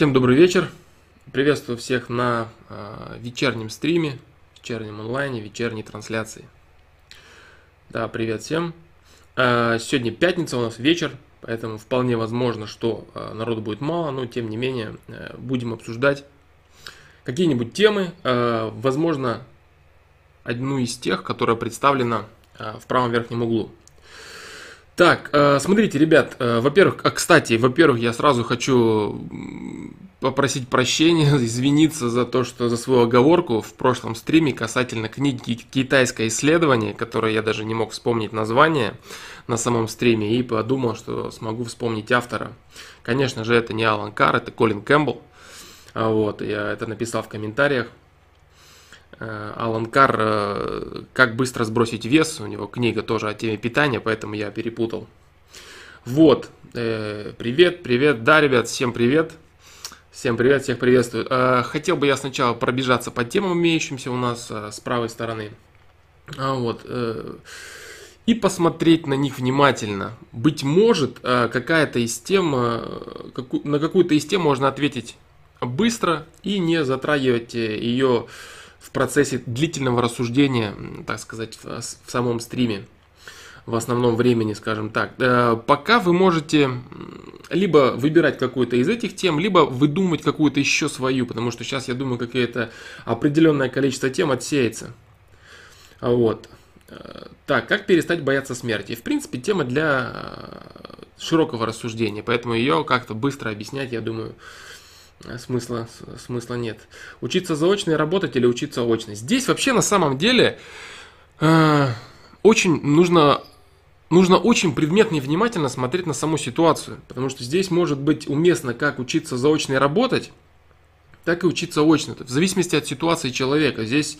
Всем добрый вечер. Приветствую всех на э, вечернем стриме, вечернем онлайне, вечерней трансляции. Да, привет всем. Э, сегодня пятница у нас вечер, поэтому вполне возможно, что э, народу будет мало, но тем не менее будем обсуждать какие-нибудь темы, возможно, одну из тех, которая представлена в правом верхнем углу. Так, э, смотрите, ребят, э, во-первых, а, кстати, во-первых, я сразу хочу попросить прощения, извиниться за то, что за свою оговорку в прошлом стриме касательно книги «Китайское исследование», которое я даже не мог вспомнить название на самом стриме, и подумал, что смогу вспомнить автора. Конечно же, это не Алан Кар, это Колин Кэмпбелл. А вот, я это написал в комментариях. Э, Алан Кар э, «Как быстро сбросить вес», у него книга тоже о теме питания, поэтому я перепутал. Вот, э, привет, привет, да, ребят, всем привет. Всем привет, всех приветствую. Хотел бы я сначала пробежаться по темам, имеющимся у нас с правой стороны. А вот. И посмотреть на них внимательно. Быть может, какая-то из тем, на какую-то из тем можно ответить быстро и не затрагивать ее в процессе длительного рассуждения, так сказать, в, в самом стриме, в основном времени, скажем так. Э, пока вы можете либо выбирать какую-то из этих тем, либо выдумать какую-то еще свою, потому что сейчас, я думаю, какое-то определенное количество тем отсеется. Вот. Э, так, как перестать бояться смерти? В принципе, тема для э, широкого рассуждения, поэтому ее как-то быстро объяснять, я думаю, смысла, смысла нет. Учиться заочно и работать или учиться очно. Здесь вообще на самом деле э, очень нужно, нужно очень предметно и внимательно смотреть на саму ситуацию. Потому что здесь может быть уместно как учиться заочно и работать, так и учиться очно. В зависимости от ситуации человека. Здесь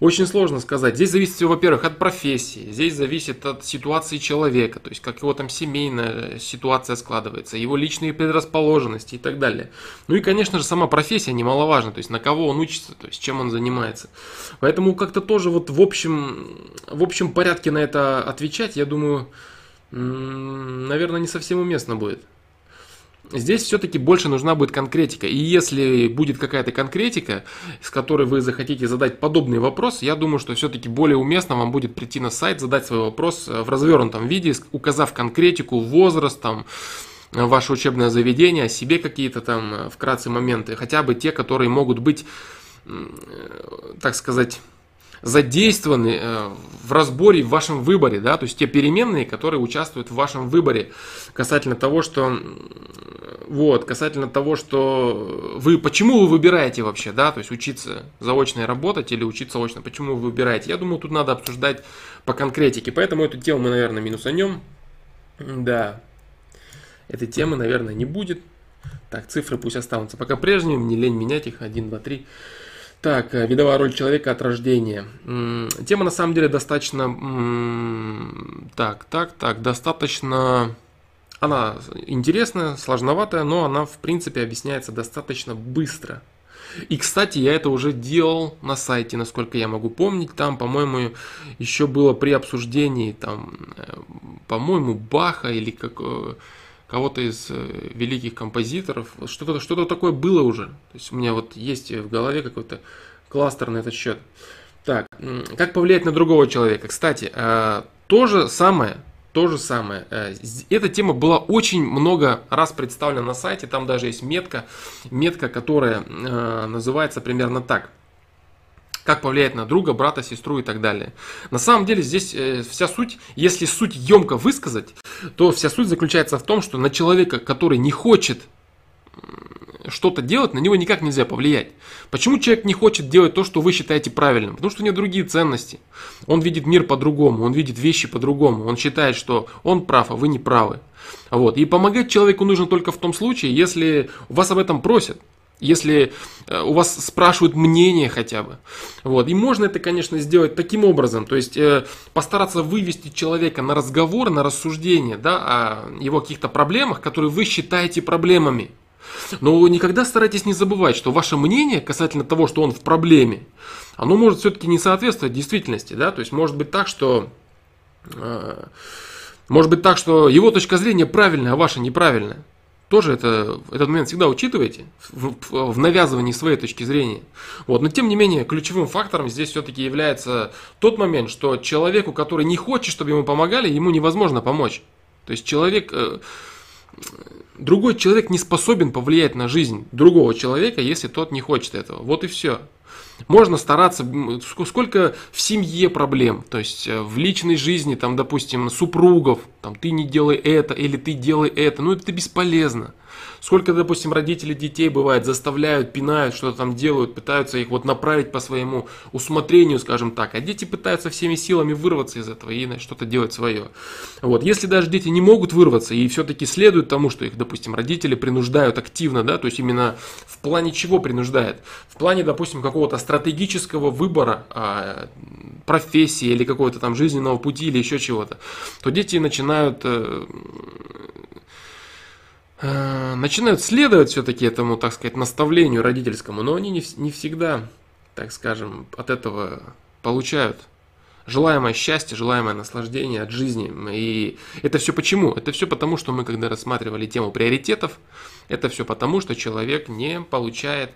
очень сложно сказать. Здесь зависит во-первых, от профессии, здесь зависит от ситуации человека, то есть как его там семейная ситуация складывается, его личные предрасположенности и так далее. Ну и, конечно же, сама профессия немаловажна, то есть на кого он учится, то есть чем он занимается. Поэтому как-то тоже вот в общем, в общем порядке на это отвечать, я думаю, наверное, не совсем уместно будет. Здесь все-таки больше нужна будет конкретика. И если будет какая-то конкретика, с которой вы захотите задать подобный вопрос, я думаю, что все-таки более уместно вам будет прийти на сайт, задать свой вопрос э, в развернутом виде, указав конкретику, возраст, там, э, ваше учебное заведение, о себе какие-то там э, вкратце моменты, хотя бы те, которые могут быть, так сказать, задействованы э, в разборе, в вашем выборе, да, то есть те переменные, которые участвуют в вашем выборе касательно того, что вот, касательно того, что вы, почему вы выбираете вообще, да, то есть учиться заочно и работать или учиться очно, почему вы выбираете, я думаю, тут надо обсуждать по конкретике, поэтому эту тему мы, наверное, минусанем, да, этой темы, наверное, не будет, так, цифры пусть останутся пока прежними, не лень менять их, 1, 2, 3, так, э, видовая роль человека от рождения. Тема на самом деле достаточно... Так, так, так, достаточно... Она интересная, сложноватая, но она в принципе объясняется достаточно быстро. И, кстати, я это уже делал на сайте, насколько я могу помнить. Там, по-моему, еще было при обсуждении, там, э, по-моему, Баха или как э, кого-то из э, великих композиторов. Что-то что такое было уже. То есть у меня вот есть в голове какой-то кластер на этот счет. Так, как повлиять на другого человека? Кстати, э, то же самое, то же самое. Э, эта тема была очень много раз представлена на сайте. Там даже есть метка, метка, которая называется примерно так как повлиять на друга, брата, сестру и так далее. На самом деле здесь э, вся суть, если суть емко высказать, то вся суть заключается в том, что на человека, который не хочет что-то делать, на него никак нельзя повлиять. Почему человек не хочет делать то, что вы считаете правильным? Потому что у него другие ценности. Он видит мир по-другому, он видит вещи по-другому. Он считает, что он прав, а вы не правы. Вот. И помогать человеку нужно только в том случае, если вас об этом просят. Если э, у вас спрашивают мнение хотя бы. Вот. И можно это, конечно, сделать таким образом. То есть э, постараться вывести человека на разговор, на рассуждение да, о его каких-то проблемах, которые вы считаете проблемами. Но никогда старайтесь не забывать, что ваше мнение касательно того, что он в проблеме, оно может все-таки не соответствовать действительности. Да? То есть может быть так, что... Э, может быть так, что его точка зрения правильная, а ваша неправильная. Тоже это, этот момент всегда учитывайте в, в, навязывании своей точки зрения. Вот. Но тем не менее, ключевым фактором здесь все-таки является тот момент, что человеку, который не хочет, чтобы ему помогали, ему невозможно помочь. То есть человек, э, другой человек не способен повлиять на жизнь другого человека, если тот не хочет этого. Вот и все. Можно стараться, сколько в семье проблем, то есть э, в личной жизни, там, допустим, супругов, там, ты не делай это или ты делай это, ну это бесполезно. Сколько, допустим, родители детей бывает, заставляют, пинают, что-то там делают, пытаются их вот направить по своему усмотрению, скажем так, а дети пытаются всеми силами вырваться из этого и что-то делать свое. Вот. Если даже дети не могут вырваться и все-таки следуют тому, что их, допустим, родители принуждают активно, да, то есть именно в плане чего принуждает? В плане, допустим, какого-то стратегического выбора а, профессии или какого-то там жизненного пути или еще чего-то, то дети начинают э, начинают следовать все-таки этому, так сказать, наставлению родительскому, но они не, не всегда, так скажем, от этого получают желаемое счастье, желаемое наслаждение от жизни. И это все почему? Это все потому, что мы когда рассматривали тему приоритетов, это все потому, что человек не получает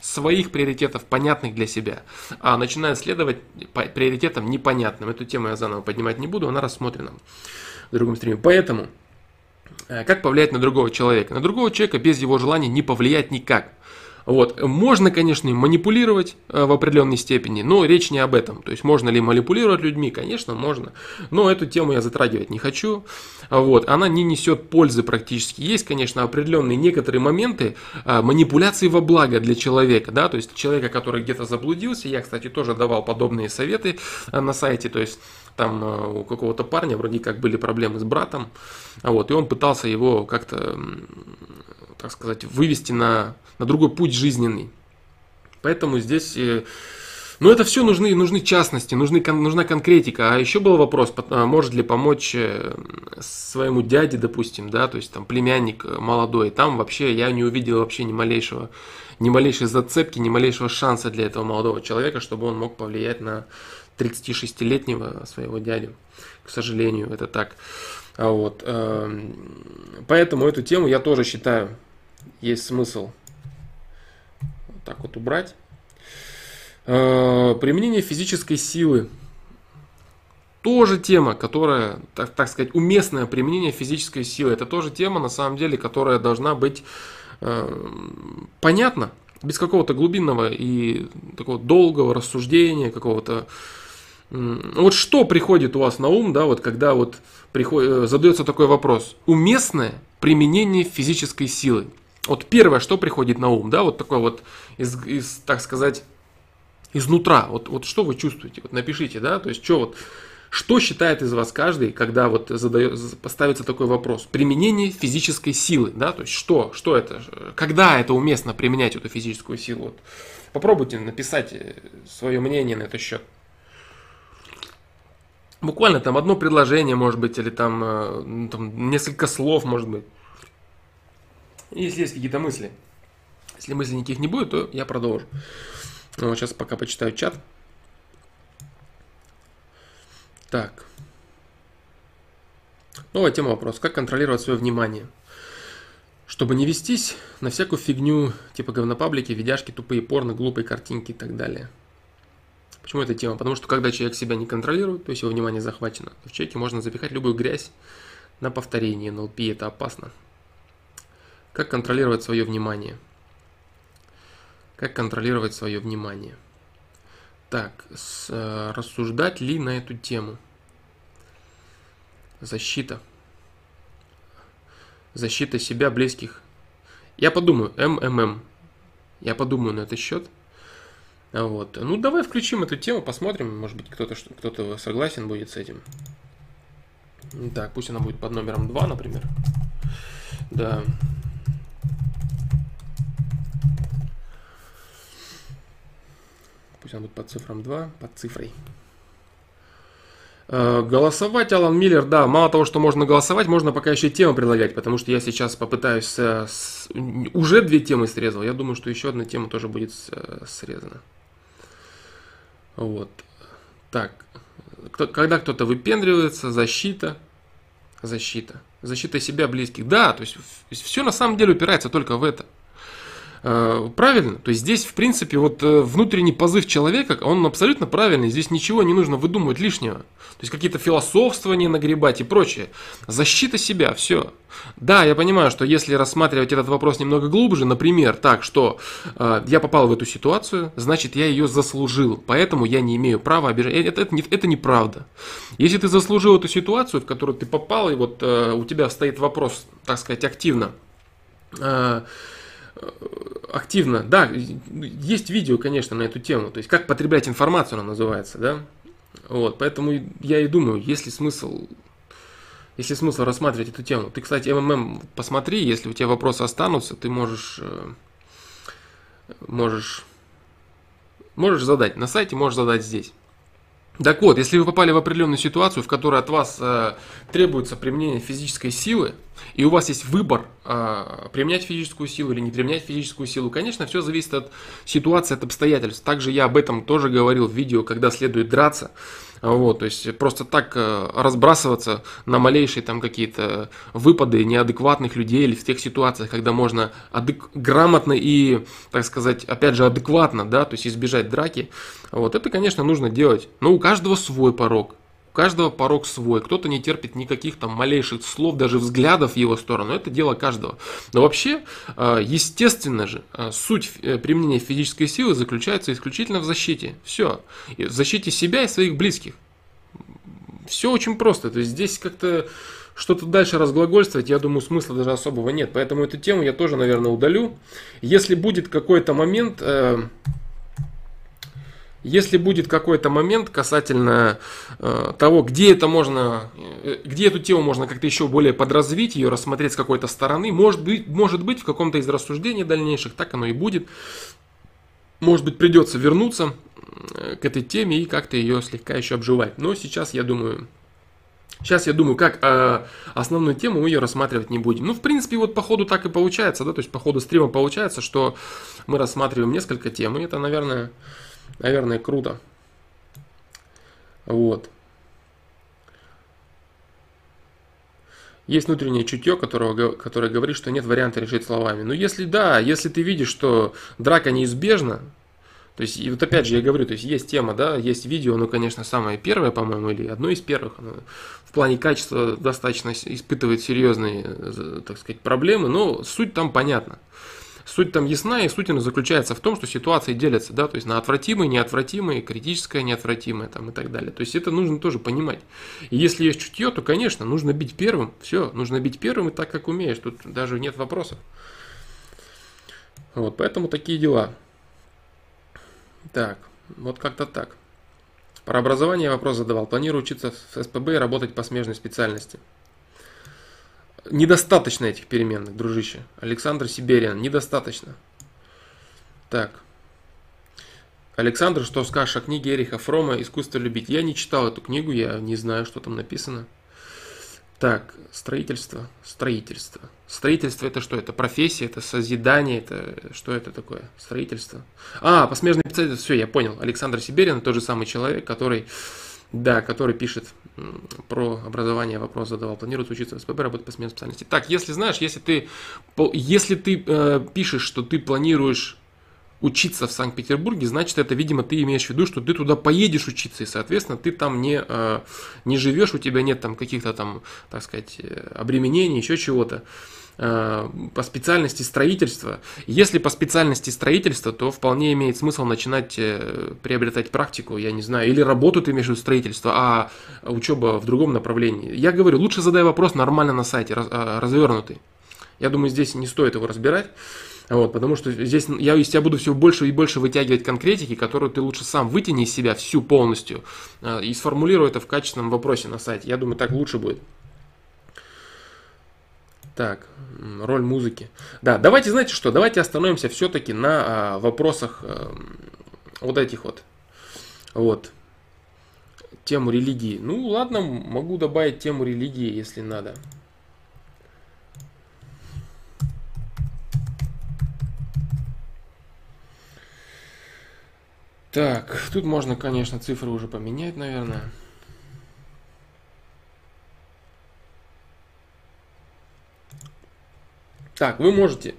своих приоритетов, понятных для себя, а начинает следовать приоритетам непонятным. Эту тему я заново поднимать не буду, она рассмотрена в другом стриме. Поэтому Э, как повлиять на другого человека? На другого человека без его желания не повлиять никак. Вот. Можно, конечно, манипулировать э, в определенной степени, но речь не об этом. То есть, можно ли манипулировать людьми? Конечно, можно. Но эту тему я затрагивать не хочу. Вот. Она не несет пользы практически. Есть, конечно, определенные некоторые моменты э, манипуляции во благо для человека. Да? То есть, человека, который где-то заблудился, я, кстати, тоже давал подобные советы на сайте. То есть, там у какого-то парня вроде как были проблемы с братом, вот, и он пытался его как-то, так сказать, вывести на, на другой путь жизненный. Поэтому здесь, э, ну это все нужны, нужны частности, нужны, нужна конкретика. А еще был вопрос, а может ли помочь э, своему дяде, допустим, да, то есть там племянник э, молодой. Там вообще я не увидел вообще ни малейшего, ни малейшей зацепки, ни малейшего шанса для этого молодого человека, чтобы он мог повлиять на 36-летнего своего дядю. К сожалению, это так. А вот, эм, поэтому эту тему я тоже считаю, есть смысл вот так вот убрать. Э, применение физической силы. Тоже тема, которая, так, так сказать, уместное применение физической силы. Это тоже тема, на самом деле, которая должна быть э, понятна, без какого-то глубинного и такого долгого рассуждения, какого-то вот что приходит у вас на ум, да, вот когда вот приходит, э, задается такой вопрос. Уместное применение физической силы. Вот первое, что приходит на ум, да, вот такое вот из, из так сказать, изнутра. Вот, вот что вы чувствуете? Вот напишите, да, то есть что вот, что считает из вас каждый, когда вот задает, поставится такой вопрос? Применение физической силы, да, то есть что, что это, когда это уместно применять эту физическую силу? Вот попробуйте написать э, свое мнение на этот счет. Буквально там одно предложение, может быть, или там, э, ну, там несколько слов, может быть. Если есть какие-то мысли. Если мыслей никаких не будет, то я продолжу. Ну, сейчас пока почитаю чат. Так. Новая тема вопрос. Как контролировать свое внимание? Чтобы не вестись на всякую фигню, типа говнопаблики, видяшки, тупые порно, глупые картинки и так далее. Почему эта тема? Потому что когда человек себя не контролирует, то есть его внимание захвачено, то в человеке можно запихать любую грязь на повторение. НЛП это опасно. Как контролировать свое внимание? Как контролировать свое внимание? Так, с, э, рассуждать ли на эту тему? Защита. Защита себя, близких. Я подумаю, МММ. Я подумаю на этот счет. Вот. Ну, давай включим эту тему, посмотрим. Может быть, кто-то кто согласен будет с этим. Так, пусть она будет под номером 2, например. Да. Пусть она будет под цифром 2, под цифрой. Э, голосовать, Алан Миллер, да, мало того, что можно голосовать, можно пока еще тему предлагать, потому что я сейчас попытаюсь, с, с, уже две темы срезал, я думаю, что еще одна тема тоже будет с, срезана. Вот. Так. Кто, когда кто-то выпендривается, защита. защита. Защита себя, близких. Да, то есть все на самом деле упирается только в это. Э, правильно. То есть здесь, в принципе, вот э, внутренний позыв человека, он абсолютно правильный. Здесь ничего не нужно выдумывать лишнего. То есть какие-то философствования нагребать и прочее. Защита себя, все. Да, я понимаю, что если рассматривать этот вопрос немного глубже, например, так, что э, я попал в эту ситуацию, значит, я ее заслужил, поэтому я не имею права обижать. Э, это, это, это, неправда. Если ты заслужил эту ситуацию, в которую ты попал, и вот э, у тебя стоит вопрос, так сказать, активно, э, активно, да, есть видео, конечно, на эту тему, то есть как потреблять информацию, она называется, да, вот, поэтому я и думаю, есть ли смысл, есть ли смысл рассматривать эту тему. Ты, кстати, МММ посмотри, если у тебя вопросы останутся, ты можешь, э, можешь, можешь задать на сайте, можешь задать здесь. Так вот, если вы попали в определенную ситуацию, в которой от вас э, требуется применение физической силы, и у вас есть выбор э, применять физическую силу или не применять физическую силу, конечно, все зависит от ситуации, от обстоятельств. Также я об этом тоже говорил в видео, когда следует драться. Вот, то есть просто так э, разбрасываться на малейшие там какие-то выпады неадекватных людей или в тех ситуациях, когда можно адек- грамотно и, так сказать, опять же адекватно, да, то есть избежать драки, вот это, конечно, нужно делать. Но у каждого свой порог каждого порог свой. Кто-то не терпит никаких там малейших слов, даже взглядов в его сторону. Это дело каждого. Но вообще, а, естественно же, а, суть э, применения физической силы заключается исключительно в защите. Все. В защите себя и своих близких. Все очень просто. То есть здесь как-то что-то дальше разглагольствовать, я думаю, смысла даже особого нет. Поэтому эту тему я тоже, наверное, удалю. Если будет какой-то момент, э, если будет какой-то момент касательно э, того, где это можно, э, где эту тему можно как-то еще более подразвить, ее рассмотреть с какой-то стороны, может быть, может быть в каком-то из рассуждений дальнейших, так оно и будет. Может быть, придется вернуться э, к этой теме и как-то ее слегка еще обживать. Но сейчас, я думаю, Сейчас я думаю, как э, основную тему мы ее рассматривать не будем. Ну, в принципе, вот по ходу так и получается, да, то есть по ходу стрима получается, что мы рассматриваем несколько тем, и это, наверное, наверное, круто. Вот. Есть внутреннее чутье, которого, которое говорит, что нет варианта решить словами. Но если да, если ты видишь, что драка неизбежна, то есть, и вот опять же я говорю, то есть есть тема, да, есть видео, ну, конечно, самое первое, по-моему, или одно из первых, оно в плане качества достаточно испытывает серьезные, э, так сказать, проблемы, но суть там понятна. Суть там ясна, и суть она заключается в том, что ситуации делятся, да, то есть на отвратимые, неотвратимые, критическое, неотвратимое там и так далее. То есть это нужно тоже понимать. И если есть чутье, то, конечно, нужно бить первым, все, нужно бить первым и так, как умеешь, тут даже нет вопросов. Вот, поэтому такие дела. Так, вот как-то так. Про образование вопрос задавал. Планирую учиться в СПБ и работать по смежной специальности. Недостаточно этих переменных, дружище. Александр Сибериан, недостаточно. Так. Александр, что скажешь о книге Эриха Фрома «Искусство любить»? Я не читал эту книгу, я не знаю, что там написано. Так, строительство, строительство. Строительство это что? Это профессия, это созидание, это что это такое? Строительство. А, посмежный специалист, все, я понял. Александр Сиберин, тот же самый человек, который да, который пишет про образование, вопрос задавал. Планирует учиться в СПБ, работать по смене специальности. Так, если знаешь, если ты, если ты э, пишешь, что ты планируешь учиться в Санкт-Петербурге, значит, это, видимо, ты имеешь в виду, что ты туда поедешь учиться, и, соответственно, ты там не, э, не живешь, у тебя нет там каких-то там, так сказать, э, обременений, еще чего-то. По специальности строительства. Если по специальности строительства, то вполне имеет смысл начинать э, приобретать практику, я не знаю, или работу ты имеешь в строительство, а учеба в другом направлении. Я говорю, лучше задай вопрос нормально на сайте, э, развернутый. Я думаю, здесь не стоит его разбирать. Вот, потому что здесь я из тебя буду все больше и больше вытягивать конкретики, которую ты лучше сам вытяни из себя всю полностью и сформулируй это в качественном вопросе на сайте. Я думаю, так лучше будет. Так, роль музыки. Да, давайте, знаете что, давайте остановимся все-таки на а, вопросах а, вот этих вот. Вот. Тему религии. Ну, ладно, могу добавить тему религии, если надо. Так, тут можно, конечно, цифры уже поменять, наверное. Так, вы можете.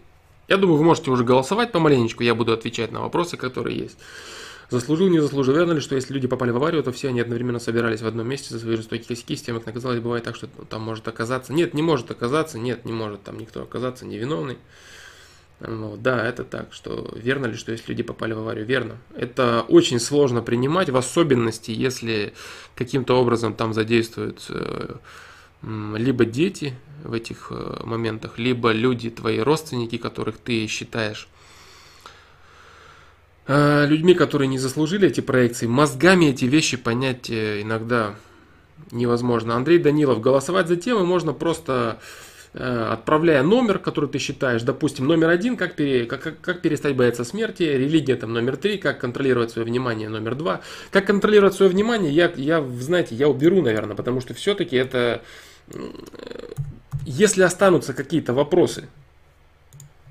Я думаю, вы можете уже голосовать помаленечку. Я буду отвечать на вопросы, которые есть. Заслужил, не заслужил. Верно ли, что если люди попали в аварию, то все они одновременно собирались в одном месте за свои жестокие косяки, с тем, как оказалось, бывает так, что там может оказаться. Нет, не может оказаться, нет, не может там никто оказаться невиновный. Вот, да, это так, что верно ли, что если люди попали в аварию? Верно. Это очень сложно принимать, в особенности, если каким-то образом там задействуют э, либо дети в этих э, моментах, либо люди, твои родственники, которых ты считаешь э, людьми, которые не заслужили эти проекции. Мозгами эти вещи понять иногда невозможно. Андрей Данилов, голосовать за темы можно просто Э, отправляя номер, который ты считаешь, допустим, номер один, как, пере, как, как перестать бояться смерти, религия там номер три, как контролировать свое внимание номер два. Как контролировать свое внимание, я, я знаете, я уберу, наверное, потому что все-таки это, если останутся какие-то вопросы,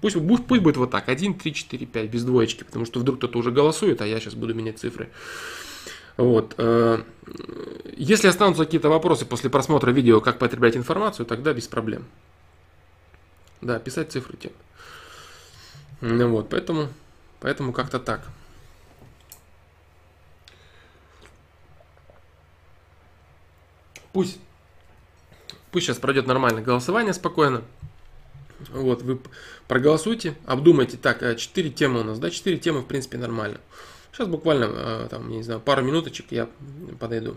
пусть, пусть, пусть будет вот так, 1, 3, 4, 5, без двоечки, потому что вдруг кто-то уже голосует, а я сейчас буду менять цифры. Вот. Э, если останутся какие-то вопросы после просмотра видео, как потреблять информацию, тогда без проблем. Да, писать цифры тем. Ну вот, поэтому, поэтому как-то так. Пусть, пусть сейчас пройдет нормальное голосование спокойно. Вот, вы проголосуйте, обдумайте. Так, 4 э, темы у нас, да, 4 темы, в принципе, нормально. Сейчас буквально, э, там, не знаю, пару минуточек я подойду.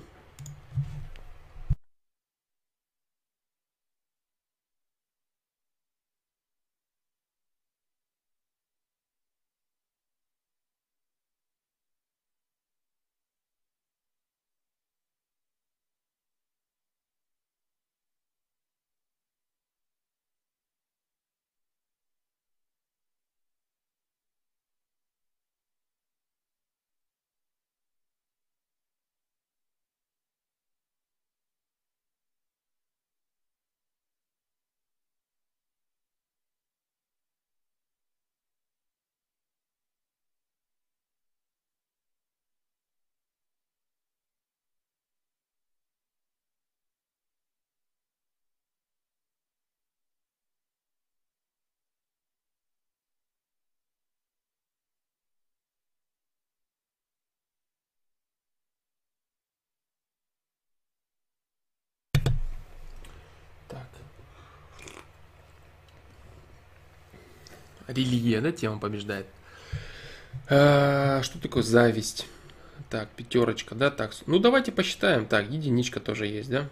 Религия, да, тема побеждает. А, что такое зависть? Так, пятерочка, да, так. Ну, давайте посчитаем. Так, единичка тоже есть, да.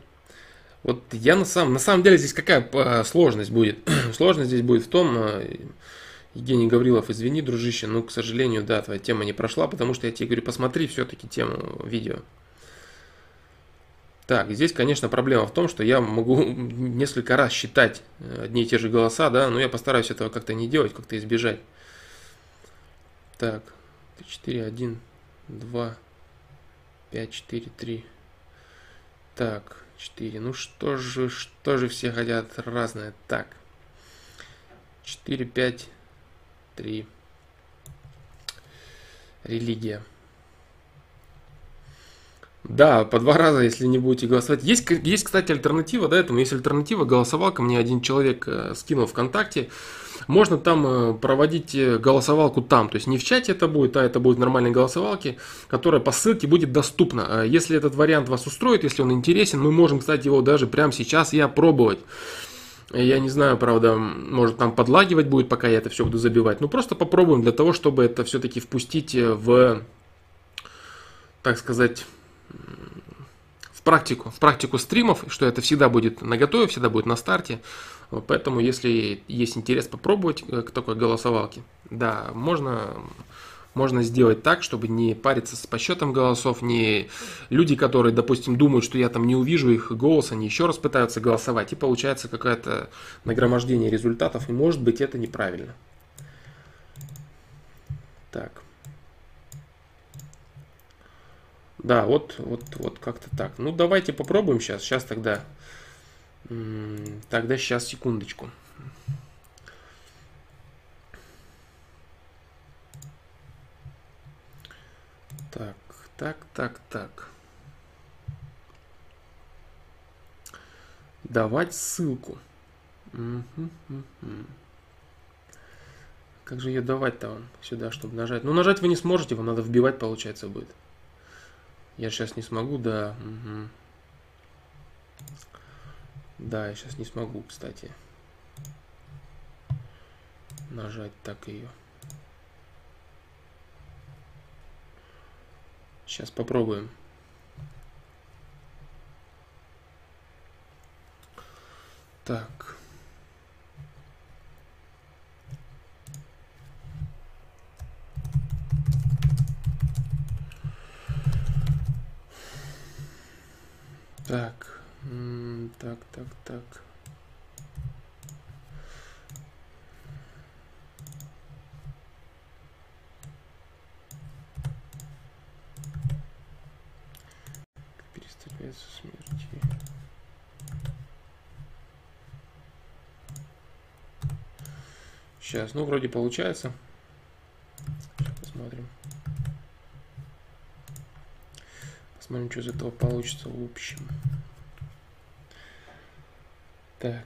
Вот я на самом, на самом деле здесь какая а, сложность будет? сложность здесь будет в том, а, Евгений Гаврилов, извини, дружище, но, к сожалению, да, твоя тема не прошла, потому что я тебе говорю, посмотри все-таки тему видео. Так, здесь, конечно, проблема в том, что я могу несколько раз считать э, одни и те же голоса, да, но я постараюсь этого как-то не делать, как-то избежать. Так, 4, 1, 2, 5, 4, 3. Так, 4. Ну что же, что же все хотят разное? Так, 4, 5, 3. Религия. Да, по два раза, если не будете голосовать. Есть, есть кстати, альтернатива да, этому. Есть альтернатива голосовалка. Мне один человек э, скинул ВКонтакте. Можно там э, проводить э, голосовалку там. То есть не в чате это будет, а это будет нормальной голосовалки, которая по ссылке будет доступна. Если этот вариант вас устроит, если он интересен, мы можем, кстати, его даже прямо сейчас и опробовать. Я не знаю, правда, может там подлагивать будет, пока я это все буду забивать. Ну просто попробуем для того, чтобы это все-таки впустить в, так сказать, в практику, в практику стримов, что это всегда будет на готове, всегда будет на старте. Поэтому, если есть интерес попробовать э, к такой голосовалке, да, можно, можно сделать так, чтобы не париться с подсчетом голосов, не люди, которые, допустим, думают, что я там не увижу их голос, они еще раз пытаются голосовать, и получается какое-то нагромождение результатов, и может быть это неправильно. Так. Да, вот, вот, вот как-то так. Ну, давайте попробуем сейчас. Сейчас тогда... Тогда сейчас, секундочку. Так, так, так, так. Давать ссылку. Как же ее давать-то вам сюда, чтобы нажать? Ну, нажать вы не сможете, вам надо вбивать, получается, будет. Я сейчас не смогу, да. Угу. Да, я сейчас не смогу, кстати. Нажать так ее. Сейчас попробуем. Так. Так, так, так, так. Перестреляться смерти. Сейчас, ну вроде получается. Сейчас посмотрим. Посмотрим, что из этого получится в общем. Так.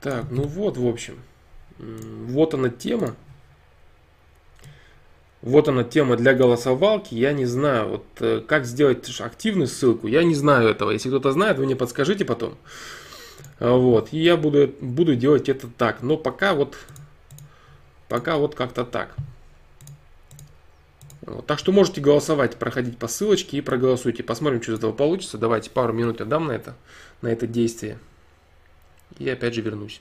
Так, ну вот, в общем. Вот она тема. Вот она тема для голосовалки. Я не знаю, вот э, как сделать активную ссылку. Я не знаю этого. Если кто-то знает, вы мне подскажите потом. А, вот. И я буду, буду делать это так. Но пока вот, пока вот как-то так. Вот. Так что можете голосовать, проходить по ссылочке и проголосуйте. Посмотрим, что из этого получится. Давайте пару минут я дам на это, на это действие. И опять же вернусь.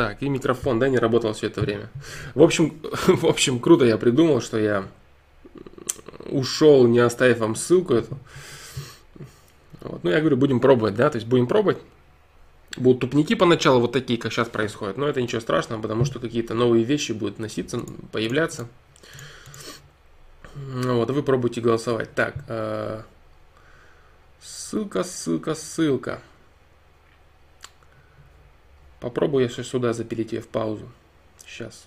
Так, и микрофон, да, не работал все это время. В общем, в общем, круто я придумал, что я ушел, не оставив вам ссылку эту. Вот. Ну, я говорю, будем пробовать, да, то есть будем пробовать. Будут тупники поначалу вот такие, как сейчас происходит, но это ничего страшного, потому что какие-то новые вещи будут носиться, появляться. Ну вот, вы пробуйте голосовать. Так, э, ссылка, ссылка, ссылка. Попробую я сейчас сюда запилить ее в паузу. Сейчас.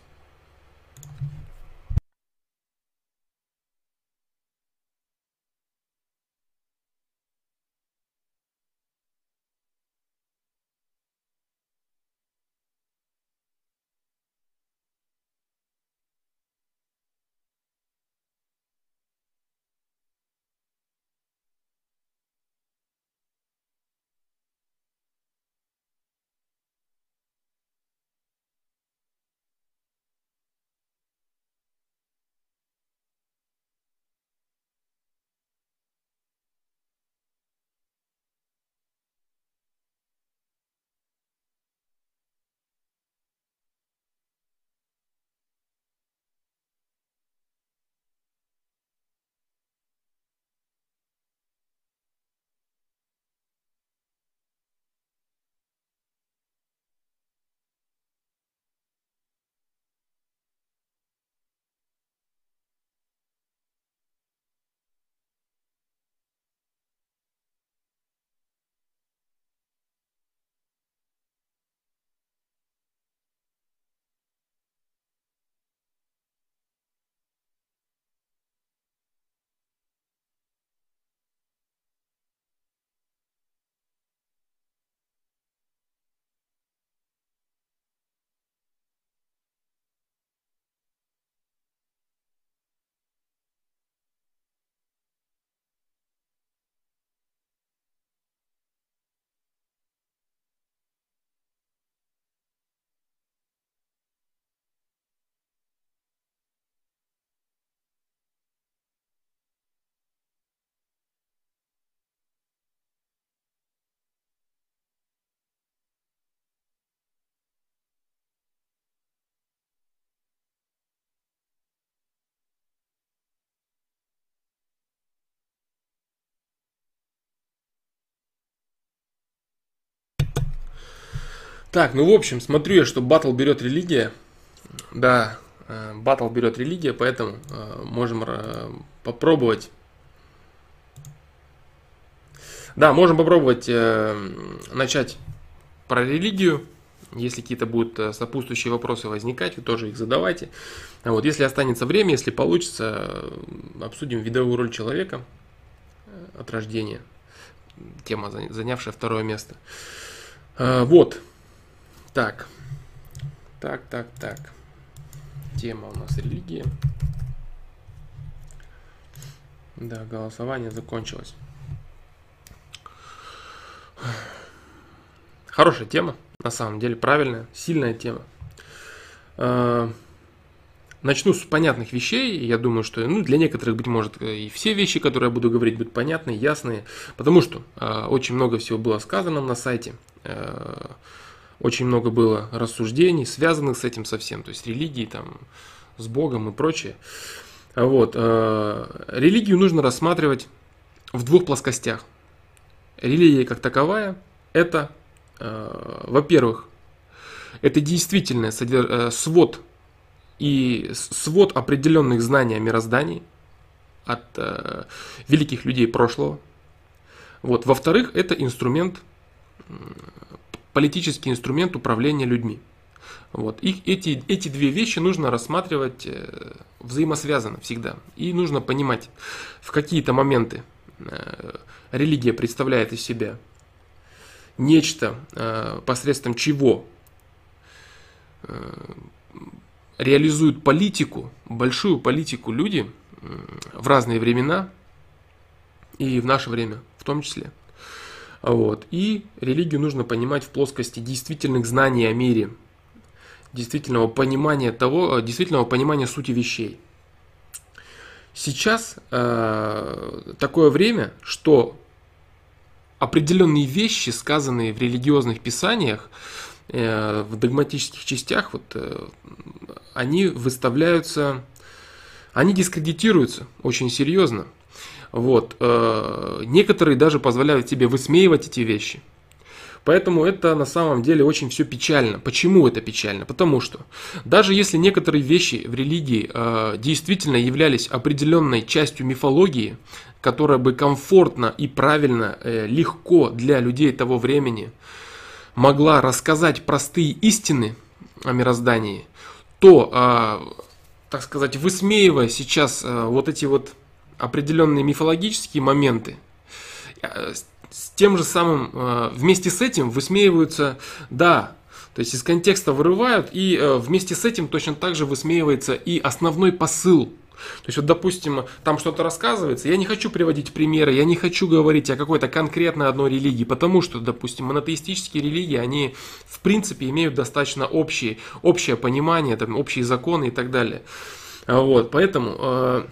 Так, ну в общем, смотрю я, что батл берет религия. Да, батл берет религия, поэтому можем попробовать. Да, можем попробовать начать про религию. Если какие-то будут э, сопутствующие вопросы возникать, вы тоже их задавайте. А вот, если останется время, если получится, э, обсудим видовую роль человека э, от рождения. Тема, занявшая второе место. Вот. Так. Так, так, так. Тема у нас религия. Да, голосование закончилось. Хорошая тема, на самом деле, правильная, сильная тема. А, начну с понятных вещей. Я думаю, что ну, для некоторых, быть может, и все вещи, которые я буду говорить, будут понятны, ясные. Потому что э, очень много всего было сказано на сайте. Э, очень много было рассуждений, связанных с этим совсем. То есть религии, там, с Богом и прочее. Вот. Э, религию нужно рассматривать в двух плоскостях. Религия как таковая – это Э, во-первых, это действительно э, свод и свод определенных знаний о мироздании от великих людей прошлого. Вот. Во-вторых, это инструмент, политический инструмент управления людьми. Вот. И эти, эти две вещи нужно рассматривать взаимосвязанно всегда. И нужно понимать, в какие-то моменты религия представляет из себя нечто, э, посредством чего э, реализуют политику, большую политику люди в разные времена и в наше время в том числе. Вот. И религию нужно понимать в плоскости действительных знаний о мире, действительного понимания того, действительного понимания сути вещей. Сейчас э, такое время, что определенные вещи, сказанные в религиозных писаниях, э, в догматических частях, вот, э, они выставляются, они дискредитируются очень серьезно. Вот. Э, некоторые даже позволяют себе высмеивать эти вещи. Поэтому это на самом деле очень все печально. Почему это печально? Потому что даже если некоторые вещи в религии э, действительно являлись определенной частью мифологии, которая бы комфортно и правильно, э, легко для людей того времени могла рассказать простые истины о мироздании, то, э, так сказать, высмеивая сейчас э, вот эти вот определенные мифологические моменты, с тем же самым, вместе с этим высмеиваются, да, то есть из контекста вырывают, и вместе с этим точно так же высмеивается и основной посыл то есть вот, допустим, там что-то рассказывается, я не хочу приводить примеры, я не хочу говорить о какой-то конкретной одной религии, потому что, допустим, монотеистические религии, они в принципе имеют достаточно общие, общее понимание, там, общие законы и так далее. Вот, поэтому э,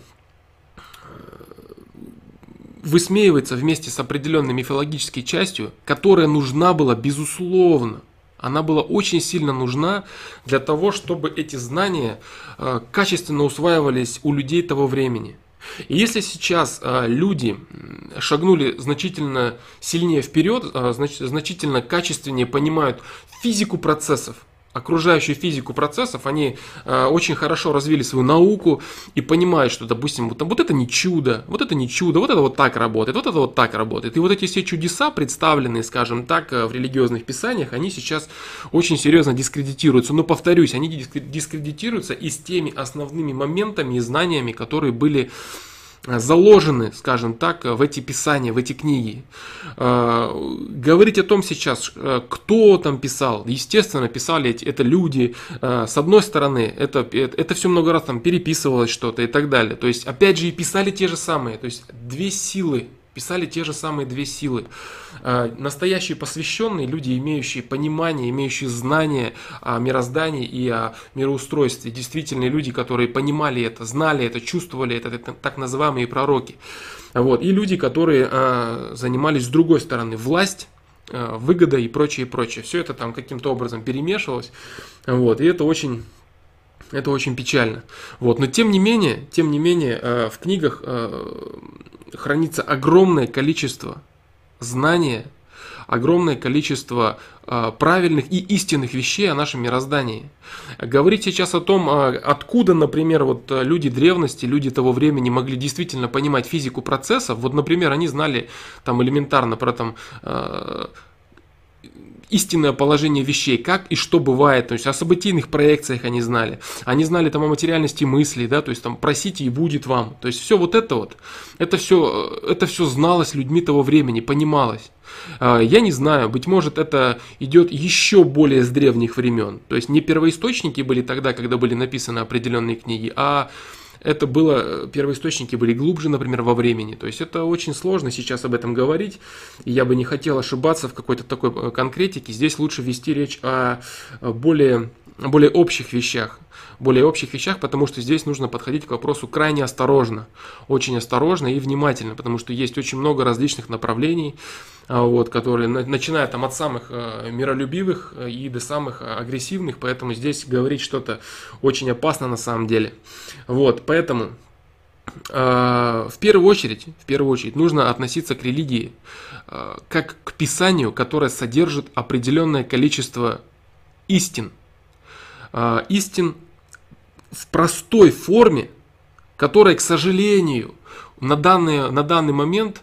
высмеивается вместе с определенной мифологической частью, которая нужна была безусловно она была очень сильно нужна для того, чтобы эти знания э, качественно усваивались у людей того времени. И если сейчас э, люди шагнули значительно сильнее вперед, э, значительно качественнее понимают физику процессов, окружающую физику процессов, они э, очень хорошо развили свою науку и понимают, что, допустим, вот, вот это не чудо, вот это не чудо, вот это вот так работает, вот это вот так работает. И вот эти все чудеса, представленные, скажем так, э, в религиозных писаниях, они сейчас очень серьезно дискредитируются. Но, повторюсь, они дискредитируются и с теми основными моментами и знаниями, которые были заложены, скажем так, в эти писания, в эти книги. Э, говорить о том сейчас, э, кто там писал, естественно, писали это люди. С одной стороны, это, это все много раз там переписывалось что-то и так далее. То есть, опять же, и писали те же самые. То есть, две силы писали те же самые две силы. А, настоящие посвященные люди, имеющие понимание, имеющие знания о мироздании и о мироустройстве. Действительные люди, которые понимали это, знали это, чувствовали это, это так называемые пророки. Вот. И люди, которые а, занимались с другой стороны власть, а, выгода и прочее, и прочее. Все это там каким-то образом перемешивалось. Вот. И это очень это очень печально. Вот. Но тем не менее, тем не менее, в книгах хранится огромное количество знания, огромное количество э, правильных и истинных вещей о нашем мироздании. Говорить сейчас о том, э, откуда, например, вот люди древности, люди того времени могли действительно понимать физику процессов, вот, например, они знали там элементарно про там э, истинное положение вещей, как и что бывает, то есть о событийных проекциях они знали, они знали там о материальности мыслей, да, то есть там просите и будет вам, то есть все вот это вот, это все, это все зналось людьми того времени, понималось. А, я не знаю, быть может это идет еще более с древних времен, то есть не первоисточники были тогда, когда были написаны определенные книги, а это было, первоисточники были глубже, например, во времени. То есть это очень сложно сейчас об этом говорить, и я бы не хотел ошибаться в какой-то такой э, конкретике. Здесь лучше вести речь о более, более общих вещах более общих вещах, потому что здесь нужно подходить к вопросу крайне осторожно, очень осторожно и внимательно, потому что есть очень много различных направлений, а, вот, которые, начиная там от самых э, миролюбивых э, и до самых агрессивных, поэтому здесь говорить что-то очень опасно на самом деле. Вот, поэтому э, в первую очередь, в первую очередь нужно относиться к религии как к писанию, которое содержит определенное количество истин. Истин в простой форме, которая, к сожалению, на данный, на данный момент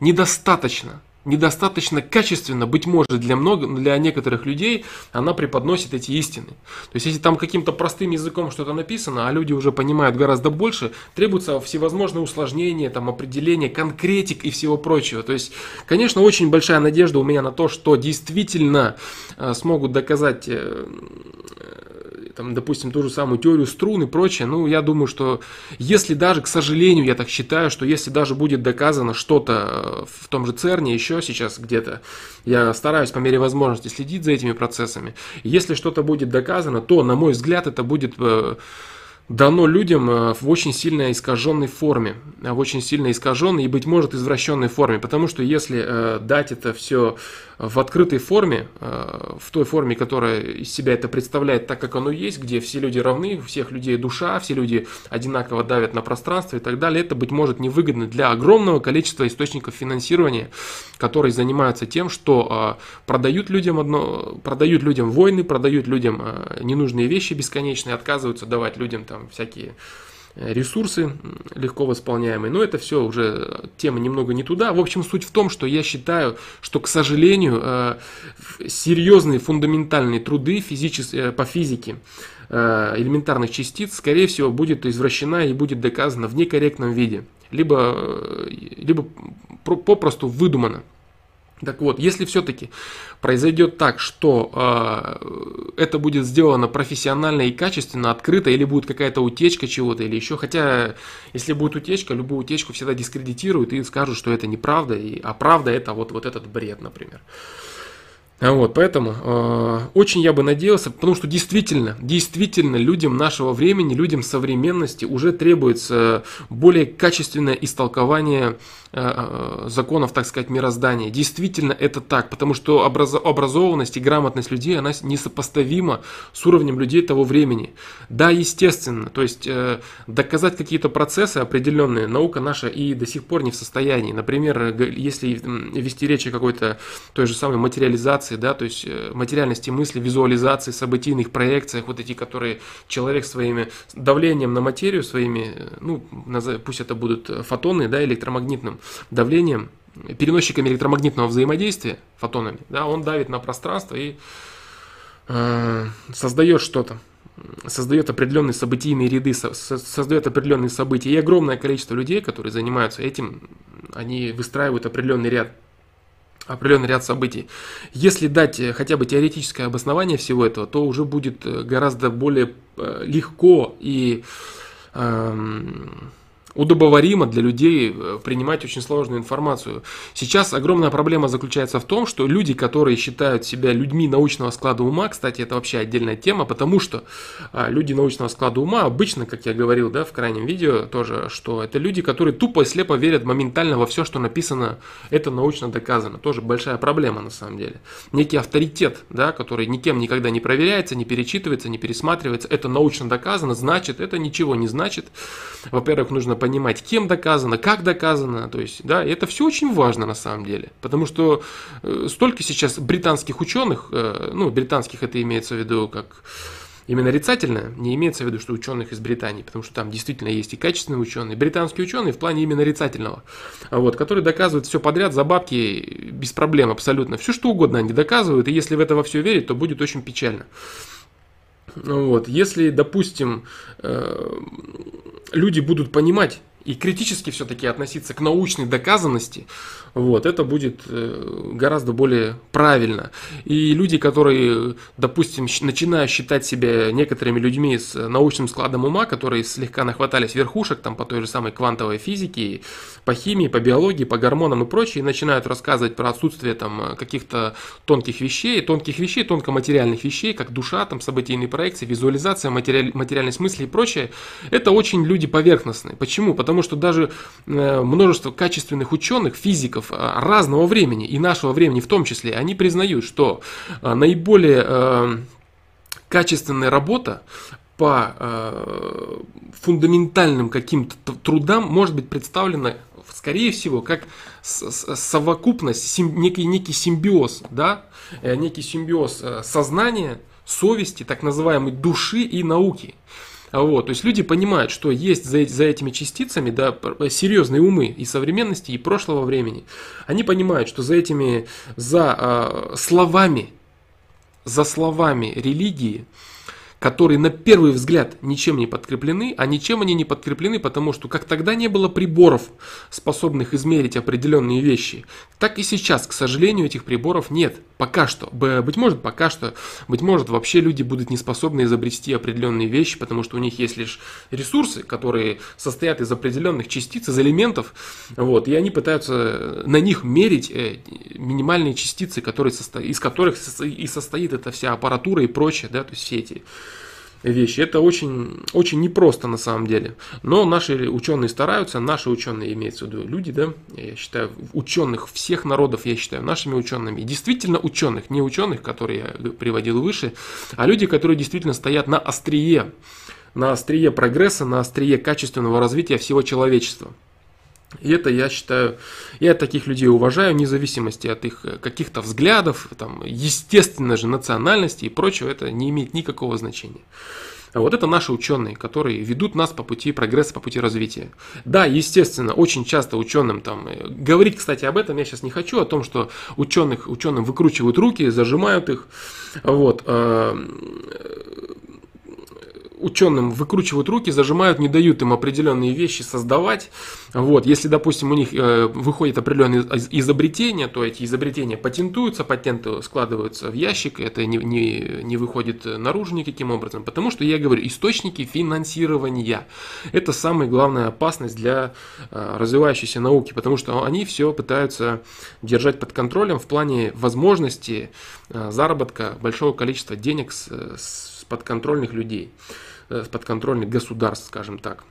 недостаточно, недостаточно качественно, быть может, для, много, для некоторых людей она преподносит эти истины. То есть, если там каким-то простым языком что-то написано, а люди уже понимают гораздо больше, требуются всевозможные усложнения, там, определения, конкретик и всего прочего. То есть, конечно, очень большая надежда у меня на то, что действительно э, смогут доказать э, там, допустим, ту же самую теорию струн и прочее, ну, я думаю, что если даже, к сожалению, я так считаю, что если даже будет доказано что-то э, в том же ЦЕРНе, еще сейчас где-то, я стараюсь по мере возможности следить за этими процессами, если что-то будет доказано, то, на мой взгляд, это будет э, дано людям э, в очень сильно искаженной форме, в очень сильно искаженной и, быть может, извращенной форме, потому что если дать это все в открытой форме, э, в той форме, которая из себя это представляет так, как оно есть, где все люди равны, у всех людей душа, все люди одинаково давят на пространство и так далее, это, быть может, невыгодно для огромного количества источников финансирования, которые занимаются тем, что э, продают людям, одно, продают людям войны, продают людям э, ненужные вещи бесконечные, отказываются давать людям там всякие ресурсы легко восполняемые. Но это все уже тема немного не туда. В общем, суть в том, что я считаю, что, к сожалению, э, серьезные фундаментальные труды физические, э, по физике э, элементарных частиц, скорее всего, будет извращена и будет доказана в некорректном виде, либо, либо попросту выдумана. Так вот, если все-таки произойдет так, что э, это будет сделано профессионально и качественно, открыто, или будет какая-то утечка чего-то, или еще, хотя если будет утечка, любую утечку всегда дискредитируют и скажут, что это неправда, и, а правда это вот, вот этот бред, например. Вот, поэтому э, очень я бы надеялся, потому что действительно, действительно людям нашего времени, людям современности уже требуется более качественное истолкование законов, так сказать, мироздания. Действительно это так, потому что образованность и грамотность людей, она несопоставима с уровнем людей того времени. Да, естественно, то есть э, доказать какие-то процессы определенные наука наша и до сих пор не в состоянии. Например, если вести речь о какой-то той же самой материализации, да, то есть материальности мысли, визуализации, событийных проекциях, вот эти, которые человек своими давлением на материю, своими, ну, пусть это будут фотоны, да, электромагнитным давлением, переносчиками электромагнитного взаимодействия, фотонами, да, он давит на пространство и э, создает что-то, создает определенные событийные ряды, со, создает определенные события. И огромное количество людей, которые занимаются этим, они выстраивают определенный ряд определенный ряд событий. Если дать э, хотя бы теоретическое обоснование всего этого, то уже будет э, гораздо более э, легко и эм, удобоваримо для людей э, принимать очень сложную информацию. Сейчас огромная проблема заключается в том, что люди, которые считают себя людьми научного склада ума, кстати, это вообще отдельная тема, потому что а, люди научного склада ума обычно, как я говорил, да, в крайнем видео тоже, что это люди, которые тупо и слепо верят моментально во все, что написано, это научно доказано. Тоже большая проблема на самом деле. Некий авторитет, да, который никем никогда не проверяется, не перечитывается, не пересматривается, это научно доказано, значит, это ничего не значит. Во-первых, нужно понимать, кем доказано, как доказано, то есть, да, это все очень важно на самом деле, потому что э, столько сейчас британских ученых, э, ну, британских это имеется в виду как именно нарицательно, не имеется в виду, что ученых из Британии, потому что там действительно есть и качественные ученые, британские ученые в плане именно нарицательного, вот, которые доказывают все подряд за бабки без проблем абсолютно. Все что угодно они доказывают, и если в это во все верить, то будет очень печально. Вот. Если, допустим, э, люди будут понимать и критически все-таки относиться к научной доказанности, вот, это будет э, гораздо более правильно. И люди, которые, допустим, начинают считать себя некоторыми людьми с научным складом ума, которые слегка нахватались верхушек там, по той же самой квантовой физике, по химии, по биологии, по гормонам и прочее, и начинают рассказывать про отсутствие там, каких-то тонких вещей, тонких вещей, тонкоматериальных вещей, как душа, там, событийные проекции, визуализация, материаль, материальность мысли и прочее, это очень люди поверхностные. Почему? Потому что даже э, множество качественных ученых, физиков, Э, разного времени и нашего времени в том числе, они признают, что э, наиболее качественная работа по фундаментальным каким-то трудам может быть представлена, скорее всего, как совокупность, некий, некий симбиоз, да, некий симбиоз сознания, совести, так называемой души и науки. Вот, то есть люди понимают, что есть за, за этими частицами да, серьезные умы и современности, и прошлого времени. Они понимают, что за этими, за э, словами, за словами религии которые на первый взгляд ничем не подкреплены, а ничем они не подкреплены, потому что как тогда не было приборов, способных измерить определенные вещи, так и сейчас, к сожалению, этих приборов нет. Пока что. Быть может, пока что. Быть может, вообще люди будут не способны изобрести определенные вещи, потому что у них есть лишь ресурсы, которые состоят из определенных частиц, из элементов, вот, и они пытаются на них мерить э, минимальные частицы, которые состо... из которых и состоит эта вся аппаратура и прочее, да, то есть все эти вещи. Это очень, очень непросто на самом деле. Но наши ученые стараются, наши ученые имеются в виду люди, да, я считаю, ученых всех народов я считаю нашими учеными. Действительно ученых, не ученых, которые я приводил выше, а люди, которые действительно стоят на острие, на острие прогресса, на острие качественного развития всего человечества. И это, я считаю, я таких людей уважаю, вне зависимости от их э, каких-то взглядов, там, естественно же, национальности и прочего, это не имеет никакого значения. А вот это наши ученые, которые ведут нас по пути прогресса, по пути развития. Да, естественно, очень часто ученым там, э, говорить, кстати, об этом я сейчас не хочу, о том, что ученых, ученым выкручивают руки, зажимают их, вот, а, ученым выкручивают руки, зажимают, не дают им определенные вещи создавать. Вот, если, допустим, у них э, выходит определенное изобретение, то эти изобретения патентуются, патенты складываются в ящик, это не, не, не выходит наружу никаким образом. Потому что, я говорю, источники финансирования – это самая главная опасность для э, развивающейся науки, потому что они все пытаются держать под контролем в плане возможности э, заработка большого количества денег с, с подконтрольных людей. Э, подконтрольных государств, скажем так.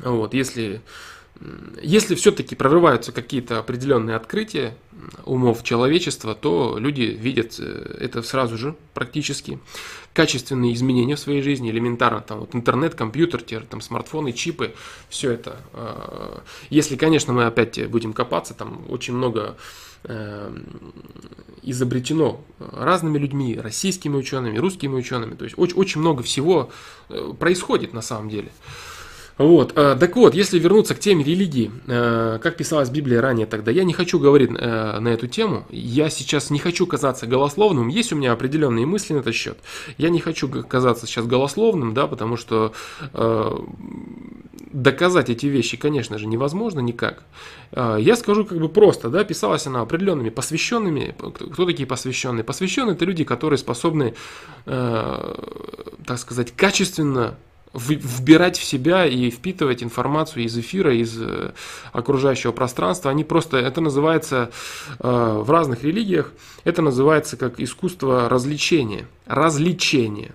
Вот, если, если все-таки прорываются какие-то определенные открытия умов человечества, то люди видят э, это сразу же практически. Качественные изменения в своей жизни, элементарно, там вот интернет, компьютер, те, там смартфоны, чипы, все это. Э, если, конечно, мы опять будем копаться, там очень много изобретено разными людьми, российскими учеными, русскими учеными. То есть очень, очень много всего э, происходит на самом деле. Вот, э, так вот, если вернуться к теме религии, э, как писалась Библия ранее тогда, я не хочу говорить на эту тему, я сейчас не хочу казаться голословным, есть у меня определенные мысли на этот счет, я не хочу казаться сейчас голословным, да, потому что доказать эти вещи, конечно же, невозможно никак. Я скажу как бы просто, да, писалась она определенными посвященными. Кто такие посвященные? Посвященные это люди, которые способны, э, так сказать, качественно вбирать в себя и впитывать информацию из эфира, из э, окружающего пространства. Они просто, это называется э, в разных религиях, это называется как искусство развлечения. Развлечения.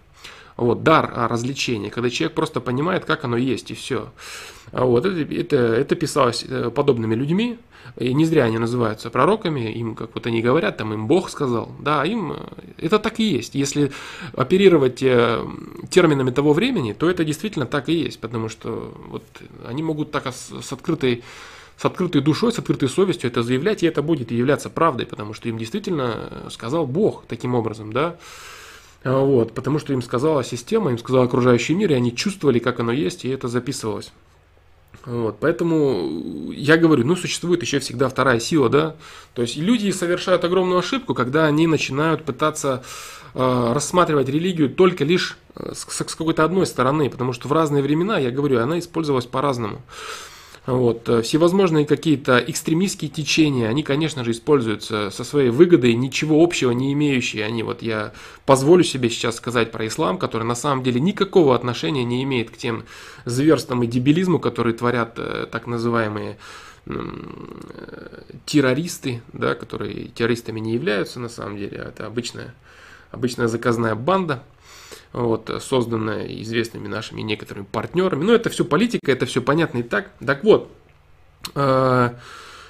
Вот, дар развлечения, когда человек просто понимает, как оно есть, и все. Вот, это, это, это писалось э, подобными людьми, и не зря они называются пророками, им, как вот они говорят, там им Бог сказал, да, им э, это так и есть. Если оперировать э, терминами того времени, то это действительно так и есть, потому что вот они могут так с открытой с открытой душой, с открытой совестью это заявлять, и это будет являться правдой, потому что им действительно сказал Бог таким образом, да. Вот, потому что им сказала система, им сказал окружающий мир, и они чувствовали, как оно есть, и это записывалось. Вот, поэтому я говорю, ну, существует еще всегда вторая сила, да. То есть люди совершают огромную ошибку, когда они начинают пытаться э, рассматривать религию только лишь э, с, с какой-то одной стороны, потому что в разные времена, я говорю, она использовалась по-разному. Вот. Э, всевозможные какие-то экстремистские течения, они, конечно же, используются со своей выгодой, ничего общего не имеющие. Они, вот я позволю себе сейчас сказать про ислам, который на самом деле никакого отношения не имеет к тем зверствам и дебилизму, которые творят э, так называемые э, террористы, да, которые террористами не являются на самом деле, а это обычная, обычная заказная банда – вот, созданная известными нашими некоторыми партнерами. Но это все политика, это все понятно и так. Так вот, э,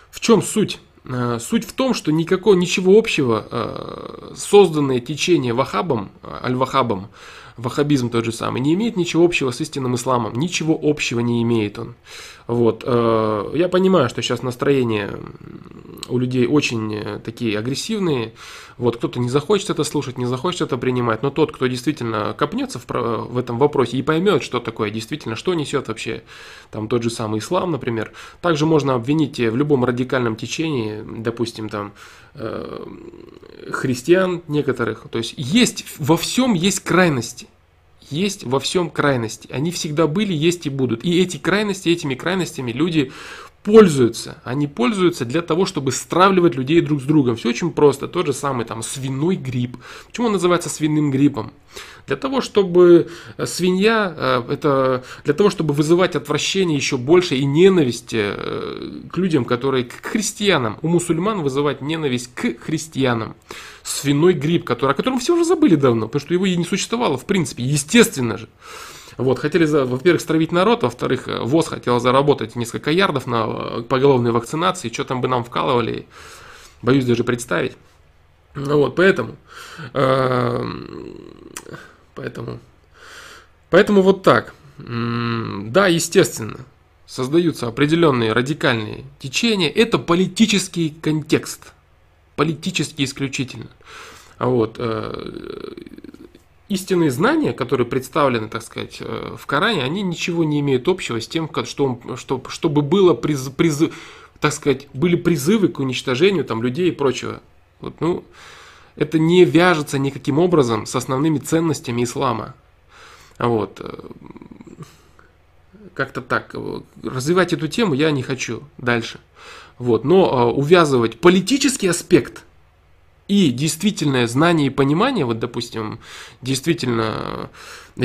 в чем суть? Э, суть в том, что никакого, ничего общего э, созданное течение вахабом, аль-вахабом, ваххабизм тот же самый, не имеет ничего общего с истинным исламом. Ничего общего не имеет он. Вот. Э, я понимаю, что сейчас настроения у людей очень э, такие агрессивные. Вот кто-то не захочет это слушать, не захочет это принимать, но тот, кто действительно копнется в, в этом вопросе и поймет, что такое действительно, что несет вообще там тот же самый ислам, например, также можно обвинить в любом радикальном течении, допустим, там э, христиан некоторых. То есть есть во всем есть крайности есть во всем крайности. Они всегда были, есть и будут. И эти крайности, этими крайностями люди пользуются. Они пользуются для того, чтобы стравливать людей друг с другом. Все очень просто. Тот же самый там свиной грипп. Почему он называется свиным гриппом? Для того, чтобы э, свинья, э, это для того, чтобы вызывать отвращение еще больше и ненависть э, к людям, которые к христианам. У мусульман вызывать ненависть к христианам. Свиной грипп, который, о котором все уже забыли давно, потому что его и не существовало в принципе, естественно же. Вот, хотели, во-первых, стравить народ, во-вторых, ВОЗ хотел заработать несколько ярдов на поголовной вакцинации, что там бы нам вкалывали, боюсь даже представить. Ну вот, поэтому, э, поэтому, поэтому вот так. Да, естественно, создаются определенные радикальные течения. Это политический контекст, политический исключительно. Вот, э, истинные знания, которые представлены, так сказать, э, в Коране, они ничего не имеют общего с тем, что, что, чтобы было приз, приз, так сказать, были призывы к уничтожению там, людей и прочего. Вот, ну, это не вяжется никаким образом с основными ценностями ислама. Вот. Э, как-то так. Развивать эту тему я не хочу дальше. Вот. Но э, увязывать политический аспект – и действительное знание и понимание, вот, допустим, действительно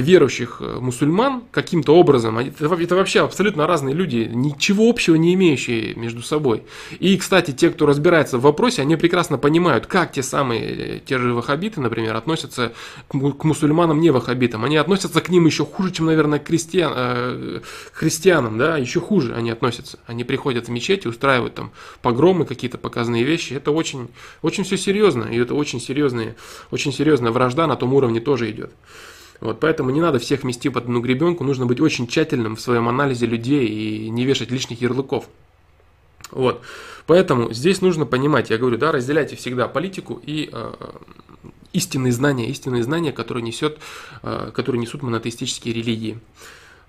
верующих э, мусульман каким-то образом, это, это вообще абсолютно разные люди, ничего общего не имеющие между собой. И, кстати, те, кто разбирается в вопросе, они прекрасно понимают, как те самые, э, те же ваххабиты, например, относятся к, мусульманам не ваххабитам. Они относятся к ним еще хуже, чем, наверное, к христиан, э, христианам, да, еще хуже они относятся. Они приходят в мечети, устраивают там погромы, какие-то показанные вещи. Это очень, очень все серьезно, и это очень серьезные, очень серьезная вражда на том уровне тоже идет. Вот, поэтому не надо всех мести под одну гребенку, нужно быть очень тщательным в своем анализе людей и не вешать лишних ярлыков. Вот. Поэтому здесь нужно понимать, я говорю, да, разделяйте всегда политику и э, истинные знания, истинные знания, которые, несет, э, которые несут монотеистические религии.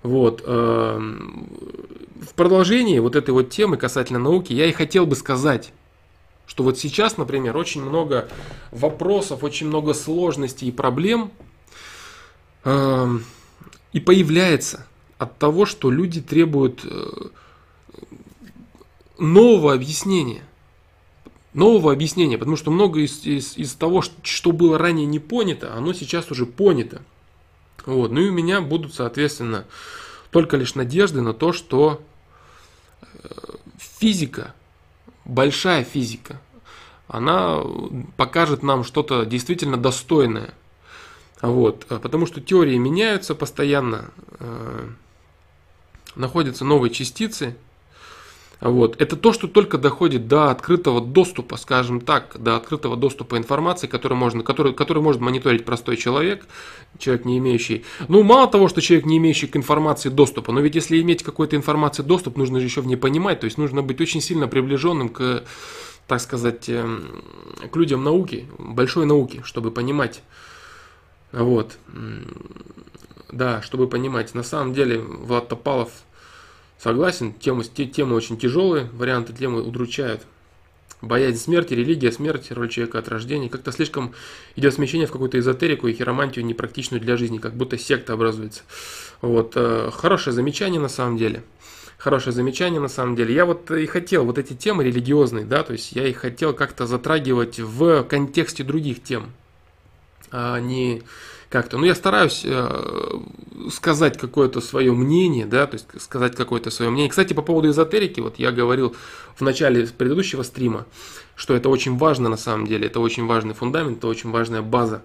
Вот. Э, в продолжении вот этой вот темы касательно науки я и хотел бы сказать, что вот сейчас, например, очень много вопросов, очень много сложностей и проблем и появляется от того, что люди требуют э, нового объяснения. Нового объяснения, потому что много из, из, из того, что было ранее не понято, оно сейчас уже понято. Вот. Ну и у меня будут, соответственно, только лишь надежды на то, что э, физика, большая физика, она покажет нам что-то действительно достойное – Вот, потому что теории меняются постоянно, находятся новые частицы, вот. Это то, что только доходит до открытого доступа, скажем так, до открытого доступа информации, который, можно, который, который может мониторить простой человек, человек не имеющий. Ну, мало того, что человек не имеющий к информации доступа, но ведь если иметь какой-то информации доступ, нужно же еще в ней понимать, то есть нужно быть очень сильно приближенным к, так сказать, эм, к людям науки, большой науки, чтобы понимать. Вот. Да, чтобы понимать. На самом деле Влад Топалов – Согласен, темы, темы очень тяжелые, варианты темы удручают. Боязнь смерти, религия, смерть, роль человека от рождения. Как-то слишком идет смещение в какую-то эзотерику и хиромантию непрактичную для жизни, как будто секта образуется. Вот, э, хорошее замечание на самом деле. Хорошее замечание на самом деле. Я вот и хотел вот эти темы религиозные, да, то есть я их хотел как-то затрагивать в контексте других тем, а не как-то. Ну, я стараюсь э, сказать какое-то свое мнение, да, то есть сказать какое-то свое мнение. Кстати, по поводу эзотерики, вот я говорил в начале предыдущего стрима, что это очень важно на самом деле, это очень важный фундамент, это очень важная база.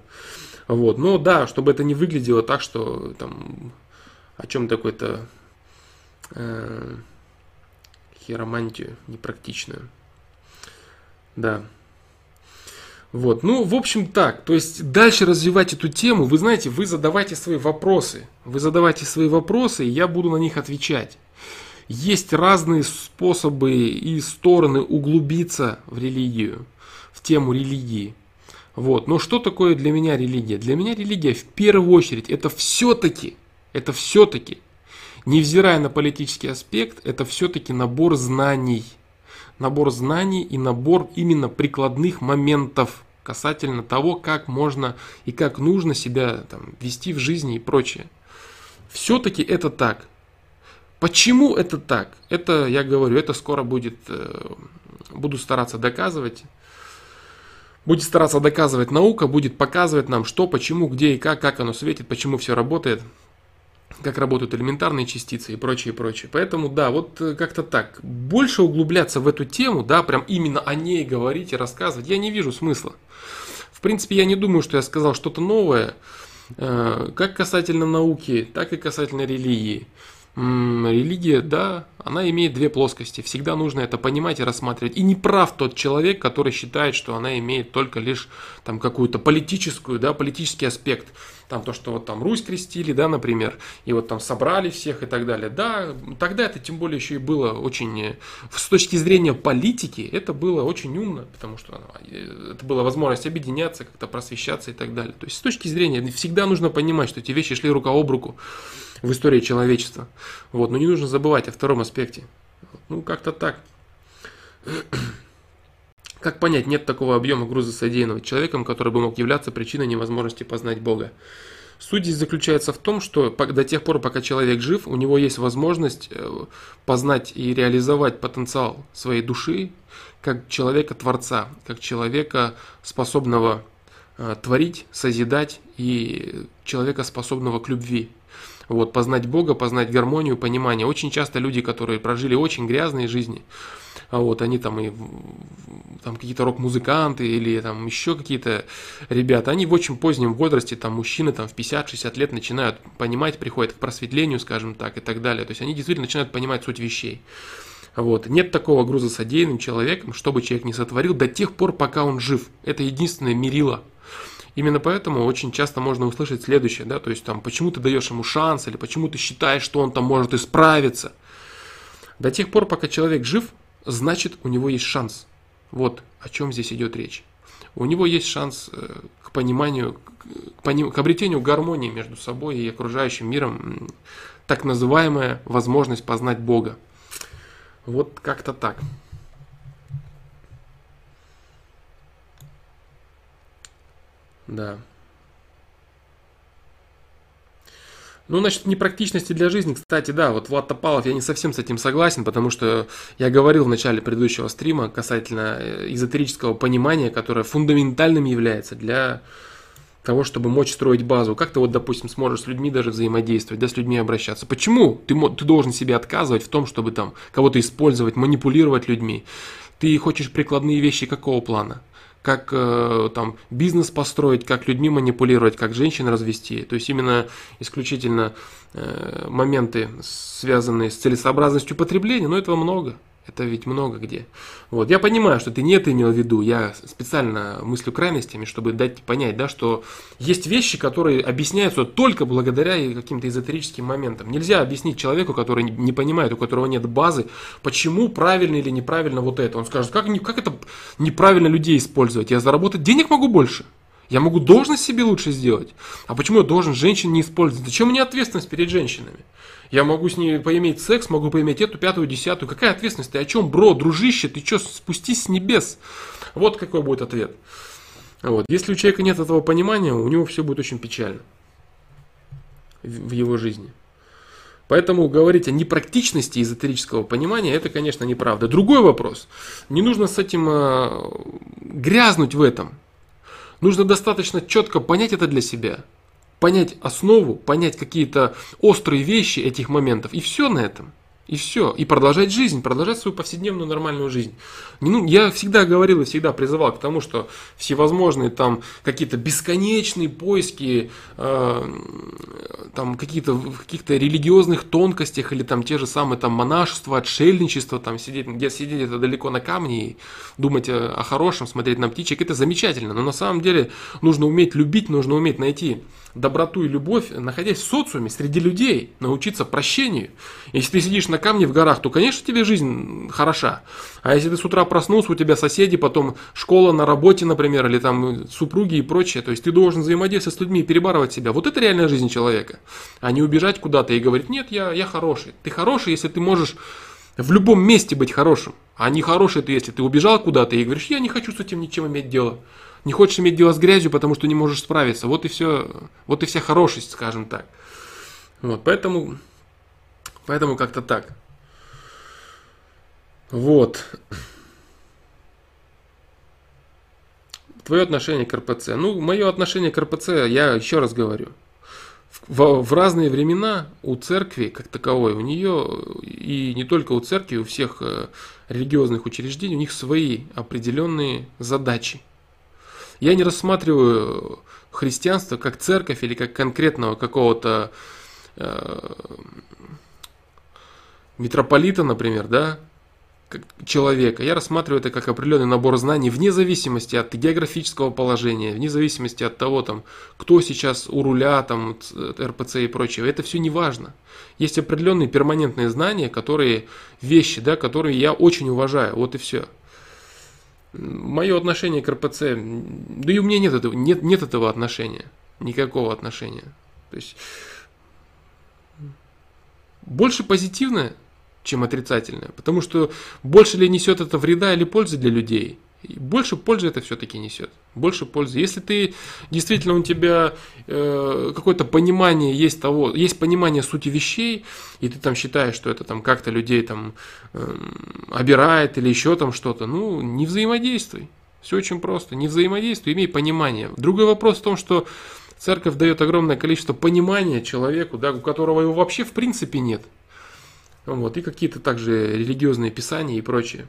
Вот, но да, чтобы это не выглядело так, что там о чем такой-то э, хиромантию непрактичную. Да. Вот, ну, в общем, так. То есть дальше развивать эту тему, вы знаете, вы задавайте свои вопросы. Вы задавайте свои вопросы, и я буду на них отвечать. Есть разные способы и стороны углубиться в религию, в тему религии. Вот. Но что такое для меня религия? Для меня религия в первую очередь это все-таки, это все-таки, невзирая на политический аспект, это все-таки набор знаний – набор знаний и набор именно прикладных моментов касательно того, как можно и как нужно себя там, вести в жизни и прочее. Все-таки это так. Почему это так? Это, я говорю, это скоро будет, э, буду стараться доказывать. Будет стараться доказывать наука, будет показывать нам, что, почему, где и как, как оно светит, почему все работает как работают элементарные частицы и прочее, прочее. Поэтому, да, вот э, как-то так. Больше углубляться в эту тему, да, прям именно о ней говорить и рассказывать, я не вижу смысла. В принципе, я не думаю, что я сказал что-то новое, э, как касательно науки, так и касательно религии. Религия, да, она имеет две плоскости. Всегда нужно это понимать и рассматривать. И не прав тот человек, который считает, что она имеет только лишь там какую-то политическую, да, политический аспект там то, что вот там Русь крестили, да, например, и вот там собрали всех и так далее. Да, тогда это тем более еще и было очень, э, с точки зрения политики, это было очень умно, потому что э, это была возможность объединяться, как-то просвещаться и так далее. То есть с точки зрения, всегда нужно понимать, что эти вещи шли рука об руку в истории человечества. Вот, но не нужно забывать о втором аспекте. Ну, как-то так. Как понять, нет такого объема груза, содеянного человеком, который бы мог являться причиной невозможности познать Бога? Суть здесь заключается в том, что до тех пор, пока человек жив, у него есть возможность э, познать и реализовать потенциал своей души как человека-творца, как человека, способного э, творить, созидать и человека, способного к любви. Вот, познать Бога, познать гармонию, понимание. Очень часто люди, которые прожили очень грязные жизни, а вот они там и там какие-то рок-музыканты или там еще какие-то ребята, они в очень позднем возрасте, там мужчины там в 50-60 лет начинают понимать, приходят к просветлению, скажем так, и так далее. То есть они действительно начинают понимать суть вещей. Вот. Нет такого груза содеянным человеком, чтобы человек не сотворил до тех пор, пока он жив. Это единственное мерило. Именно поэтому очень часто можно услышать следующее, да, то есть там, почему ты даешь ему шанс, или почему ты считаешь, что он там может исправиться. До тех пор, пока человек жив, значит у него есть шанс. Вот о чем здесь идет речь. У него есть шанс э, к пониманию, к, поним, к обретению гармонии между собой и окружающим миром, так называемая возможность познать Бога. Вот как-то так. Да. Ну, насчет непрактичности для жизни, кстати, да, вот Влад Топалов, я не совсем с этим согласен, потому что я говорил в начале предыдущего стрима касательно э, эзотерического понимания, которое фундаментальным является для того, чтобы мочь строить базу. Как ты вот, допустим, сможешь с людьми даже взаимодействовать, да, с людьми обращаться? Почему ты, ты должен себе отказывать в том, чтобы там кого-то использовать, манипулировать людьми? Ты хочешь прикладные вещи какого плана? Как э, там бизнес построить, как людьми манипулировать, как женщин развести. То есть именно исключительно э, моменты, связанные с целесообразностью потребления, но этого много. Это ведь много где. Вот. Я понимаю, что ты не это имел в виду. Я специально мыслю крайностями, чтобы дать понять, да, что есть вещи, которые объясняются только благодаря каким-то эзотерическим моментам. Нельзя объяснить человеку, который не понимает, у которого нет базы, почему правильно или неправильно вот это. Он скажет, как, как это неправильно людей использовать? Я заработать денег могу больше. Я могу должность себе лучше сделать. А почему я должен женщин не использовать? Зачем мне ответственность перед женщинами? Я могу с ней поиметь секс, могу поиметь эту, пятую, десятую. Какая ответственность? Ты о чем, бро, дружище? Ты что, спустись с небес? Вот какой будет ответ. Вот. Если у человека нет этого понимания, у него все будет очень печально в его жизни. Поэтому говорить о непрактичности эзотерического понимания, это, конечно, неправда. Другой вопрос. Не нужно с этим э, грязнуть в этом. Нужно достаточно четко понять это для себя понять основу, понять какие-то острые вещи этих моментов, и все на этом. И все. И продолжать жизнь, продолжать свою повседневную нормальную жизнь. Ну, я всегда говорил и всегда призывал к тому, что всевозможные там какие-то бесконечные поиски э, там какие-то в каких-то религиозных тонкостях или там те же самые там монашество, отшельничество, там сидеть, где сидеть это далеко на камне и думать о, о хорошем, смотреть на птичек, это замечательно. Но на самом деле нужно уметь любить, нужно уметь найти доброту и любовь, находясь в социуме, среди людей, научиться прощению. Если ты сидишь на камне в горах, то, конечно, тебе жизнь хороша. А если ты с утра проснулся, у тебя соседи, потом школа на работе, например, или там супруги и прочее, то есть ты должен взаимодействовать с людьми перебарывать себя. Вот это реальная жизнь человека. А не убежать куда-то и говорить, нет, я, я хороший. Ты хороший, если ты можешь в любом месте быть хорошим. А не хороший ты, если ты убежал куда-то и говоришь, я не хочу с этим ничем иметь дело не хочешь иметь дело с грязью, потому что не можешь справиться. Вот и все, вот и вся хорошесть, скажем так. Вот, поэтому, поэтому как-то так. Вот. Твое отношение к РПЦ. Ну, мое отношение к РПЦ, я еще раз говорю. В, в разные времена у церкви, как таковой, у нее, и не только у церкви, у всех э, религиозных учреждений, у них свои определенные задачи. Я не рассматриваю христианство как церковь или как конкретного какого-то э, митрополита, например, да, как человека. Я рассматриваю это как определенный набор знаний вне зависимости от географического положения, вне зависимости от того, там, кто сейчас у руля, там, РПЦ и прочего. Это все не важно. Есть определенные перманентные знания, которые вещи, да, которые я очень уважаю. Вот и все. Мое отношение к РПЦ, да и у меня нет этого, нет, нет этого отношения, никакого отношения. То есть больше позитивное, чем отрицательное, потому что больше ли несет это вреда или пользы для людей – больше пользы это все-таки несет. Больше пользы. Если ты действительно у тебя э, какое-то понимание есть того, есть понимание сути вещей, и ты там считаешь, что это там как-то людей там э, обирает или еще там что-то, ну, не взаимодействуй. Все очень просто. Не взаимодействуй, имей понимание. Другой вопрос в том, что церковь дает огромное количество понимания человеку, да, у которого его вообще в принципе нет. Вот, и какие-то также религиозные писания и прочее.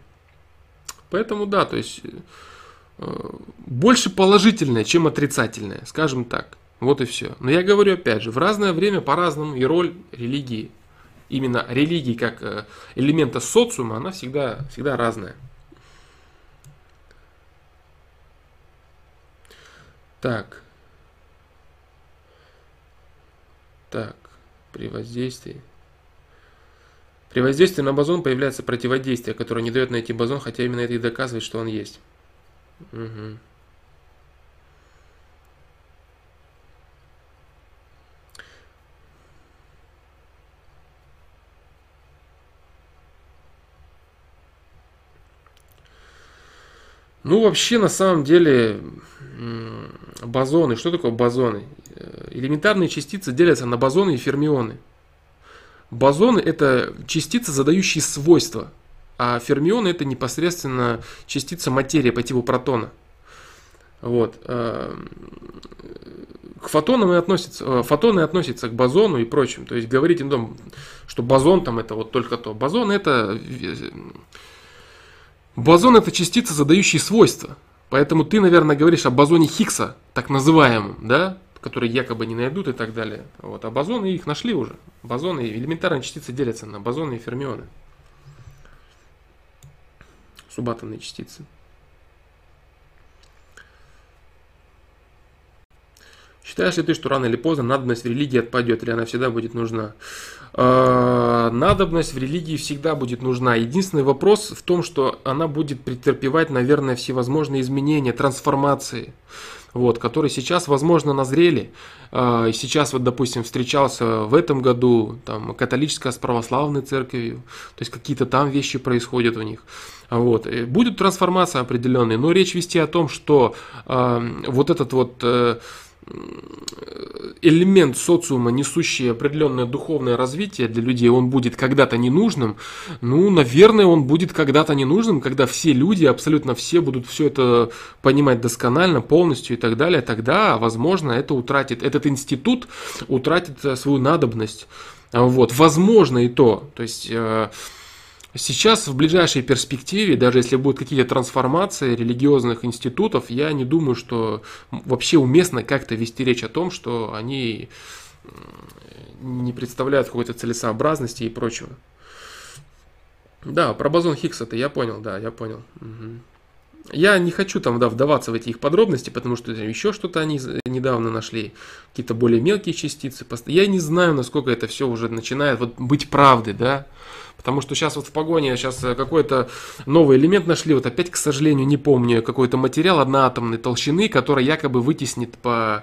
Поэтому да, то есть э, больше положительное, чем отрицательное, скажем так. Вот и все. Но я говорю опять же, в разное время по-разному и роль религии, именно религии как э, элемента социума, она всегда, всегда разная. Так. Так, при воздействии. При воздействии на бозон появляется противодействие, которое не дает найти бозон, хотя именно это и доказывает, что он есть. Угу. Ну, вообще, на самом деле, бозоны, что такое бозоны? Э, элементарные частицы делятся на бозоны и фермионы. Бозоны это частицы, задающие свойства, а фермионы это непосредственно частица материи по типу протона. Вот. Э, к фотонам и относятся, э, фотоны относятся к бозону и прочим. То есть говорить им, что бозон там это вот только то. Бозон это, бозон это частица, задающие свойства. Поэтому ты, наверное, говоришь о бозоне Хиггса, так называемом, да, который якобы не найдут и так далее. Вот. А бозоны их нашли уже. Бозоны, элементарные частицы делятся на бозоны и фермионы. Субатомные частицы. Считаешь ли ты, что рано или поздно надобность в религии отпадет, или она всегда будет нужна? Э, надобность в религии всегда будет нужна. Единственный вопрос в том, что она будет претерпевать, наверное, всевозможные изменения, трансформации, вот, которые сейчас, возможно, назрели. Э, сейчас, вот, допустим, встречался в этом году там, католическая с православной церковью, то есть какие-то там вещи происходят у них. Вот. Будет трансформация определенная, но речь вести о том, что э, вот этот вот... Э, элемент социума, несущий определенное духовное развитие для людей, он будет когда-то ненужным, ну, наверное, он будет когда-то ненужным, когда все люди, абсолютно все будут все это понимать досконально, полностью и так далее, тогда, возможно, это утратит, этот институт утратит э, свою надобность. Вот, возможно и то. То есть э, Сейчас, в ближайшей перспективе, даже если будут какие-то трансформации религиозных институтов, я не думаю, что вообще уместно как-то вести речь о том, что они не представляют какой-то целесообразности и прочего. Да, про бозон Хиггса-то я понял, да, я понял. Угу. Я не хочу там да, вдаваться в эти их подробности, потому что еще что-то они недавно нашли, какие-то более мелкие частицы. Я не знаю, насколько это все уже начинает вот быть правдой, да. Потому что сейчас вот в погоне сейчас э, какой-то новый элемент нашли, вот опять, к сожалению, не помню, какой-то материал одноатомной толщины, который якобы вытеснит по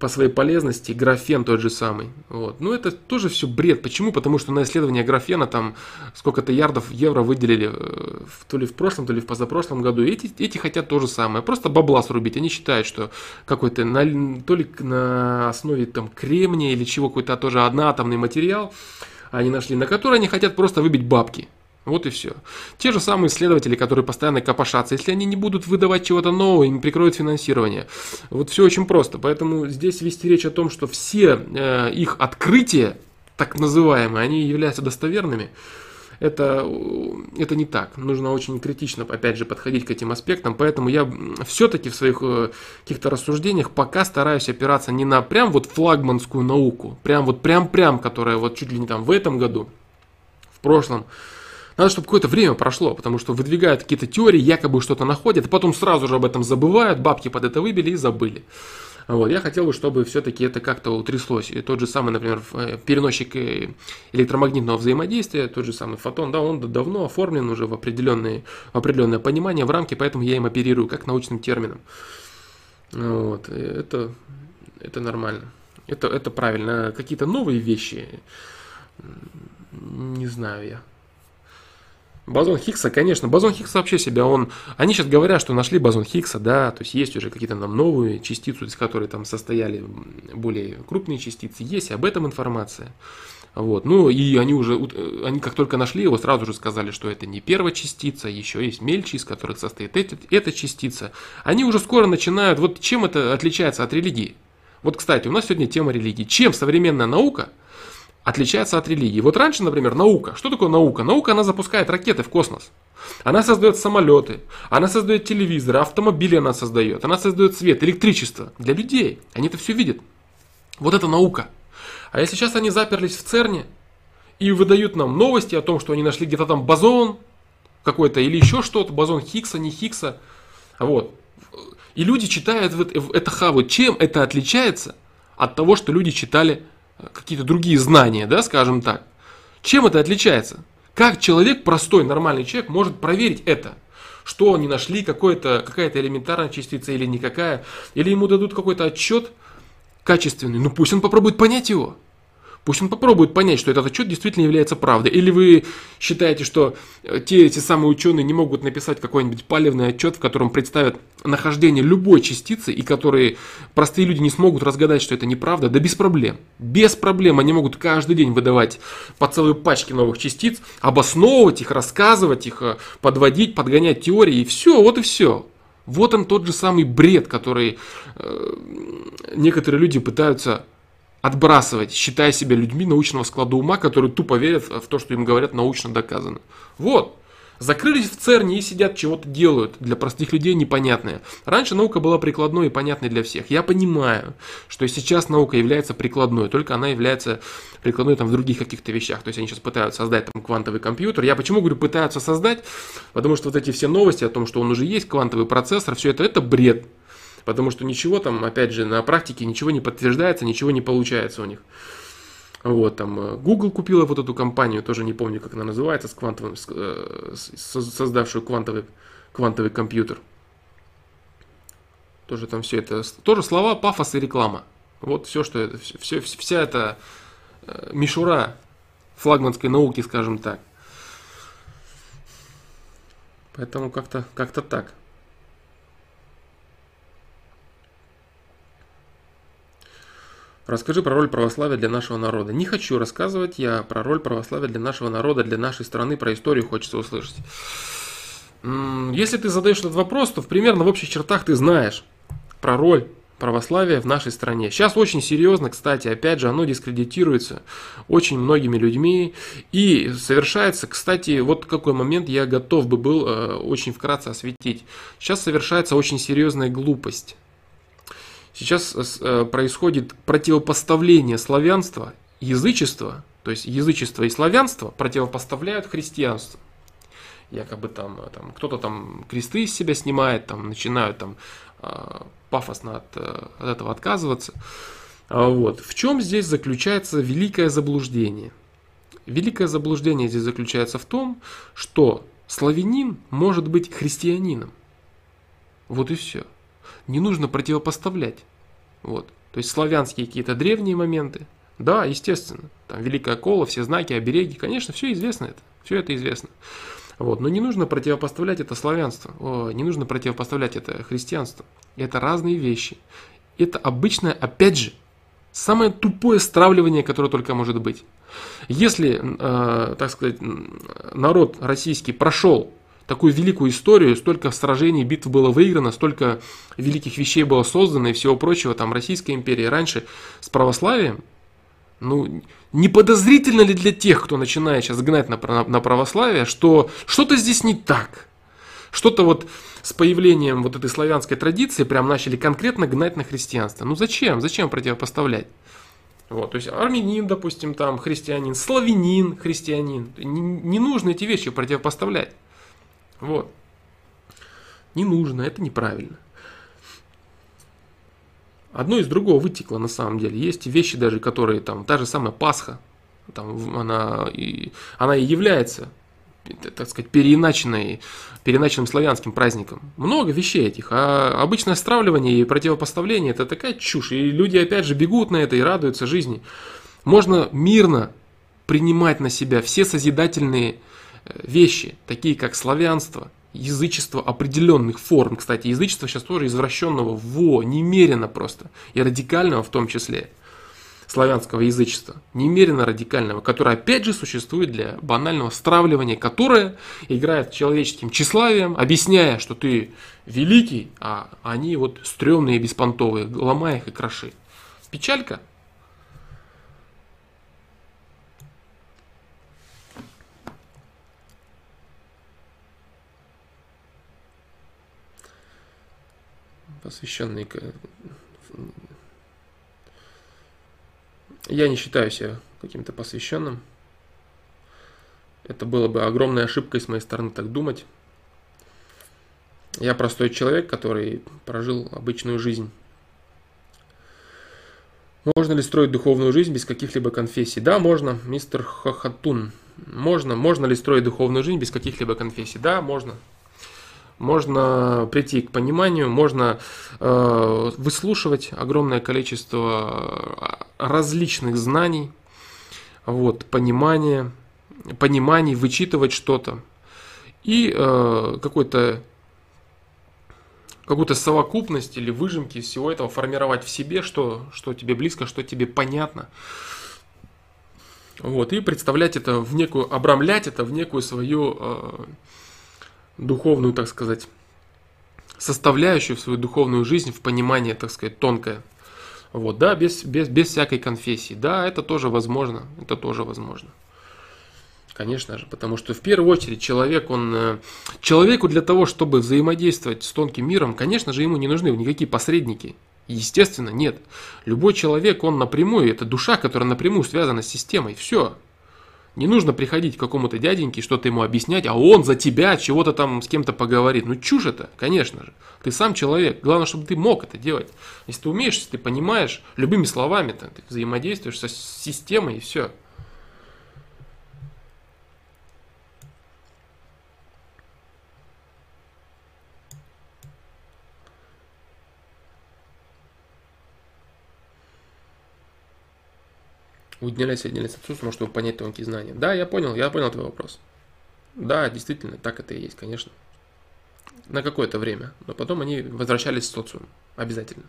по своей полезности графен тот же самый. Вот. Ну, это тоже все бред. Почему? Потому что на исследование графена там сколько-то ярдов евро выделили э, то ли в прошлом, то ли в позапрошлом году. Эти, эти хотят то же самое. Просто бабла срубить. Они считают, что какой-то на, то ли на основе там кремния или чего, какой-то тоже одноатомный материал они нашли, на которые они хотят просто выбить бабки. Вот и все. Те же самые исследователи, которые постоянно копошатся, если они не будут выдавать чего-то нового, им прикроют финансирование. Вот все очень просто. Поэтому здесь вести речь о том, что все э, их открытия, так называемые, они являются достоверными, это, это не так. Нужно очень критично, опять же, подходить к этим аспектам. Поэтому я все-таки в своих э, каких-то рассуждениях пока стараюсь опираться не на прям вот флагманскую науку, прям вот прям-прям, которая вот чуть ли не там в этом году, в прошлом, надо, чтобы какое-то время прошло, потому что выдвигают какие-то теории, якобы что-то находят, а потом сразу же об этом забывают, бабки под это выбили и забыли. Вот, я хотел бы, чтобы все-таки это как-то утряслось. И тот же самый, например, э, переносчик э, электромагнитного взаимодействия, тот же самый фотон, да, он давно оформлен уже в, определенные, в определенное понимание, в рамки, поэтому я им оперирую как научным термином. Вот, это, это нормально. Это, это правильно. Какие-то новые вещи, не знаю я. Бозон Хиггса, конечно, бозон Хиггса вообще себя, он, они сейчас говорят, что нашли бозон Хиггса, да, то есть есть уже какие-то там новые частицы, из которых там состояли более крупные частицы, есть об этом информация. Вот. Ну и они уже, они как только нашли его, сразу же сказали, что это не первая частица, еще есть мельче, из которых состоит эта, эта частица. Они уже скоро начинают, вот чем это отличается от религии? Вот, кстати, у нас сегодня тема религии. Чем современная наука отличается от религии. Вот раньше, например, наука. Что такое наука? Наука, она запускает ракеты в космос. Она создает самолеты, она создает телевизоры, автомобили она создает, она создает свет, электричество для людей. Они это все видят. Вот это наука. А если сейчас они заперлись в ЦЕРНе и выдают нам новости о том, что они нашли где-то там бозон какой-то или еще что-то, бозон Хиггса, не Хиггса, вот. И люди читают это хавают. Чем это отличается от того, что люди читали какие-то другие знания, да, скажем так. Чем это отличается? Как человек, простой, нормальный человек, может проверить это? Что они нашли, какая-то элементарная частица или никакая? Или ему дадут какой-то отчет качественный? Ну пусть он попробует понять его. Пусть он попробует понять, что этот отчет действительно является правдой. Или вы считаете, что э, те эти самые ученые не могут написать какой-нибудь палевный отчет, в котором представят нахождение любой частицы, и которые простые люди не смогут разгадать, что это неправда? Да без проблем. Без проблем они могут каждый день выдавать по целой пачке новых частиц, обосновывать их, рассказывать их, э, подводить, подгонять теории, и все, вот и все. Вот он тот же самый бред, который э, некоторые люди пытаются отбрасывать, считая себя людьми научного склада ума, которые тупо верят в то, что им говорят научно доказано. Вот. Закрылись в ЦЕРНе и сидят, чего-то делают, для простых людей непонятное. Раньше наука была прикладной и понятной для всех. Я понимаю, что сейчас наука является прикладной, только она является прикладной там в других каких-то вещах. То есть они сейчас пытаются создать там квантовый компьютер. Я почему говорю пытаются создать? Потому что вот эти все новости о том, что он уже есть, квантовый процессор, все это, это бред. Потому что ничего там, опять же, на практике ничего не подтверждается, ничего не получается у них. Вот, там э, Google купила вот эту компанию, тоже не помню, как она называется, с квантовым, с, э, создавшую квантовый, квантовый компьютер. Тоже там все это, тоже слова, пафос и реклама. Вот все, что это, все, вся эта э, мишура флагманской науки, скажем так. Поэтому как-то как так. Расскажи про роль православия для нашего народа. Не хочу рассказывать я про роль православия для нашего народа, для нашей страны, про историю хочется услышать. Если ты задаешь этот вопрос, то примерно в общих чертах ты знаешь про роль православия в нашей стране. Сейчас очень серьезно, кстати, опять же, оно дискредитируется очень многими людьми и совершается, кстати, вот какой момент я готов бы был э, очень вкратце осветить. Сейчас совершается очень серьезная глупость. Сейчас э, э, происходит противопоставление славянства, язычества, то есть язычество и славянство противопоставляют христианству. Якобы там, э, там кто-то там кресты из себя снимает, там начинают там пафосно от, от этого отказываться. А вот. В чем здесь заключается великое заблуждение? Великое заблуждение здесь заключается в том, что славянин может быть христианином. Вот и все не нужно противопоставлять. Вот. То есть славянские какие-то древние моменты. Да, естественно. Там Великая Кола, все знаки, обереги. Конечно, все известно это. Все это известно. Вот. Но не нужно противопоставлять это славянство. О, не нужно противопоставлять это христианство. Это разные вещи. Это обычное, опять же, самое тупое стравливание, которое только может быть. Если, э, так сказать, народ российский прошел такую великую историю, столько сражений, битв было выиграно, столько великих вещей было создано и всего прочего, там Российская империя раньше с православием, ну, не подозрительно ли для тех, кто начинает сейчас гнать на, на, на православие, что что-то здесь не так? Что-то вот с появлением вот этой славянской традиции прям начали конкретно гнать на христианство. Ну зачем? Зачем противопоставлять? Вот, то есть армянин, допустим, там христианин, славянин, христианин. Не, не нужно эти вещи противопоставлять. Вот. Не нужно, это неправильно. Одно из другого вытекло на самом деле. Есть вещи даже, которые там, та же самая Пасха, там она и, она и является, так сказать, переиначенной, переиначенным славянским праздником. Много вещей этих. А обычное стравливание и противопоставление это такая чушь. И люди опять же бегут на это и радуются жизни. Можно мирно принимать на себя все созидательные вещи, такие как славянство, язычество определенных форм. Кстати, язычество сейчас тоже извращенного во, немерено просто, и радикального в том числе, славянского язычества, немерено радикального, которое опять же существует для банального стравливания, которое играет человеческим тщеславием, объясняя, что ты великий, а они вот стрёмные беспонтовые, ломая их и кроши. Печалька, посвященный... Я не считаю себя каким-то посвященным. Это было бы огромной ошибкой с моей стороны так думать. Я простой человек, который прожил обычную жизнь. Можно ли строить духовную жизнь без каких-либо конфессий? Да, можно, мистер Хохатун. Можно. Можно ли строить духовную жизнь без каких-либо конфессий? Да, можно можно прийти к пониманию, можно э, выслушивать огромное количество э, различных знаний, вот, понимания, пониманий, вычитывать что-то и э, какой-то какую-то совокупность или выжимки из всего этого формировать в себе, что, что тебе близко, что тебе понятно. Вот, и представлять это в некую, обрамлять это в некую свою э, духовную, так сказать, составляющую в свою духовную жизнь, в понимание, так сказать, тонкое. Вот, да, без, без, без всякой конфессии. Да, это тоже возможно, это тоже возможно. Конечно же, потому что в первую очередь человек, он, э, человеку для того, чтобы взаимодействовать с тонким миром, конечно же, ему не нужны никакие посредники. Естественно, нет. Любой человек, он напрямую, это душа, которая напрямую связана с системой. Все. Не нужно приходить к какому-то дяденьке, что-то ему объяснять, а он за тебя чего-то там с кем-то поговорит. Ну чушь это, конечно же. Ты сам человек. Главное, чтобы ты мог это делать. Если ты умеешь, если ты понимаешь, любыми словами ты взаимодействуешь со системой и все. Уединялясь отдельность отсутствует, чтобы понять тонкие знания. Да, я понял, я понял твой вопрос. Да, действительно, так это и есть, конечно. На какое-то время. Но потом они возвращались в социум. Обязательно.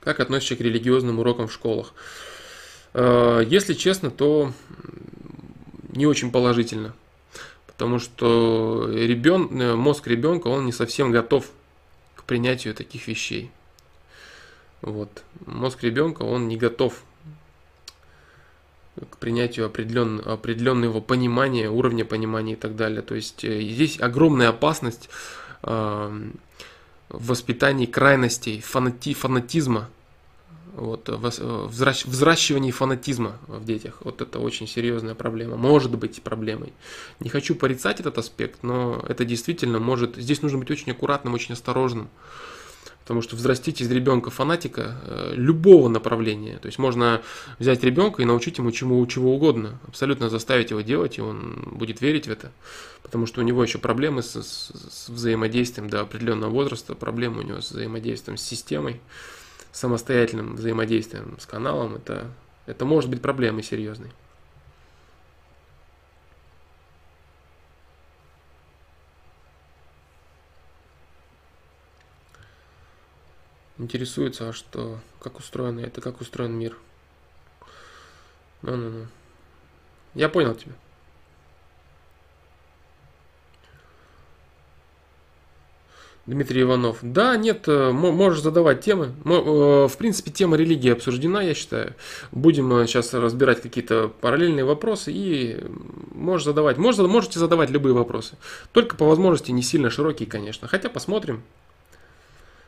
Как относишься к религиозным урокам в школах? Э, если честно, то не очень положительно. Потому что ребен... Э, мозг ребенка, он не совсем готов к принятию таких вещей. Вот. Мозг ребенка, он не готов к принятию определен, определенного понимания, уровня понимания и так далее. То есть э, здесь огромная опасность э, в воспитании крайностей, фанати, фанатизма, вот, взращ, взращивании фанатизма в детях. Вот это очень серьезная проблема, может быть проблемой. Не хочу порицать этот аспект, но это действительно может... Здесь нужно быть очень аккуратным, очень осторожным. Потому что взрастить из ребенка фанатика э, любого направления. То есть можно взять ребенка и научить ему чему чего угодно. Абсолютно заставить его делать, и он будет верить в это. Потому что у него еще проблемы с, с, с взаимодействием до определенного возраста, проблемы у него с взаимодействием с системой, самостоятельным взаимодействием с каналом. Это, это может быть проблемой серьезной. Интересуется, а что, как устроено это, как устроен мир. Ну-ну-ну. Я понял тебя. Дмитрий Иванов. Да, нет, э, можешь задавать темы. Э, в принципе, тема религии обсуждена, я считаю. Будем сейчас э, разбирать какие-то параллельные вопросы и можешь задавать. Можете задавать любые вопросы. Только по возможности не сильно широкие, конечно. Хотя посмотрим.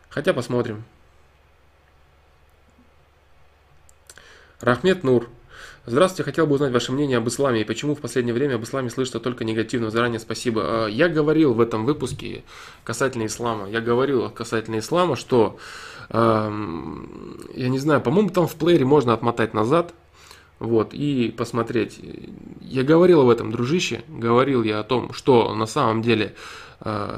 Хотя посмотрим. Рахмет Нур. Здравствуйте, хотел бы узнать ваше мнение об исламе и почему в последнее время об исламе слышно только негативно. Заранее спасибо. А, я говорил в этом выпуске касательно ислама, я говорил касательно ислама, что, я не знаю, по-моему, там в плеере можно отмотать назад, вот, и посмотреть. Я говорил об этом, дружище, говорил я о том, что на самом деле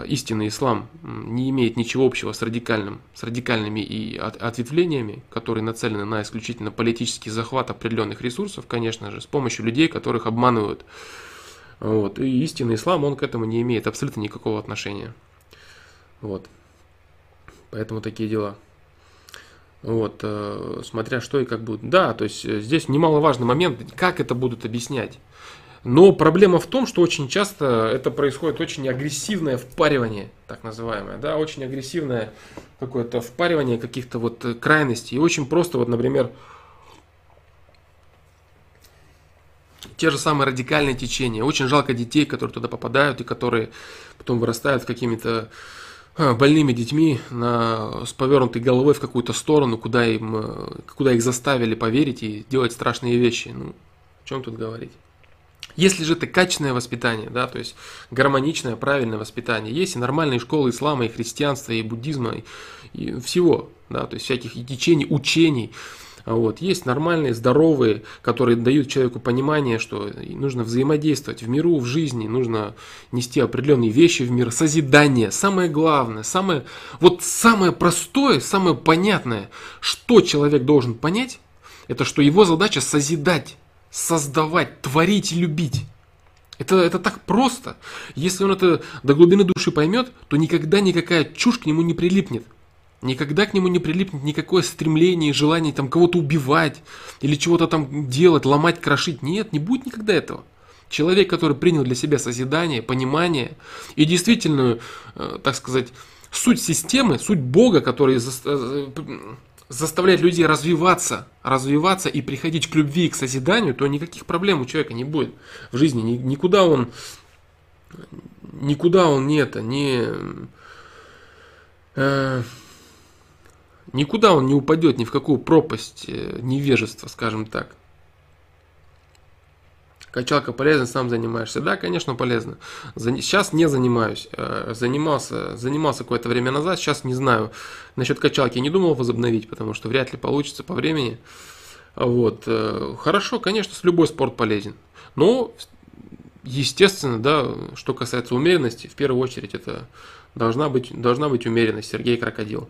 истинный ислам не имеет ничего общего с радикальным, с радикальными и от, ответвлениями, которые нацелены на исключительно политический захват определенных ресурсов, конечно же, с помощью людей, которых обманывают. Вот, и истинный ислам, он к этому не имеет абсолютно никакого отношения. Вот. Поэтому такие дела. Вот, э, смотря что и как будет. Да, то есть э, здесь немаловажный момент, как это будут объяснять. Но проблема в том, что очень часто это происходит очень агрессивное впаривание, так называемое, да, очень агрессивное какое-то впаривание каких-то вот э, крайностей. И очень просто, вот, например, те же самые радикальные течения. Очень жалко детей, которые туда попадают и которые потом вырастают какими-то а, больными детьми на, с повернутой головой в какую-то сторону, куда, им, э, куда их заставили поверить и делать страшные вещи. Ну, о чем тут говорить? Если же это качественное воспитание, да, то есть гармоничное, правильное воспитание, есть и нормальные школы ислама, и христианства, и буддизма, и, и всего, да, то есть всяких и течений, учений, вот. Есть нормальные, здоровые, которые дают человеку понимание, что нужно взаимодействовать в миру, в жизни, нужно нести определенные вещи в мир, созидание. Самое главное, самое, вот самое простое, самое понятное, что человек должен понять, это что его задача созидать, создавать, творить и любить. Это, это так просто. Если он это до глубины души поймет, то никогда никакая чушь к нему не прилипнет. Никогда к нему не прилипнет никакое стремление желание там кого-то убивать или чего-то там делать, ломать, крошить. Нет, не будет никогда этого. Человек, который принял для себя созидание, понимание и действительно, э, так сказать, суть системы, суть Бога, который, э, заставлять людей развиваться, развиваться и приходить к любви, к созиданию, то никаких проблем у человека не будет в жизни. Никуда он, никуда он не это, не, э, никуда он не упадет, ни в какую пропасть э, невежества, скажем так. Качалка полезна, сам занимаешься. Да, конечно, полезно. Сейчас не занимаюсь. Э, занимался, занимался какое-то время назад, сейчас не знаю. Насчет качалки не думал возобновить, потому что вряд ли получится по времени. Вот. Э, хорошо, конечно, любой спорт полезен. Но, естественно, да, что касается умеренности, в первую очередь это должна быть, должна быть умеренность. Сергей Крокодил.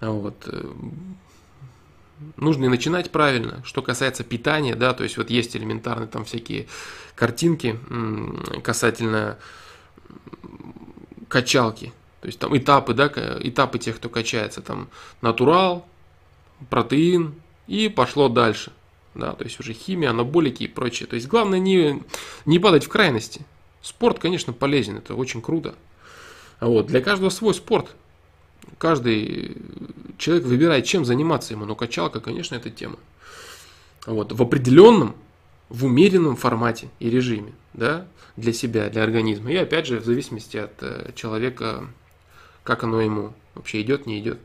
Вот нужно и начинать правильно. Что касается питания, да, то есть вот есть элементарные там всякие картинки касательно качалки. То есть там этапы, да, этапы тех, кто качается. Там натурал, протеин и пошло дальше. Да, то есть уже химия, анаболики и прочее. То есть главное не, не падать в крайности. Спорт, конечно, полезен, это очень круто. Вот, для каждого свой спорт каждый человек выбирает, чем заниматься ему, но качалка, конечно, это тема. Вот, в определенном, в умеренном формате и режиме, да, для себя, для организма. И опять же, в зависимости от э, человека, как оно ему вообще идет, не идет.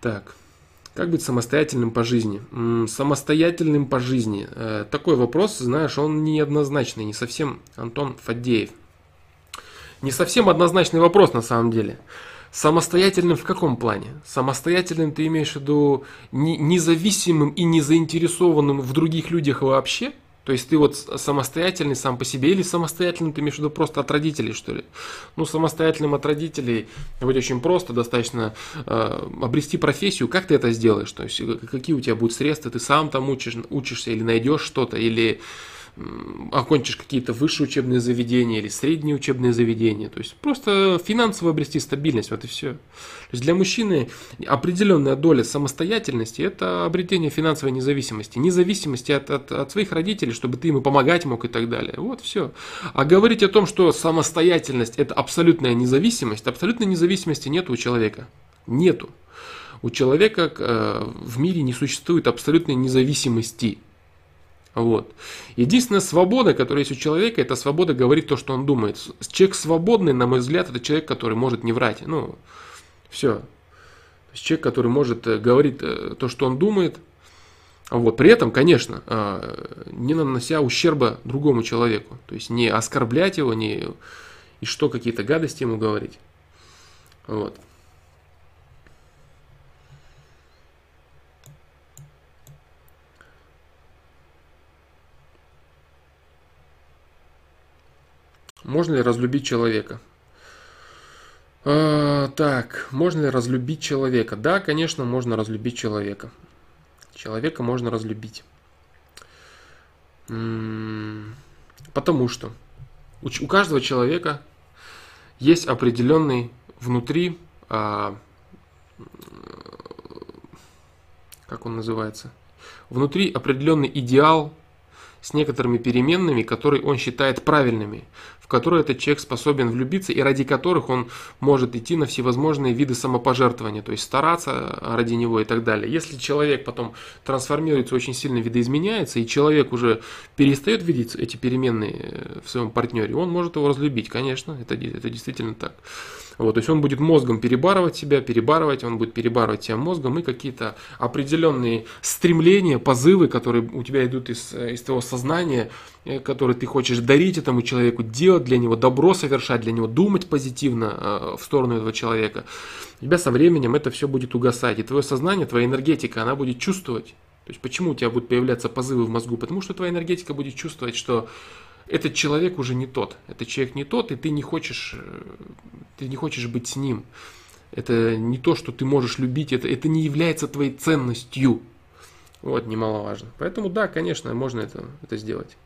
Так, как быть самостоятельным по жизни? самостоятельным по жизни. Э, такой вопрос, знаешь, он неоднозначный, не совсем Антон Фадеев – не совсем однозначный вопрос на самом деле. Самостоятельным в каком плане? Самостоятельным ты имеешь в виду независимым и не заинтересованным в других людях вообще? То есть ты вот самостоятельный сам по себе или самостоятельным ты имеешь в виду просто от родителей, что ли? Ну, самостоятельным от родителей быть очень просто, достаточно э, обрести профессию. Как ты это сделаешь? То есть какие у тебя будут средства? Ты сам там учишь, учишься или найдешь что-то, или окончишь какие-то высшие учебные заведения или средние учебные заведения. То есть просто финансово обрести стабильность, вот и все. То есть для мужчины определенная доля самостоятельности – это обретение финансовой независимости. Независимости от, от, от своих родителей, чтобы ты ему помогать мог и так далее. Вот все. А говорить о том, что самостоятельность – это абсолютная независимость, абсолютной независимости нет у человека. Нету. У человека э, в мире не существует абсолютной независимости. Вот. Единственная свобода, которая есть у человека, это свобода говорить то, что он думает. Человек свободный, на мой взгляд, это человек, который может не врать. Ну, все. Человек, который может э, говорить э, то, что он думает. Вот. При этом, конечно, э, не нанося ущерба другому человеку. То есть не оскорблять его, не и что какие-то гадости ему говорить. Вот. Можно ли разлюбить человека? А, так, можно ли разлюбить человека? Да, конечно, можно разлюбить человека. Человека можно разлюбить. Потому что у каждого человека есть определенный внутри, а, как он называется, внутри определенный идеал с некоторыми переменными, которые он считает правильными в которые этот человек способен влюбиться и ради которых он может идти на всевозможные виды самопожертвования, то есть стараться ради него и так далее. Если человек потом трансформируется, очень сильно видоизменяется, и человек уже перестает видеть эти переменные в своем партнере, он может его разлюбить, конечно, это, это действительно так. Вот, то есть он будет мозгом перебарывать себя, перебарывать, он будет перебарывать себя мозгом и какие-то определенные стремления, позывы, которые у тебя идут из, из твоего сознания, э, которые ты хочешь дарить этому человеку, делать для него, добро совершать для него, думать позитивно э, в сторону этого человека. У тебя со временем это все будет угасать, и твое сознание, твоя энергетика, она будет чувствовать. То есть почему у тебя будут появляться позывы в мозгу? Потому что твоя энергетика будет чувствовать, что этот человек уже не тот. Этот человек не тот, и ты не хочешь, э, ты не хочешь быть с ним. Это не то, что ты можешь любить, это, это не является твоей ценностью. Вот, немаловажно. Поэтому да, конечно, можно это, это сделать.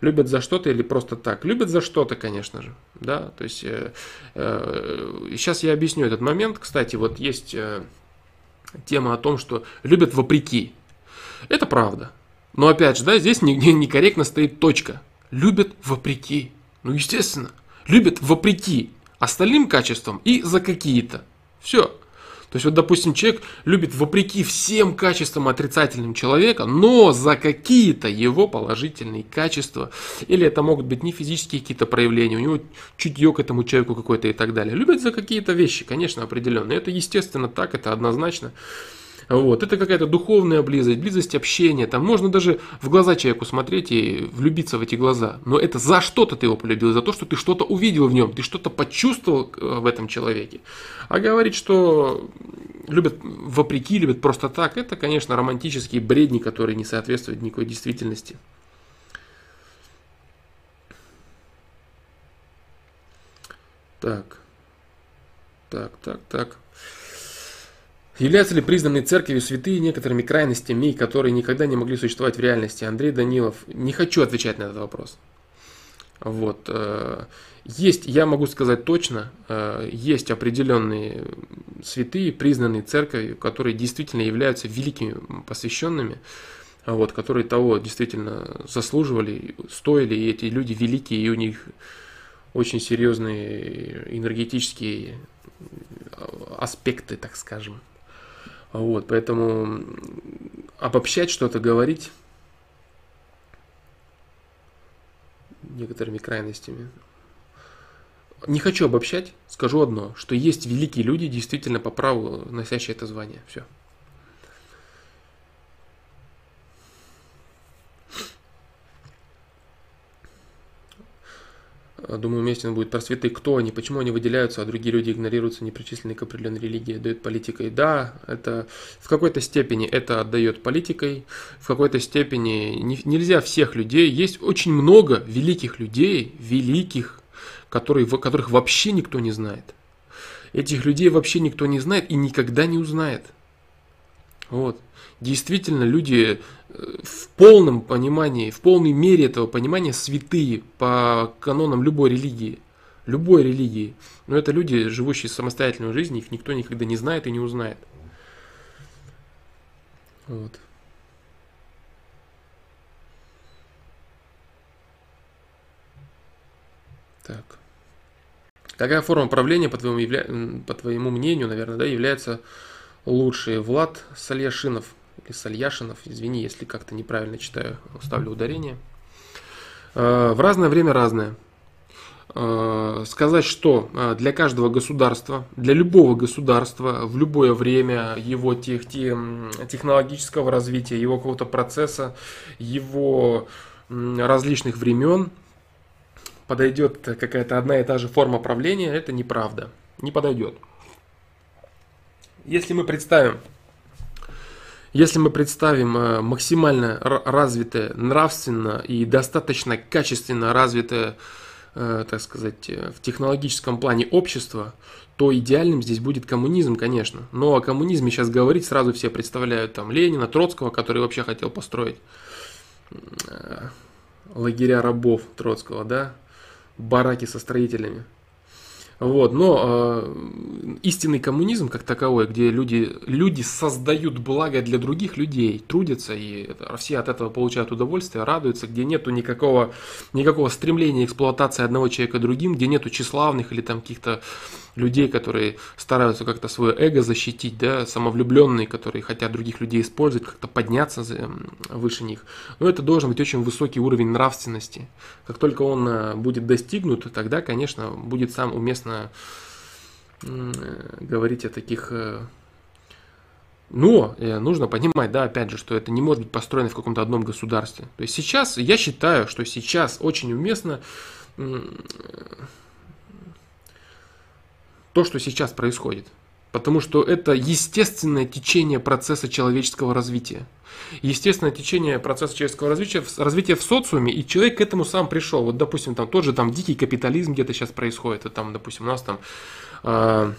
Любят за что-то или просто так? Любят за что-то, конечно же. Да? То есть, э, э, сейчас я объясню этот момент. Кстати, вот есть э, тема о том, что любят вопреки. Это правда. Но опять же, да, здесь некорректно стоит точка любят вопреки. Ну, естественно, любят вопреки остальным качествам и за какие-то. Все. То есть вот, допустим, человек любит вопреки всем качествам отрицательным человека, но за какие-то его положительные качества, или это могут быть не физические какие-то проявления, у него чутье к этому человеку какое-то и так далее. Любит за какие-то вещи, конечно, определенные. Это естественно так, это однозначно. Вот. Это какая-то духовная близость, близость общения. Там можно даже в глаза человеку смотреть и влюбиться в эти глаза. Но это за что-то ты его полюбил, за то, что ты что-то увидел в нем, ты что-то почувствовал э, в этом человеке. А говорить, что любят вопреки, любят просто так, это, конечно, романтические бредни, которые не соответствуют никакой действительности. Так. Так, так, так. Являются ли признанные церковью святые некоторыми крайностями, которые никогда не могли существовать в реальности? Андрей Данилов. Не хочу отвечать на этот вопрос. Вот. Э, есть, я могу сказать точно, э, есть определенные святые, признанные церковью, которые действительно являются великими посвященными, вот, которые того действительно заслуживали, стоили, и эти люди великие, и у них очень серьезные энергетические аспекты, так скажем. Вот, поэтому обобщать что-то, говорить некоторыми крайностями. Не хочу обобщать, скажу одно, что есть великие люди, действительно по праву носящие это звание. Все. Думаю, уместен будет про святых. Кто они, почему они выделяются, а другие люди игнорируются, не причисленные к определенной религии, отдают политикой. Да, это в какой-то степени это отдает политикой, в какой-то степени не, нельзя всех людей. Есть очень много великих людей, великих, которые, которых вообще никто не знает. Этих людей вообще никто не знает и никогда не узнает. Вот. Действительно, люди в полном понимании, в полной мере этого понимания святые по канонам любой религии. Любой религии. Но это люди, живущие самостоятельной жизнью, их никто никогда не знает и не узнает. Вот. Так. Какая форма правления, по твоему, явля... по твоему мнению, наверное, да, является лучшей? Влад Сальяшинов или Сальяшинов, извини, если как-то неправильно читаю, ставлю ударение. Э, в разное время разное. Э, сказать, что э, для каждого государства, для любого государства в любое время его тех, технологического развития, его какого-то процесса, его различных времен подойдет какая-то одна и та же форма правления, это неправда. Не подойдет. Если мы представим если мы представим э, максимально развитое, нравственно и достаточно качественно развитое, э, так сказать, э, в технологическом плане общество, то идеальным здесь будет коммунизм, конечно. Но о коммунизме сейчас говорить сразу все представляют там Ленина, Троцкого, который вообще хотел построить лагеря рабов Троцкого, да, бараки со строителями. Вот, но э, истинный коммунизм как таковой, где люди, люди создают благо для других людей, трудятся, и все от этого получают удовольствие, радуются, где нету никакого, никакого стремления эксплуатации одного человека другим, где нету тщеславных или там каких-то людей, которые стараются как-то свое эго защитить, да, самовлюбленные, которые хотят других людей использовать, как-то подняться выше них. Но это должен быть очень высокий уровень нравственности. Как только он э, будет достигнут, тогда, конечно, будет сам уместно говорить о таких э, но э, нужно понимать, да, опять же, что это не может быть построено в каком-то одном государстве. То есть сейчас, я считаю, что сейчас очень уместно то, что сейчас происходит. Потому что это естественное течение процесса человеческого развития. Естественное течение процесса человеческого развития, развития в социуме, и человек к этому сам пришел. Вот, допустим, там тот же там дикий капитализм где-то сейчас происходит, и там, допустим, у нас там, э,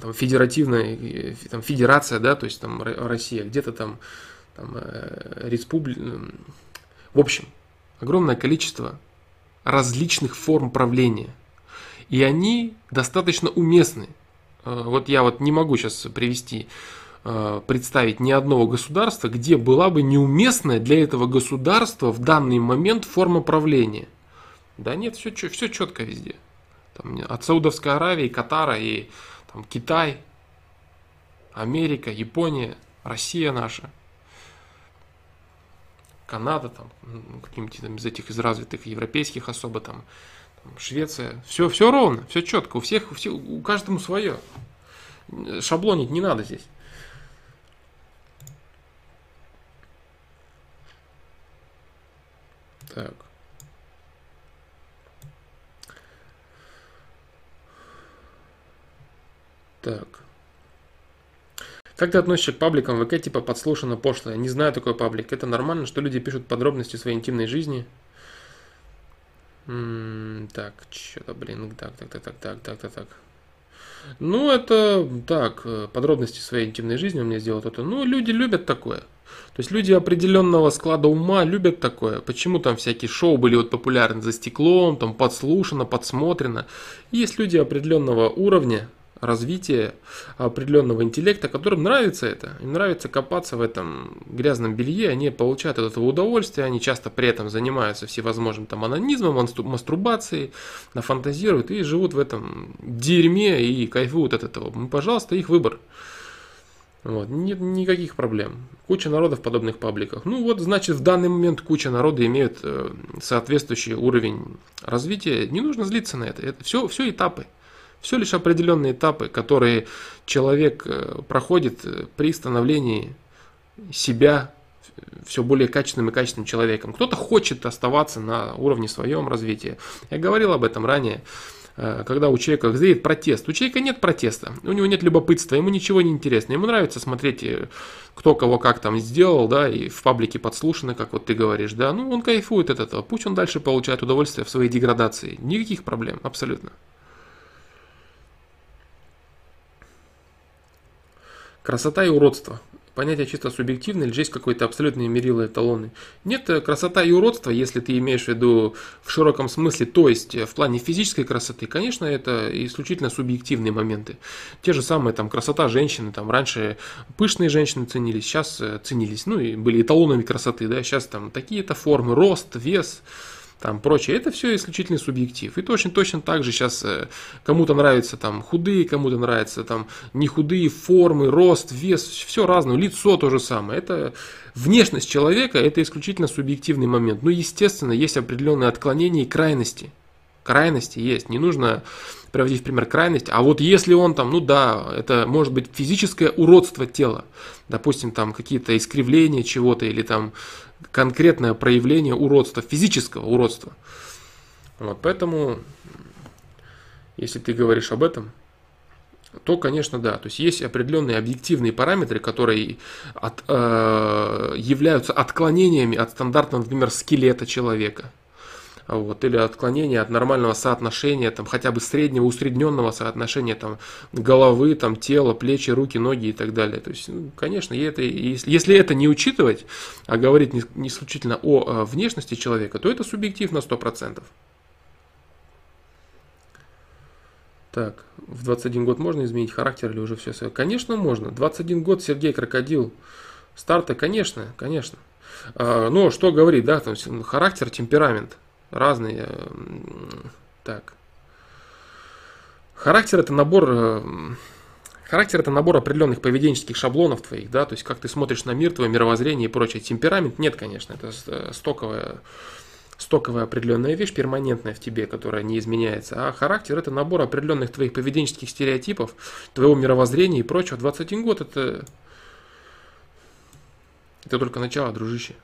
там федеративная, там, федерация, да, то есть там Россия, где-то там, там э, республика. В общем, огромное количество различных форм правления – и они достаточно уместны. Э, вот я вот не могу сейчас привести, э, представить ни одного государства, где была бы неуместная для этого государства в данный момент форма правления. Да нет, все, все четко везде. Там, от Саудовской Аравии, Катара и там, Китай. Америка, Япония, Россия наша, Канада, там, каким-нибудь из этих из развитых европейских особо там, там Швеция. Все, все ровно, все четко. У всех, у, всех, у каждому свое. Шаблонить не надо здесь. Так. Так. Как ты относишься к пабликам ВК типа подслушано пошлое? Не знаю такой паблик. Это нормально, что люди пишут подробности своей интимной жизни? Так, что-то, блин, так, так, так, так, так, так, так, так. Ну, это так, подробности своей интимной жизни у меня сделал это. Ну, люди любят такое. То есть люди определенного склада ума любят такое. Почему там всякие шоу были вот популярны за стеклом, там подслушано, подсмотрено. Есть люди определенного уровня, развития определенного интеллекта, которым нравится это. Им нравится копаться в этом грязном белье, они получают от этого удовольствие, они часто при этом занимаются всевозможным там анонизмом, мастурбацией, нафантазируют и живут в этом дерьме и кайфуют от этого. Ну, пожалуйста, их выбор. Вот, нет никаких проблем. Куча народа в подобных пабликах. Ну вот, значит, в данный момент куча народа имеют э, соответствующий уровень развития. Не нужно злиться на это. Это все, все этапы. Все лишь определенные этапы, которые человек э, проходит э, при становлении себя все более качественным и качественным человеком. Кто-то хочет оставаться на уровне своем развития. Я говорил об этом ранее, э, когда у человека зреет протест. У человека нет протеста, у него нет любопытства, ему ничего не интересно. Ему нравится смотреть, кто кого как там сделал, да, и в паблике подслушано, как вот ты говоришь, да. Ну, он кайфует от этого. Пусть он дальше получает удовольствие в своей деградации. Никаких проблем, абсолютно. Красота и уродство. Понятие чисто субъективное или есть какой-то абсолютный мерило эталоны? Нет, э, красота и уродство, если ты имеешь в виду в широком смысле, то есть э, в плане физической красоты, конечно, это исключительно субъективные моменты. Те же самые там красота женщины, там раньше пышные женщины ценились, сейчас э, ценились, ну и были эталонами красоты, да, сейчас там такие-то формы, рост, вес, там прочее. Это все исключительно субъектив. И точно, точно так же сейчас э, кому-то нравятся там худые, кому-то нравятся там не худые формы, рост, вес, все разное, лицо то же самое. Это внешность человека, это исключительно субъективный момент. Ну, естественно, есть определенные отклонения и крайности. Крайности есть. Не нужно приводить в пример крайность. А вот если он там, ну да, это может быть физическое уродство тела. Допустим, там какие-то искривления чего-то или там конкретное проявление уродства, физического уродства. Вот, поэтому, если ты говоришь об этом, то, конечно, да. То есть есть определенные объективные параметры, которые от, э, являются отклонениями от стандартного, например, скелета человека вот, или отклонение от нормального соотношения, там, хотя бы среднего, усредненного соотношения там, головы, там, тела, плечи, руки, ноги и так далее. То есть, ну, конечно, это, если, если это не учитывать, а говорить не, не исключительно о, о внешности человека, то это субъектив на 100%. Так, в 21 год можно изменить характер или уже все? Конечно, можно. 21 год Сергей Крокодил. Старта, конечно, конечно. А, но что говорить, да, там характер, темперамент разные. Так. Характер это набор э, Характер это набор определенных поведенческих шаблонов твоих, да, то есть как ты смотришь на мир, твое мировоззрение и прочее. Темперамент нет, конечно, это э, стоковая, стоковая определенная вещь, перманентная в тебе, которая не изменяется. А характер это набор определенных твоих поведенческих стереотипов, твоего мировоззрения и прочего. 21 год это, это только начало, дружище,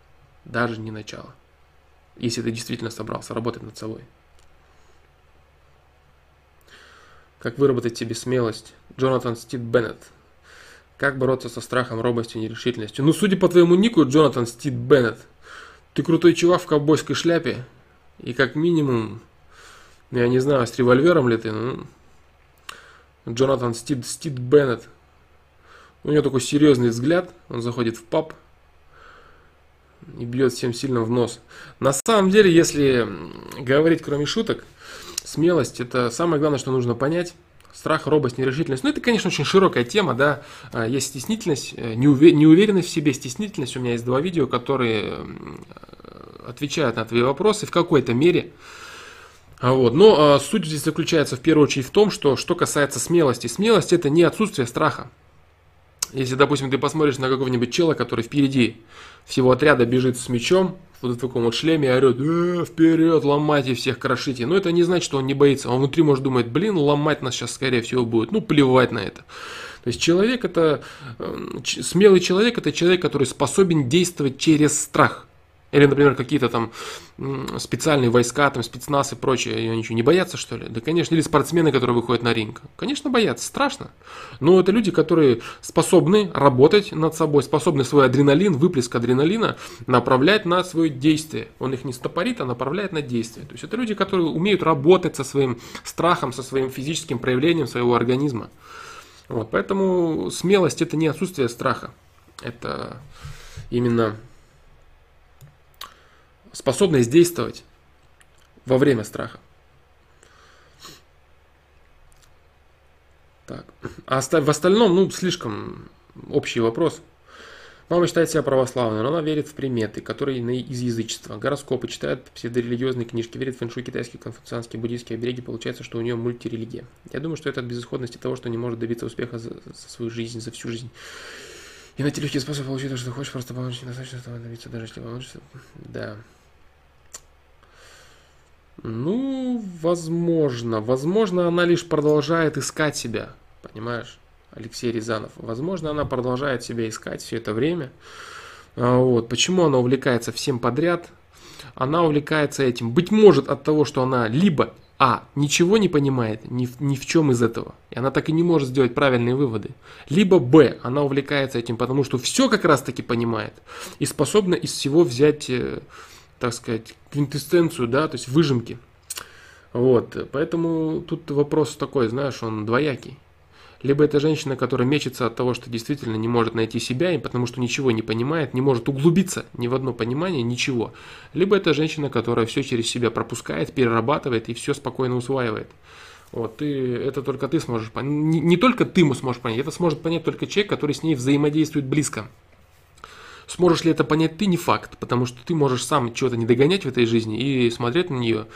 даже не начало если ты действительно собрался работать над собой. Как выработать себе смелость? Джонатан Стив Беннет. Как бороться со страхом, робостью, нерешительностью? Ну, судя по твоему нику, Джонатан Стив Беннет, ты крутой чувак в ковбойской шляпе. И как минимум, я не знаю, с револьвером ли ты, ну, Джонатан Стив, Стив Беннет. У него такой серьезный взгляд, он заходит в паб, и бьет всем сильно в нос. На самом деле, если говорить кроме шуток, смелость это самое главное, что нужно понять. Страх, робость, нерешительность. Ну, это, конечно, очень широкая тема, да. А, есть стеснительность, э, неуверенность в себе, стеснительность. У меня есть два видео, которые отвечают на твои вопросы в какой-то мере. А вот. Но а, суть здесь заключается в первую очередь в том, что что касается смелости. Смелость это не отсутствие страха. Если, допустим, ты посмотришь на какого-нибудь чела, который впереди всего отряда бежит с мечом, вот в таком вот шлеме и орет, э, вперед, ломайте всех, крошите. Но это не значит, что он не боится. Он внутри может думать, блин, ломать нас сейчас, скорее всего, будет. Ну, плевать на это. То есть человек это, э, смелый человек это человек, который способен действовать через страх. Или, например, какие-то там специальные войска, там спецназ и прочее, они ничего не боятся, что ли? Да, конечно. Или спортсмены, которые выходят на ринг. Конечно, боятся, страшно. Но это люди, которые способны работать над собой, способны свой адреналин, выплеск адреналина направлять на свое действие. Он их не стопорит, а направляет на действие. То есть это люди, которые умеют работать со своим страхом, со своим физическим проявлением своего организма. Вот, поэтому смелость это не отсутствие страха. Это именно способность действовать во время страха. Так. А в остальном, ну, слишком общий вопрос. Мама считает себя православной, но она верит в приметы, которые из язычества. Гороскопы читает псевдорелигиозные книжки, верит в фэншуй, китайские, конфуцианские, буддийские обереги. Получается, что у нее мультирелигия. Я думаю, что это от безысходности того, что не может добиться успеха за, за свою жизнь, за всю жизнь. И найти легкий способ получить то, что ты хочешь, просто помочь недостаточно этого добиться, даже если получится. Да. Ну, возможно. Возможно, она лишь продолжает искать себя. Понимаешь, Алексей Рязанов. Возможно, она продолжает себя искать все это время. А, вот. Почему она увлекается всем подряд? Она увлекается этим. Быть может от того, что она либо а. Ничего не понимает ни в, ни в чем из этого. И она так и не может сделать правильные выводы. Либо Б. Она увлекается этим, потому что все как раз таки понимает. И способна из всего взять э, так сказать, квинтэссенцию, да, то есть выжимки. Вот, поэтому тут вопрос такой, знаешь, он двоякий. Либо это женщина, которая мечется от того, что действительно не может найти себя, и потому что ничего не понимает, не может углубиться ни в одно понимание, ничего. Либо это женщина, которая все через себя пропускает, перерабатывает и все спокойно усваивает. Вот, ты, это только ты сможешь понять. Не, не только ты сможешь понять, это сможет понять только человек, который с ней взаимодействует близко. Сможешь ли это понять ты, не факт, потому что ты можешь сам чего-то не догонять в этой жизни и смотреть на нее,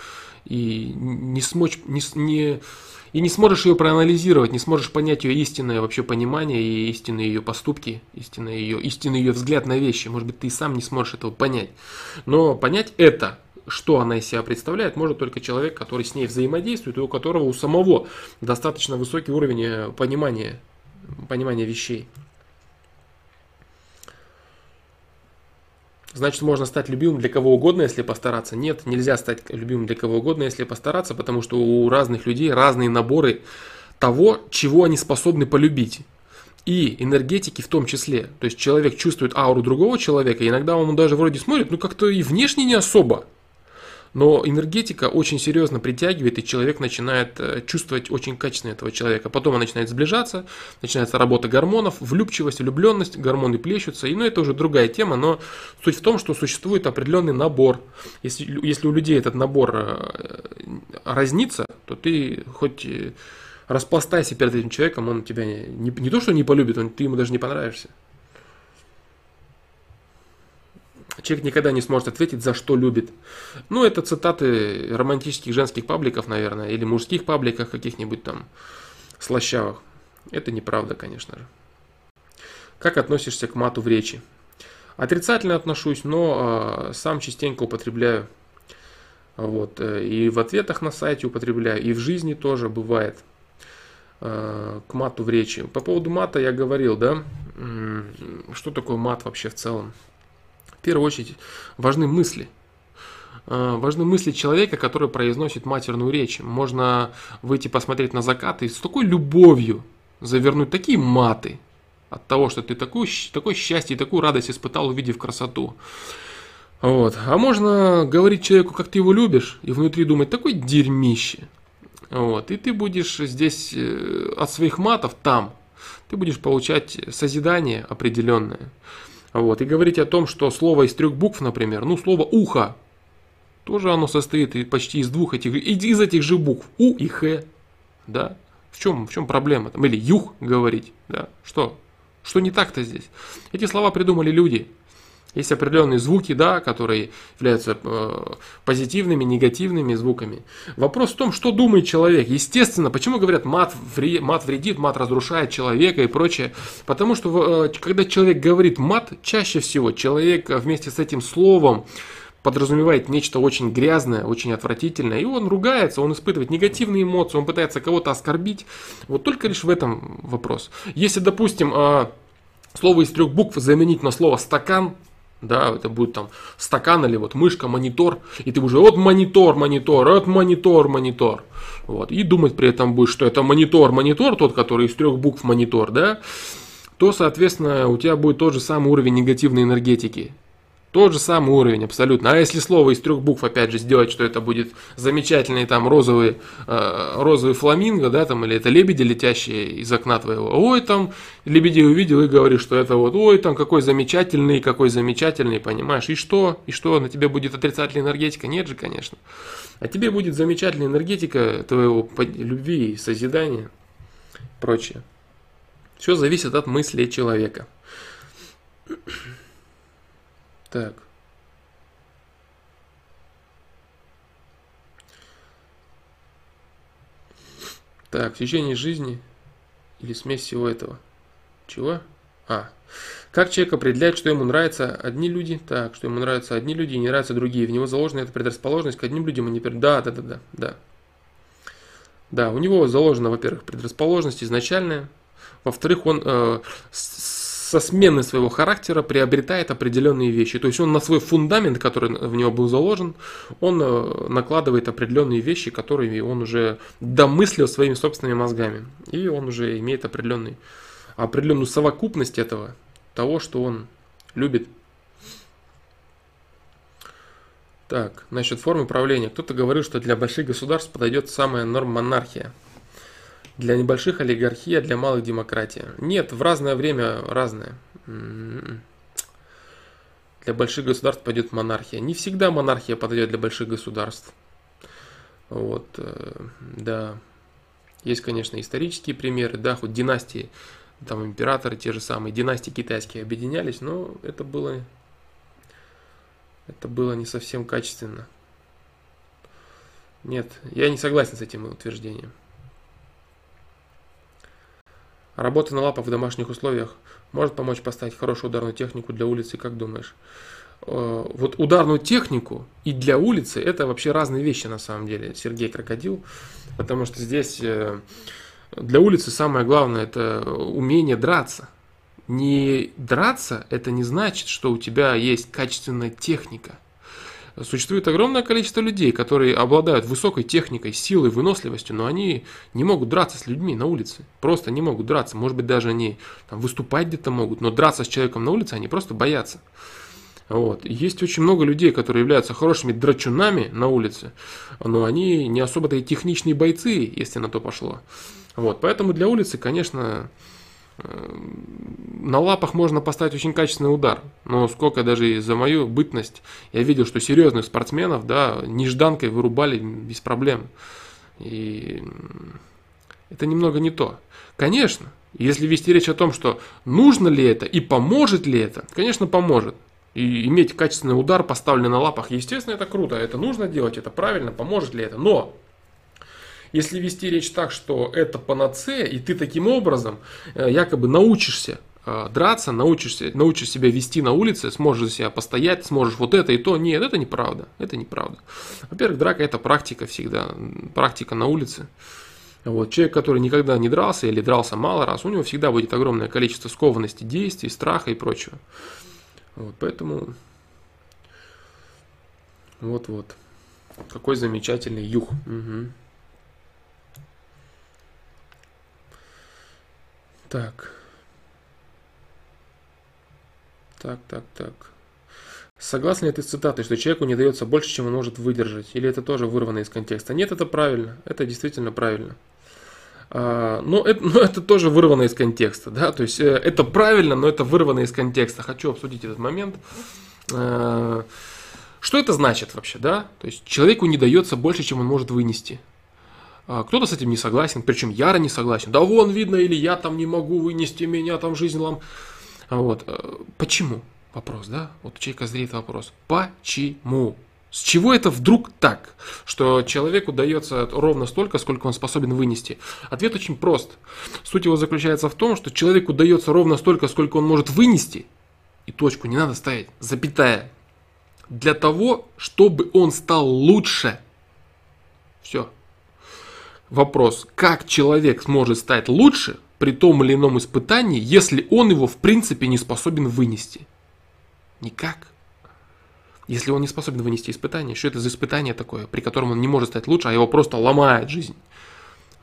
и не смочь, не, не, и не сможешь ее проанализировать, не сможешь понять ее истинное вообще понимание и истинные ее поступки, истинный ее, истинный ее взгляд на вещи. Может быть, ты сам не сможешь этого понять. Но понять это, что она из себя представляет, может только человек, который с ней взаимодействует, и у которого у самого достаточно высокий уровень э, понимания, понимания вещей. Значит, можно стать любимым для кого угодно, если постараться. Нет, нельзя стать любимым для кого угодно, если постараться, потому что у разных людей разные наборы того, чего они способны полюбить. И энергетики в том числе. То есть человек чувствует ауру другого человека, иногда он даже вроде смотрит, ну как-то и внешне не особо. Но энергетика очень серьезно притягивает, и человек начинает э, чувствовать очень качественно этого человека. Потом он начинает сближаться, начинается работа гормонов, влюбчивость, влюбленность, гормоны плещутся. И ну, это уже другая тема, но суть в том, что существует определенный набор. Если, если у людей этот набор э, разнится, то ты хоть э, распластайся перед этим человеком, он тебя не, не, не то, что не полюбит, он, ты ему даже не понравишься. Человек никогда не сможет ответить, за что любит. Ну, это цитаты романтических женских пабликов, наверное, или мужских пабликах каких-нибудь там слащавых. Это неправда, конечно же. Как относишься к мату в речи? Отрицательно отношусь, но э, сам частенько употребляю. Вот, э, и в ответах на сайте употребляю, и в жизни тоже бывает э, к мату в речи. По поводу мата я говорил, да, что такое мат вообще в целом первую очередь важны мысли. А, важны мысли человека, который произносит матерную речь. Можно выйти посмотреть на закат и с такой любовью завернуть такие маты от того, что ты такое, такое счастье и такую радость испытал, увидев красоту. Вот. А можно говорить человеку, как ты его любишь, и внутри думать, такой дерьмище. Вот. И ты будешь здесь э, от своих матов там, ты будешь получать созидание определенное. Вот. И говорить о том, что слово из трех букв, например, ну слово ухо, тоже оно состоит почти из двух этих, из этих же букв, у и х, да. В чем, в чем проблема? Там, или юх говорить, да. Что? Что не так-то здесь? Эти слова придумали люди. Есть определенные звуки, да, которые являются э, позитивными, негативными звуками. Вопрос в том, что думает человек. Естественно, почему говорят мат, вре, мат вредит, мат разрушает человека и прочее. Потому что э, когда человек говорит мат, чаще всего человек вместе с этим словом подразумевает нечто очень грязное, очень отвратительное, и он ругается, он испытывает негативные эмоции, он пытается кого-то оскорбить. Вот только лишь в этом вопрос. Если, допустим, слово из трех букв заменить на слово стакан, да, это будет там стакан или вот мышка, монитор, и ты уже вот монитор, монитор, вот монитор, монитор, вот, и думать при этом будешь, что это монитор, монитор, тот, который из трех букв монитор, да, то, соответственно, у тебя будет тот же самый уровень негативной энергетики. Тот же самый уровень, абсолютно. А если слово из трех букв, опять же, сделать, что это будет замечательный там розовый, э, розовый фламинго, да, там, или это лебеди, летящие из окна твоего. Ой, там, лебедей увидел и говоришь, что это вот, ой, там, какой замечательный, какой замечательный, понимаешь. И что? И что? На тебе будет отрицательная энергетика? Нет же, конечно. А тебе будет замечательная энергетика твоего любви, созидания, прочее. Все зависит от мысли человека. Так. Так, течение жизни или смесь всего этого. Чего? А. Как человек определяет, что ему нравятся одни люди? Так, что ему нравятся одни люди и не нравятся другие. В него заложена эта предрасположенность к одним людям и не... Да, да, да, да, да. Да, у него заложена, во-первых, предрасположенность изначальная. Во-вторых, он э, со смены своего характера приобретает определенные вещи. То есть он на свой фундамент, который в него был заложен, он э, накладывает определенные вещи, которые он уже домыслил своими собственными мозгами. И он уже имеет определенный, определенную совокупность этого, того, что он любит. Так, насчет формы правления. Кто-то говорил, что для больших государств подойдет самая норм монархия. Для небольших олигархия, для малых демократия. Нет, в разное время разное. М-м-м. Для больших государств пойдет монархия. Не всегда монархия подойдет для больших государств. Вот, э, да. Есть, конечно, исторические примеры, да, хоть династии, там императоры те же самые, династии китайские объединялись, но это было, это было не совсем качественно. Нет, я не согласен с этим утверждением. Работа на лапах в домашних условиях может помочь поставить хорошую ударную технику для улицы, как думаешь? Э, вот ударную технику и для улицы это вообще разные вещи на самом деле, Сергей Крокодил, потому что здесь э, для улицы самое главное это умение драться. Не драться это не значит, что у тебя есть качественная техника – Существует огромное количество людей, которые обладают высокой техникой, силой, выносливостью, но они не могут драться с людьми на улице. Просто не могут драться. Может быть, даже они там, выступать где-то могут, но драться с человеком на улице они просто боятся. Вот. Есть очень много людей, которые являются хорошими драчунами на улице, но они не особо-то и техничные бойцы, если на то пошло. Вот. Поэтому для улицы, конечно, на лапах можно поставить очень качественный удар. Но сколько даже за мою бытность я видел, что серьезных спортсменов, да, нежданкой вырубали без проблем. И это немного не то. Конечно, если вести речь о том, что нужно ли это и поможет ли это, конечно, поможет. И иметь качественный удар, поставленный на лапах, естественно, это круто, это нужно делать, это правильно, поможет ли это. Но если вести речь так, что это панацея, и ты таким образом э, якобы научишься э, драться, научишься, научишь себя вести на улице, сможешь за себя постоять, сможешь вот это и то. Нет, это неправда. Это неправда. Во-первых, драка это практика всегда, практика на улице. Вот. Человек, который никогда не дрался или дрался мало раз, у него всегда будет огромное количество скованности действий, страха и прочего. Вот, поэтому вот-вот. Какой замечательный юг. Угу. Так. Так, так, так. Согласен ли ты с цитатой, что человеку не дается больше, чем он может выдержать? Или это тоже вырвано из контекста? Нет, это правильно. Это действительно правильно. А, но, это, но это тоже вырвано из контекста. Да? То есть э, это правильно, но это вырвано из контекста. Хочу обсудить этот момент. А, что это значит вообще? Да? То есть человеку не дается больше, чем он может вынести. А, кто-то с этим не согласен, причем яро не согласен. Да вон видно, или я там не могу вынести, меня там жизнь лом. А вот. Э, почему? Вопрос, да? Вот у человека зреет вопрос. Почему? С чего это вдруг так, что человеку дается ровно столько, сколько он способен вынести? Ответ очень прост. Суть его заключается в том, что человеку дается ровно столько, сколько он может вынести, и точку не надо ставить, запятая, для того, чтобы он стал лучше. Все. Вопрос, как человек сможет стать лучше при том или ином испытании, если он его в принципе не способен вынести? Никак. Если он не способен вынести испытание, что это за испытание такое, при котором он не может стать лучше, а его просто ломает жизнь?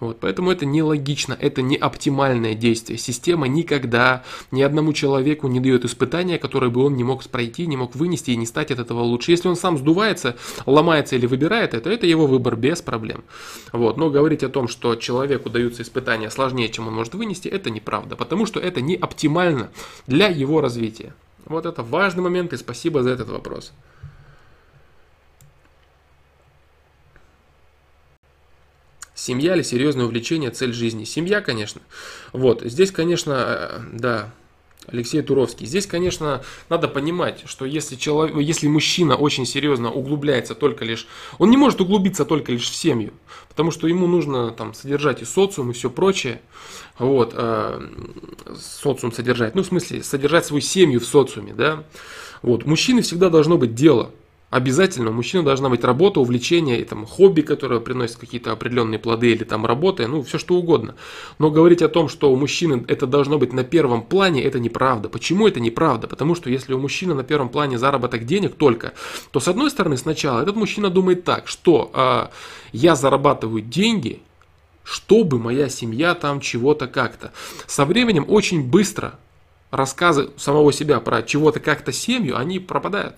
Вот, поэтому это нелогично, это не оптимальное действие. Система никогда ни одному человеку не дает испытания, которое бы он не мог пройти, не мог вынести и не стать от этого лучше. Если он сам сдувается, ломается или выбирает это, это его выбор без проблем. Вот, но говорить о том, что человеку даются испытания сложнее, чем он может вынести, это неправда, потому что это не оптимально для его развития. Вот это важный момент и спасибо за этот вопрос. Семья или серьезное увлечение, цель жизни? Семья, конечно. Вот, здесь, конечно, э, да, Алексей Туровский. Здесь, конечно, надо понимать, что если, человек, если мужчина очень серьезно углубляется только лишь... Он не может углубиться только лишь в семью, потому что ему нужно там содержать и социум, и все прочее. Вот, э, социум содержать. Ну, в смысле, содержать свою семью в социуме, да. Вот, мужчины всегда должно быть дело. Обязательно у мужчины должна быть работа, увлечение, и, там, хобби, которое приносит какие-то определенные плоды, или там работа, ну, все что угодно. Но говорить о том, что у мужчины это должно быть на первом плане, это неправда. Почему это неправда? Потому что если у мужчины на первом плане заработок денег только, то с одной стороны сначала этот мужчина думает так, что э, я зарабатываю деньги, чтобы моя семья там чего-то как-то. Со временем очень быстро рассказы самого себя про чего-то как-то семью, они пропадают.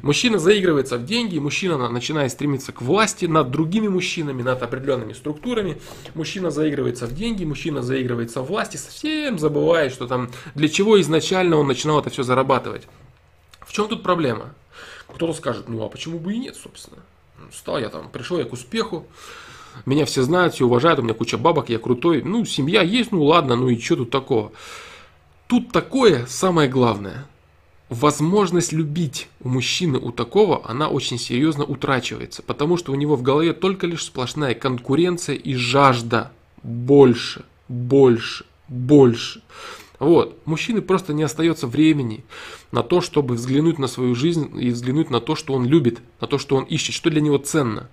Мужчина заигрывается в деньги, мужчина начинает стремиться к власти над другими мужчинами, над определенными структурами. Мужчина заигрывается в деньги, мужчина заигрывается в власти, совсем забывает, что там для чего изначально он начинал это все зарабатывать. В чем тут проблема? Кто-то скажет, ну а почему бы и нет, собственно. Стал я там, пришел я к успеху, меня все знают, все уважают, у меня куча бабок, я крутой. Ну, семья есть, ну ладно, ну и что тут такого? Тут такое самое главное – возможность любить у мужчины, у такого, она очень серьезно утрачивается, потому что у него в голове только лишь сплошная конкуренция и жажда больше, больше, больше. Вот, мужчины просто не остается времени на то, чтобы взглянуть на свою жизнь и взглянуть на то, что он любит, на то, что он ищет, что для него ценно.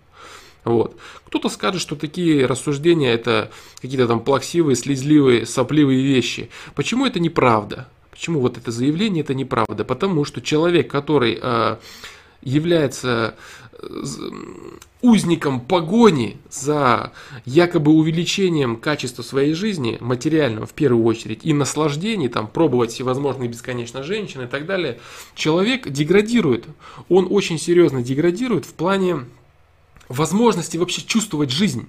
Вот. Кто-то скажет, что такие рассуждения это какие-то там плаксивые, слезливые, сопливые вещи. Почему это неправда? Почему вот это заявление это неправда? Потому что человек, который э, является э, узником погони за якобы увеличением качества своей жизни, материального в первую очередь, и наслаждений, там, пробовать всевозможные бесконечно женщин и так далее, человек деградирует. Он очень серьезно деградирует в плане возможности вообще чувствовать жизнь.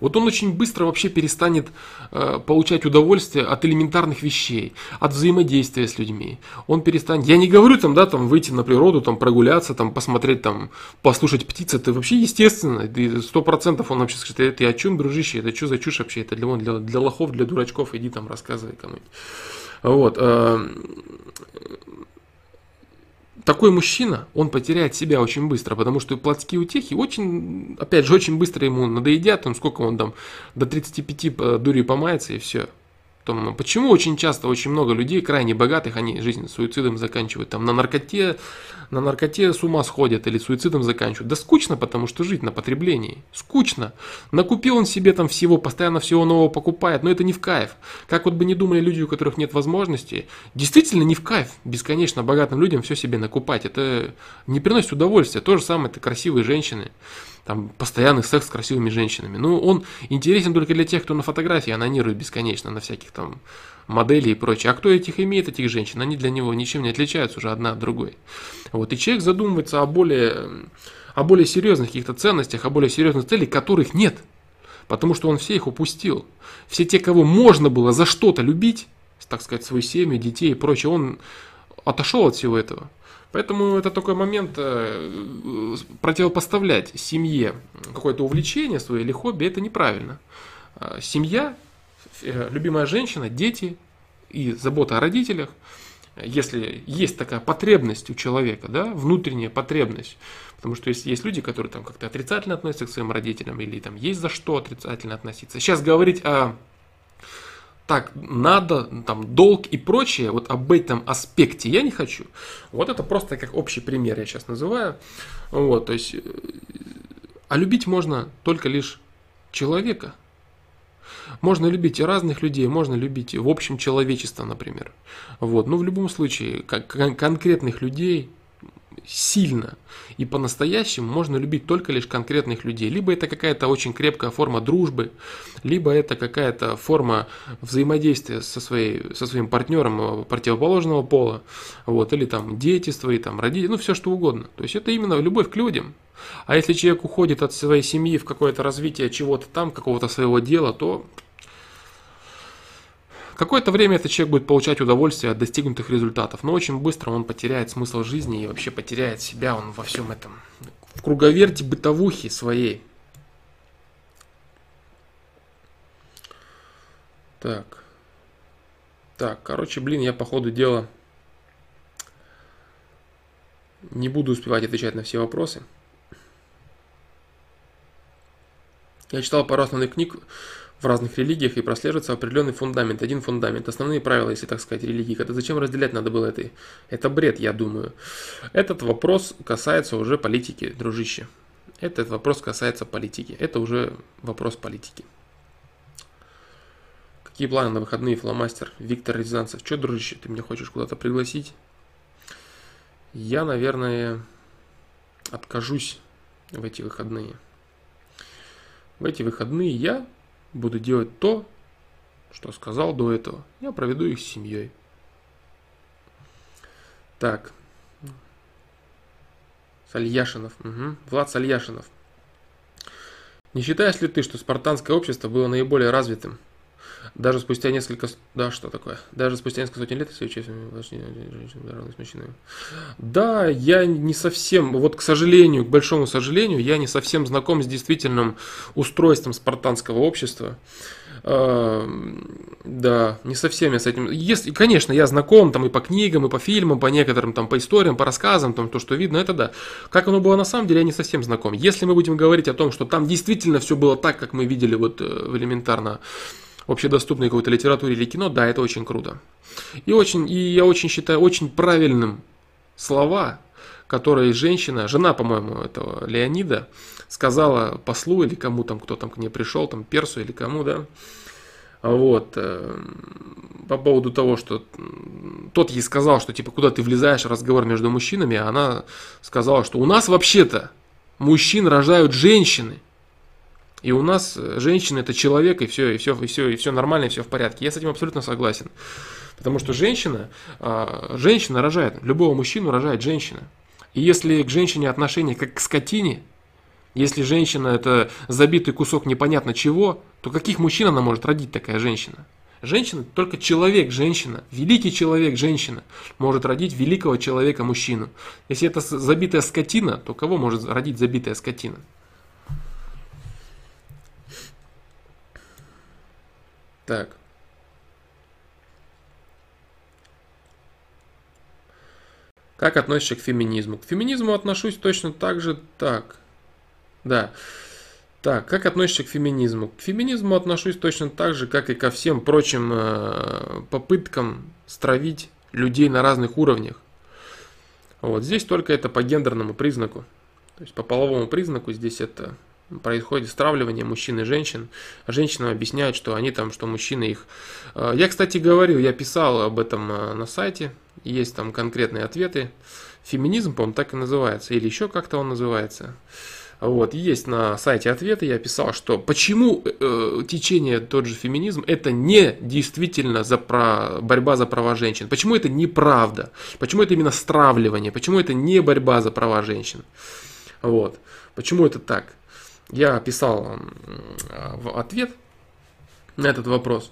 Вот он очень быстро вообще перестанет э, получать удовольствие от элементарных вещей, от взаимодействия с людьми. Он перестанет. Я не говорю там, да, там выйти на природу, там прогуляться, там посмотреть, там послушать птиц. Это вообще естественно. Сто процентов он вообще скажет, ты о чем, дружище, это что за чушь вообще? Это для, для, для лохов, для дурачков, иди там рассказывай кому-нибудь. Вот. Э, такой мужчина, он потеряет себя очень быстро, потому что плотские утехи очень, опять же, очень быстро ему надоедят, там сколько он там, до 35 э, дури помается и все том, почему очень часто очень много людей, крайне богатых, они жизнь суицидом заканчивают, там на наркоте, на наркоте с ума сходят или суицидом заканчивают. Да скучно, потому что жить на потреблении. Скучно. Накупил он себе там всего, постоянно всего нового покупает, но это не в кайф. Как вот бы не думали люди, у которых нет возможности, действительно не в кайф бесконечно богатым людям все себе накупать. Это не приносит удовольствия. То же самое, это красивые женщины там постоянный секс с красивыми женщинами. Ну, он интересен только для тех, кто на фотографии анонирует бесконечно, на всяких там моделей и прочее. А кто этих имеет, этих женщин, они для него ничем не отличаются уже одна от другой. Вот, и человек задумывается о более, о более серьезных каких-то ценностях, о более серьезных целях, которых нет. Потому что он все их упустил. Все те, кого можно было за что-то любить, так сказать, свою семью, детей и прочее, он отошел от всего этого. Поэтому это такой момент э, противопоставлять семье какое-то увлечение свое или хобби, это неправильно. А семья, э, любимая женщина, дети и забота о родителях, если есть такая потребность у человека, да, внутренняя потребность, потому что есть, есть люди, которые там как-то отрицательно относятся к своим родителям, или там есть за что отрицательно относиться. Сейчас говорить о так, надо, там, долг и прочее, вот об этом аспекте я не хочу. Вот это просто как общий пример я сейчас называю. Вот, то есть, э, а любить можно только лишь человека, можно любить и разных людей, можно любить в общем человечество, например. Вот. Но в любом случае, как конкретных людей сильно и по-настоящему можно любить только лишь конкретных людей. Либо это какая-то очень крепкая форма дружбы, либо это какая-то форма взаимодействия со, своей, со своим партнером противоположного пола, вот, или там дети свои, там родители, ну все что угодно. То есть это именно любовь к людям. А если человек уходит от своей семьи в какое-то развитие чего-то там, какого-то своего дела, то Какое-то время этот человек будет получать удовольствие от достигнутых результатов, но очень быстро он потеряет смысл жизни и вообще потеряет себя он во всем этом. В круговерте бытовухи своей. Так. Так, короче, блин, я по ходу дела не буду успевать отвечать на все вопросы. Я читал пару основных книг в разных религиях и прослеживается определенный фундамент, один фундамент, основные правила, если так сказать, религии. Это зачем разделять надо было это? Это бред, я думаю. Этот вопрос касается уже политики, дружище. Этот вопрос касается политики. Это уже вопрос политики. Какие планы на выходные, фломастер? Виктор Рязанцев. Че, дружище, ты меня хочешь куда-то пригласить? Я, наверное, откажусь в эти выходные. В эти выходные я буду делать то, что сказал до этого. Я проведу их с семьей. Так. Сальяшинов. Угу. Влад Сальяшинов. Не считаешь ли ты, что спартанское общество было наиболее развитым? Даже спустя несколько... Да, что такое? Даже спустя несколько сотен лет, если учесть с мужчинами. Да, я не совсем... Вот, к сожалению, к большому сожалению, я не совсем знаком с действительным устройством спартанского общества. А, да, не совсем я с этим. Если, конечно, я знаком там и по книгам, и по фильмам, по некоторым там по историям, по рассказам, там то, что видно, это да. Как оно было на самом деле, я не совсем знаком. Если мы будем говорить о том, что там действительно все было так, как мы видели вот э, элементарно общедоступной какой-то литературе или кино, да, это очень круто. И, очень, и я очень считаю очень правильным слова, которые женщина, жена, по-моему, этого Леонида, сказала послу или кому там, кто там к ней пришел, там Персу или кому, да, вот, э, по поводу того, что тот ей сказал, что типа куда ты влезаешь разговор между мужчинами, а она сказала, что у нас вообще-то мужчин рожают женщины. И у нас э, женщина это человек, и все, и все, и все, и все нормально, и все в порядке. Я с этим абсолютно согласен. Потому что женщина, а, женщина рожает, любого мужчину рожает женщина. И если к женщине отношение как к скотине, если женщина это забитый кусок непонятно чего, то каких мужчин она может родить такая женщина? Женщина, только человек, женщина, великий человек, женщина, может родить великого человека, мужчину. Если это забитая скотина, то кого может родить забитая скотина? Так. Как относишься к феминизму? К феминизму отношусь точно так же так. Да. Так, как относишься к феминизму? К феминизму отношусь точно так же, как и ко всем прочим э, попыткам стравить людей на разных уровнях. Вот здесь только это по гендерному признаку. То есть по половому признаку здесь это происходит стравливание мужчин и женщин. Женщинам объясняют, что они там, что мужчины их... Э, я, кстати, говорил, я писал об этом э, на сайте, есть там конкретные ответы. Феминизм, по-моему, так и называется, или еще как-то он называется. Вот, есть на сайте ответы, я писал, что почему э, течение тот же феминизм это не действительно за про, борьба за права женщин, почему это неправда, почему это именно стравливание, почему это не борьба за права женщин. Вот, почему это так я писал в ответ на этот вопрос.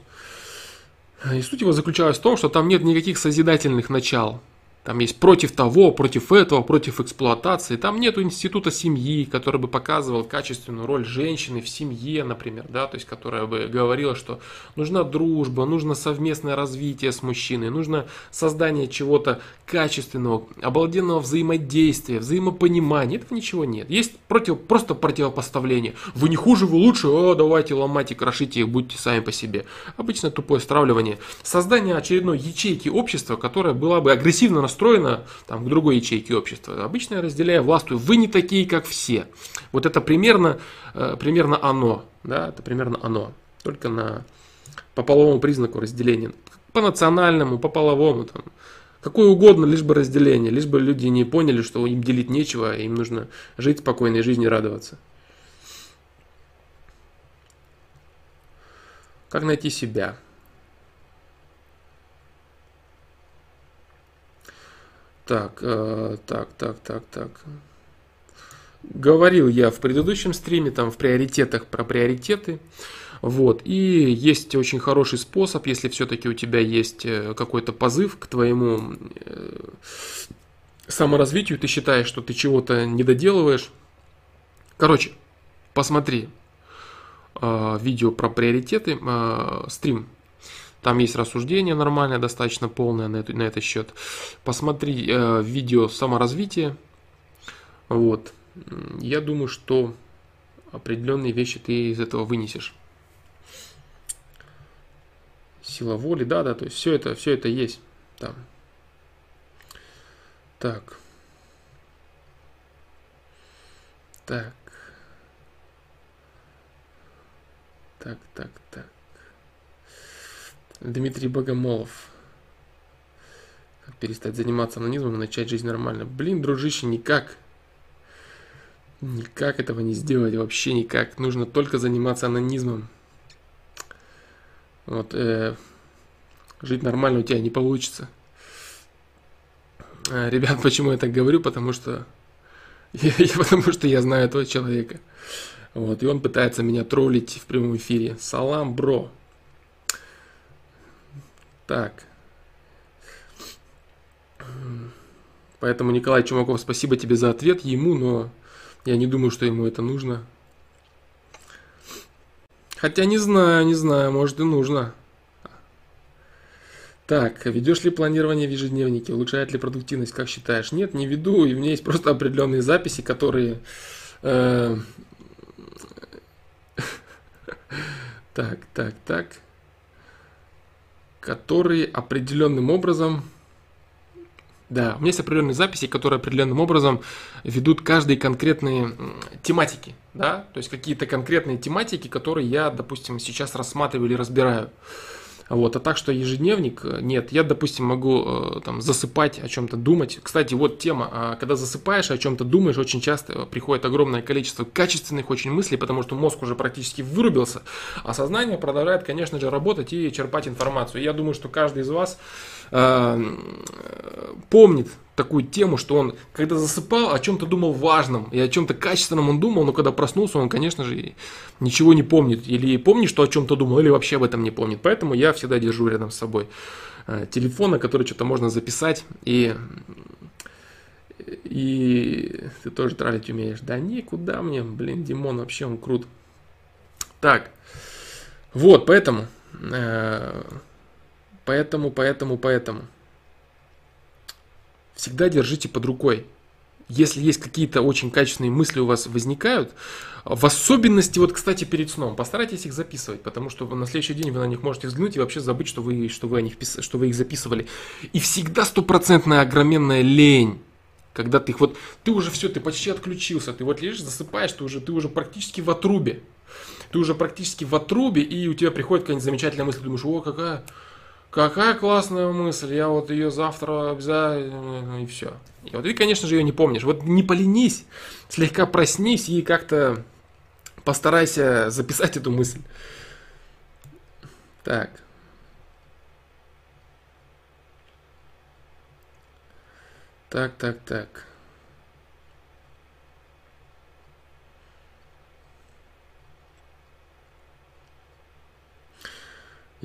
И суть его заключалась в том, что там нет никаких созидательных начал. Там есть против того, против этого, против эксплуатации. Там нету института семьи, который бы показывал качественную роль женщины в семье, например, да, то есть которая бы говорила, что нужна дружба, нужно совместное развитие с мужчиной, нужно создание чего-то качественного, обалденного взаимодействия, взаимопонимания. Этого ничего нет. Есть против, просто противопоставление. Вы не хуже, вы лучше, о, давайте ломайте, крошите их, будьте сами по себе. Обычно тупое стравливание. Создание очередной ячейки общества, которая была бы агрессивно настроена настроена там, к другой ячейке общества. Обычно я разделяю властвую. Вы не такие, как все. Вот это примерно, э, примерно оно. Да, это примерно оно. Только на, по половому признаку разделения. По национальному, по половому. Там, какое угодно, лишь бы разделение. Лишь бы люди не поняли, что им делить нечего, им нужно жить спокойной жизнью, радоваться. Как найти себя? Так, э, так, так, так, так. Говорил я в предыдущем стриме, там в приоритетах про приоритеты. Вот. И есть очень хороший способ, если все-таки у тебя есть э, какой-то позыв к твоему э, саморазвитию, ты считаешь, что ты чего-то не доделываешь. Короче, посмотри э, видео про приоритеты, стрим там есть рассуждение нормальное, достаточно полное на, это, на этот счет. Посмотри э, видео саморазвития. Вот. Я думаю, что определенные вещи ты из этого вынесешь. Сила воли, да, да, то есть все это, все это есть там. Так. Так. Так, так, так. Дмитрий Богомолов. Перестать заниматься анонизмом и начать жизнь нормально? Блин, дружище, никак. Никак этого не сделать, вообще никак. Нужно только заниматься анонизмом. Вот, э, жить нормально у тебя не получится. Э, ребят, почему я так говорю? Потому что я, потому что я знаю этого человека. Вот, и он пытается меня троллить в прямом эфире. Салам, бро. Так. Поэтому, Николай Чумаков, спасибо тебе за ответ ему, но я не думаю, что ему это нужно. Хотя не знаю, не знаю, может и нужно. Так, ведешь ли планирование в ежедневнике? Улучшает ли продуктивность, как считаешь? Нет, не веду, и у меня есть просто определенные записи, которые... Э, так, так, так которые определенным образом да, у меня есть определенные записи, которые определенным образом ведут каждые конкретные тематики, да, то есть какие-то конкретные тематики, которые я, допустим, сейчас рассматриваю или разбираю. Вот, а так что ежедневник, э, нет, я, допустим, могу э, там засыпать, о чем-то думать. Кстати, вот тема, а, когда засыпаешь, о чем-то думаешь, очень часто приходит огромное количество качественных очень мыслей, потому что мозг уже практически вырубился, а сознание продолжает, конечно же, работать и черпать информацию. Я думаю, что каждый из вас э, помнит такую тему, что он, когда засыпал, о чем-то думал важном и о чем-то качественном он думал, но когда проснулся, он, конечно же, ничего не помнит. Или помнит, что о чем-то думал, или вообще об этом не помнит. Поэтому я всегда держу рядом с собой э, телефон, на который что-то можно записать и и ты тоже тралить умеешь. Да никуда мне, блин, Димон вообще он крут. Так, вот, поэтому, э, поэтому, поэтому, поэтому всегда держите под рукой. Если есть какие-то очень качественные мысли у вас возникают, в особенности, вот, кстати, перед сном, постарайтесь их записывать, потому что на следующий день вы на них можете взглянуть и вообще забыть, что вы, что вы, о них, что вы их записывали. И всегда стопроцентная огроменная лень, когда ты их вот, ты уже все, ты почти отключился, ты вот лежишь, засыпаешь, ты уже, ты уже практически в отрубе. Ты уже практически в отрубе, и у тебя приходит какая-нибудь замечательная мысль, ты думаешь, о, какая Какая классная мысль, я вот ее завтра обязательно, и все. И вот ты, конечно же, ее не помнишь. Вот не поленись, слегка проснись и как-то постарайся записать эту мысль. Так. Так, так, так.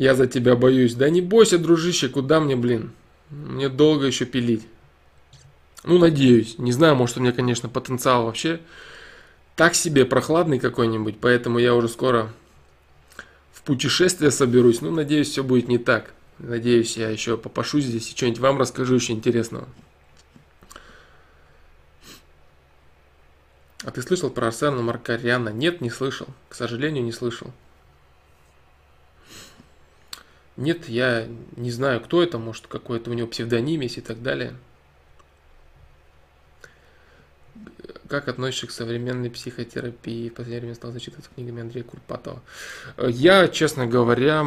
Я за тебя боюсь. Да не бойся, дружище, куда мне, блин? Мне долго еще пилить. Ну, надеюсь. Не знаю, может, у меня, конечно, потенциал вообще так себе прохладный какой-нибудь, поэтому я уже скоро в путешествие соберусь. Ну, надеюсь, все будет не так. Надеюсь, я еще попашусь здесь и что-нибудь вам расскажу очень интересного. А ты слышал про Арсена Маркаряна? Нет, не слышал. К сожалению, не слышал. Нет, я не знаю, кто это, может, какой-то у него псевдоним есть и так далее. Как относишься к современной психотерапии? В последнее время стал зачитываться книгами Андрея Курпатова. Я, честно говоря,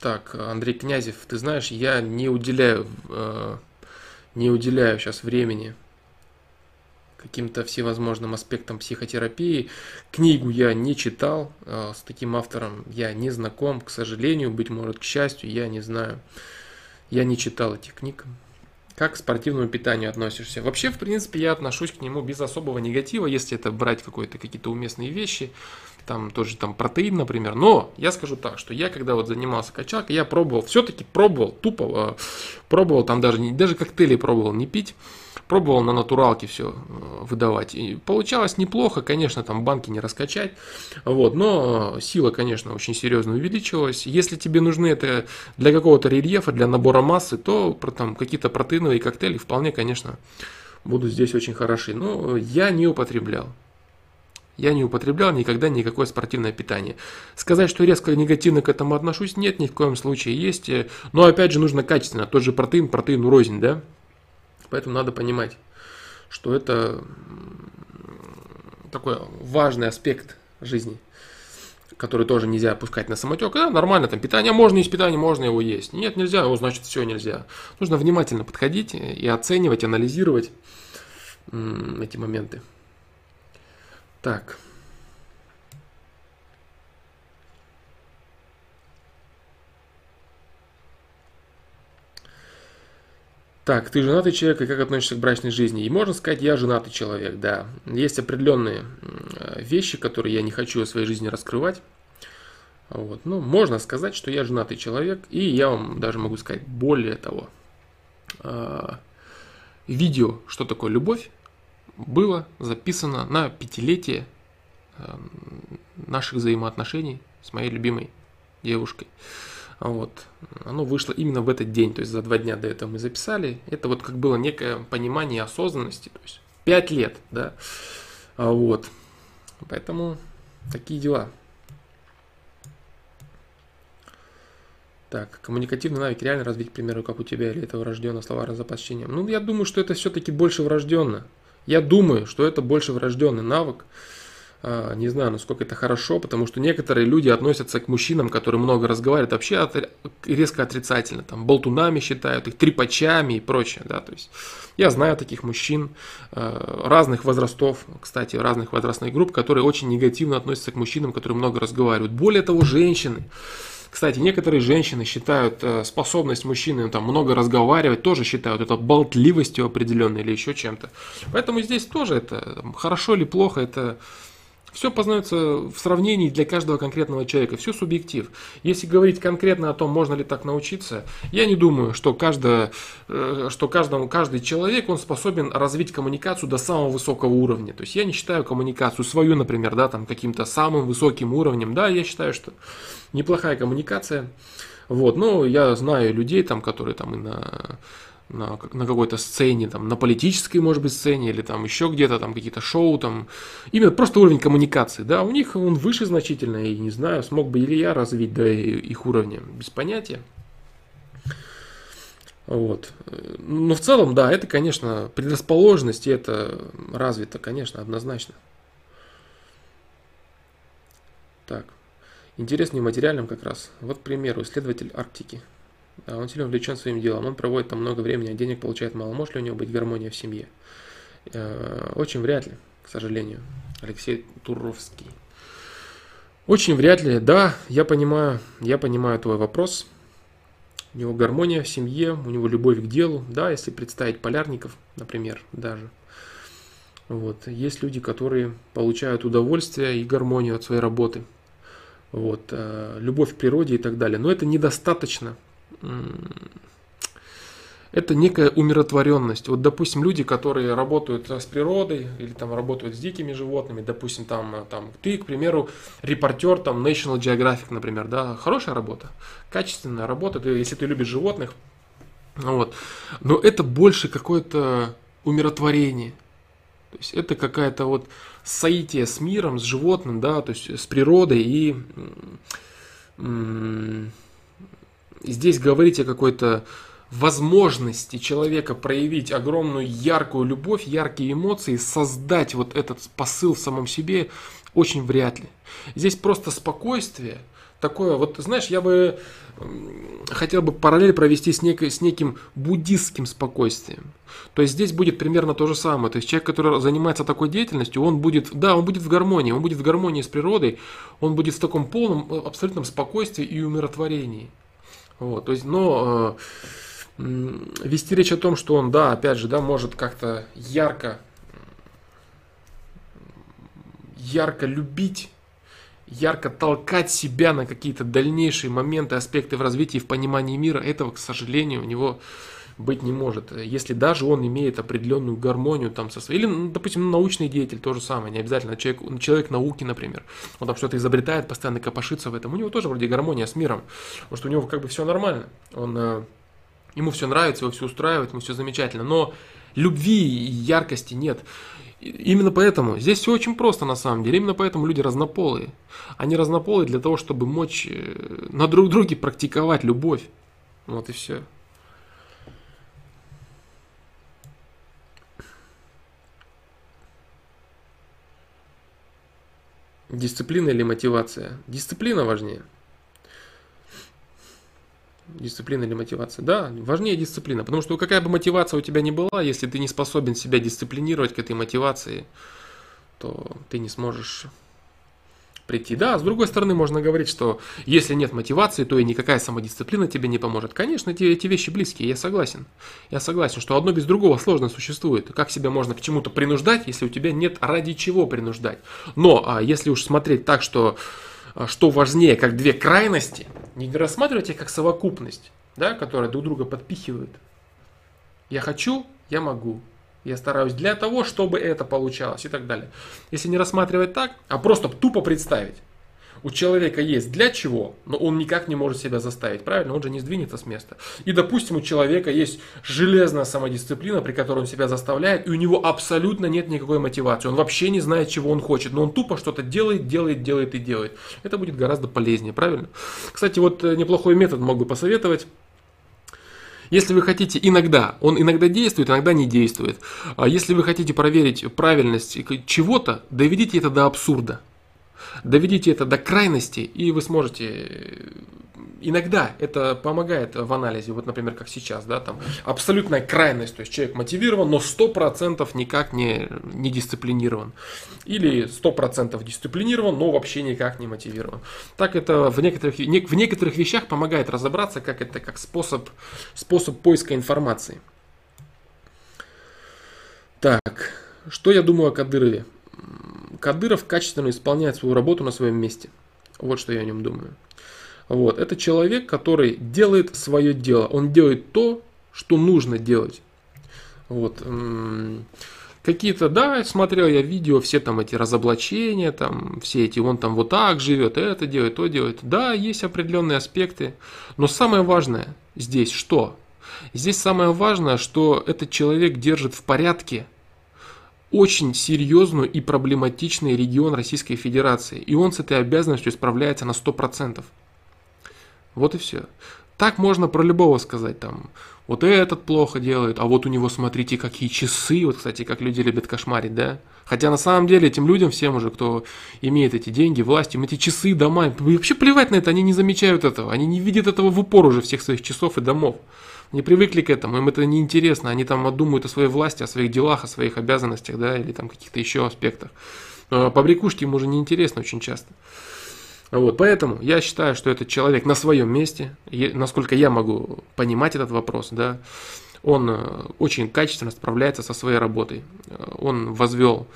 так, Андрей Князев, ты знаешь, я не уделяю, э, не уделяю сейчас времени каким-то всевозможным аспектам психотерапии. Книгу я не читал, э, с таким автором я не знаком, к сожалению, быть может, к счастью, я не знаю. Я не читал этих книг. Как к спортивному питанию относишься? Вообще, в принципе, я отношусь к нему без особого негатива, если это брать какие-то какие-то уместные вещи, там тоже там протеин, например. Но я скажу так, что я когда вот занимался качалкой, я пробовал, все-таки пробовал, тупо э, пробовал, там даже, даже коктейли пробовал не пить, Пробовал на натуралке все э, выдавать. И получалось неплохо, конечно, там банки не раскачать. Вот, но сила, конечно, очень серьезно увеличилась. Если тебе нужны это для какого-то рельефа, для набора массы, то там какие-то протеиновые коктейли вполне, конечно, будут здесь очень хороши. Но я не употреблял. Я не употреблял никогда никакое спортивное питание. Сказать, что резко негативно к этому отношусь, нет, ни в коем случае есть. Э, но опять же нужно качественно. Тот же протеин, протеин рознь, да? Поэтому надо понимать, что это такой важный аспект жизни, который тоже нельзя опускать на самотек. Да, нормально, там питание можно есть, питание можно его есть. Нет, нельзя, его значит все нельзя. Нужно внимательно подходить и оценивать, анализировать эти моменты. Так. Так, ты женатый человек, и как относишься к брачной жизни? И можно сказать, я женатый человек, да. Есть определенные вещи, которые я не хочу в своей жизни раскрывать. Вот. Ну, можно сказать, что я женатый человек, и я вам даже могу сказать более того. А, видео «Что такое любовь» было записано на пятилетие а, наших взаимоотношений с моей любимой девушкой. Вот. Оно вышло именно в этот день, то есть за два дня до этого мы записали. Это вот как было некое понимание осознанности, то есть пять лет, да. А вот. Поэтому такие дела. Так, коммуникативный навык реально развить, к примеру, как у тебя, или это врожденно словарный запас? Ну, я думаю, что это все-таки больше врожденно. Я думаю, что это больше врожденный навык. А, не знаю, насколько это хорошо, потому что некоторые люди относятся к мужчинам, которые много разговаривают, вообще от, резко отрицательно. Там болтунами считают, их трепачами и прочее. Да, то есть я знаю таких мужчин а, разных возрастов, кстати, разных возрастных групп, которые очень негативно относятся к мужчинам, которые много разговаривают. Более того, женщины. Кстати, некоторые женщины считают э, способность мужчины там, много разговаривать, тоже считают это болтливостью определенной или еще чем-то. Поэтому здесь тоже это хорошо или плохо, это все познается в сравнении для каждого конкретного человека, все субъектив. Если говорить конкретно о том, можно ли так научиться, я не думаю, что, каждое, э, что каждому, каждый человек он способен развить коммуникацию до самого высокого уровня. То есть я не считаю коммуникацию свою, например, да, там каким-то самым высоким уровнем. Да, я считаю, что неплохая коммуникация. Вот, но я знаю людей, там, которые там и на на, на какой-то сцене, там, на политической, может быть, сцене, или там еще где-то, там, какие-то шоу, там, именно просто уровень коммуникации, да, у них он выше значительно, и не знаю, смог бы или я развить до их уровня, без понятия. Вот. Но в целом, да, это, конечно, предрасположенность, и это развито, конечно, однозначно. Так. Интереснее материальным как раз. Вот, к примеру, исследователь Арктики – он сильно увлечен своим делом, он проводит там много времени, а денег получает мало. Может ли у него быть гармония в семье? Э, очень вряд ли, к сожалению. Алексей Туровский. Очень вряд ли, да, я понимаю, я понимаю твой вопрос. У него гармония в семье, у него любовь к делу, да, если представить полярников, например, даже. Вот. Есть люди, которые получают удовольствие и гармонию от своей работы. Вот. Э, любовь к природе и так далее. Но это недостаточно это некая умиротворенность. Вот, допустим, люди, которые работают с природой или там работают с дикими животными, допустим, там, там ты, к примеру, репортер там National Geographic, например, да, хорошая работа, качественная работа, ты, если ты любишь животных, вот. Но это больше какое-то умиротворение. То есть это какая-то вот соитие с миром, с животным, да, то есть с природой и здесь говорить о какой-то возможности человека проявить огромную яркую любовь, яркие эмоции, создать вот этот посыл в самом себе очень вряд ли. Здесь просто спокойствие, такое, вот знаешь, я бы хотел бы параллель провести с, некой, с неким буддистским спокойствием. То есть здесь будет примерно то же самое. То есть человек, который занимается такой деятельностью, он будет, да, он будет в гармонии, он будет в гармонии с природой, он будет в таком полном, абсолютном спокойствии и умиротворении. Вот, то есть, но э, вести речь о том, что он, да, опять же, да, может как-то ярко, ярко любить ярко толкать себя на какие-то дальнейшие моменты, аспекты в развитии, в понимании мира, этого, к сожалению, у него быть не может. Если даже он имеет определенную гармонию там со своей, или, ну, допустим, научный деятель, то же самое, не обязательно человек, человек науки, например, он там что-то изобретает, постоянно копошится в этом, у него тоже вроде гармония с миром, потому что у него как бы все нормально, он, э, ему все нравится, его все устраивает, ему все замечательно, но любви и яркости нет. Именно поэтому, здесь все очень просто на самом деле, именно поэтому люди разнополые. Они разнополые для того, чтобы мочь э, на друг друге практиковать любовь. Вот и все. Дисциплина или мотивация? Дисциплина важнее. Дисциплина или мотивация? Да, важнее дисциплина. Потому что какая бы мотивация у тебя ни была, если ты не способен себя дисциплинировать к этой мотивации, то ты не сможешь прийти. Да, с другой стороны, можно говорить, что если нет мотивации, то и никакая самодисциплина тебе не поможет. Конечно, эти, эти вещи близкие, я согласен. Я согласен, что одно без другого сложно существует. Как себя можно к чему-то принуждать, если у тебя нет ради чего принуждать. Но а если уж смотреть так, что а, что важнее, как две крайности, не рассматривать их как совокупность, да, которая друг друга подпихивает. Я хочу, я могу. Я стараюсь для того, чтобы это получалось и так далее. Если не рассматривать так, а просто тупо представить, у человека есть для чего, но он никак не может себя заставить, правильно? Он же не сдвинется с места. И, допустим, у человека есть железная самодисциплина, при которой он себя заставляет, и у него абсолютно нет никакой мотивации. Он вообще не знает, чего он хочет, но он тупо что-то делает, делает, делает и делает. Это будет гораздо полезнее, правильно? Кстати, вот э, неплохой метод мог бы посоветовать. Если вы хотите иногда, он иногда действует, иногда не действует. А если вы хотите проверить правильность чего-то, доведите это до абсурда. Доведите это до крайности, и вы сможете иногда это помогает в анализе, вот, например, как сейчас, да, там абсолютная крайность, то есть человек мотивирован, но 100% никак не, не дисциплинирован. Или 100% дисциплинирован, но вообще никак не мотивирован. Так это в некоторых, в некоторых вещах помогает разобраться, как это как способ, способ поиска информации. Так, что я думаю о Кадырове? Кадыров качественно исполняет свою работу на своем месте. Вот что я о нем думаю. Вот. Это человек, который делает свое дело. Он делает то, что нужно делать. Вот. Какие-то, да, смотрел я видео, все там эти разоблачения, там, все эти, он там вот так живет, это делает, то делает. Да, есть определенные аспекты, но самое важное здесь что? Здесь самое важное, что этот человек держит в порядке очень серьезную и проблематичный регион Российской Федерации. И он с этой обязанностью справляется на 100%. Вот и все. Так можно про любого сказать, там, вот этот плохо делает, а вот у него, смотрите, какие часы, вот, кстати, как люди любят кошмарить, да? Хотя на самом деле этим людям, всем уже, кто имеет эти деньги, власть, им эти часы, дома, вообще плевать на это, они не замечают этого, они не видят этого в упор уже всех своих часов и домов не привыкли к этому, им это не интересно, они там думают о своей власти, о своих делах, о своих обязанностях, да, или там каких-то еще аспектах. Но побрякушки им уже не интересно очень часто. Вот, поэтому я считаю, что этот человек на своем месте, насколько я могу понимать этот вопрос, да, он э, очень качественно справляется со своей работой. Э, он возвел,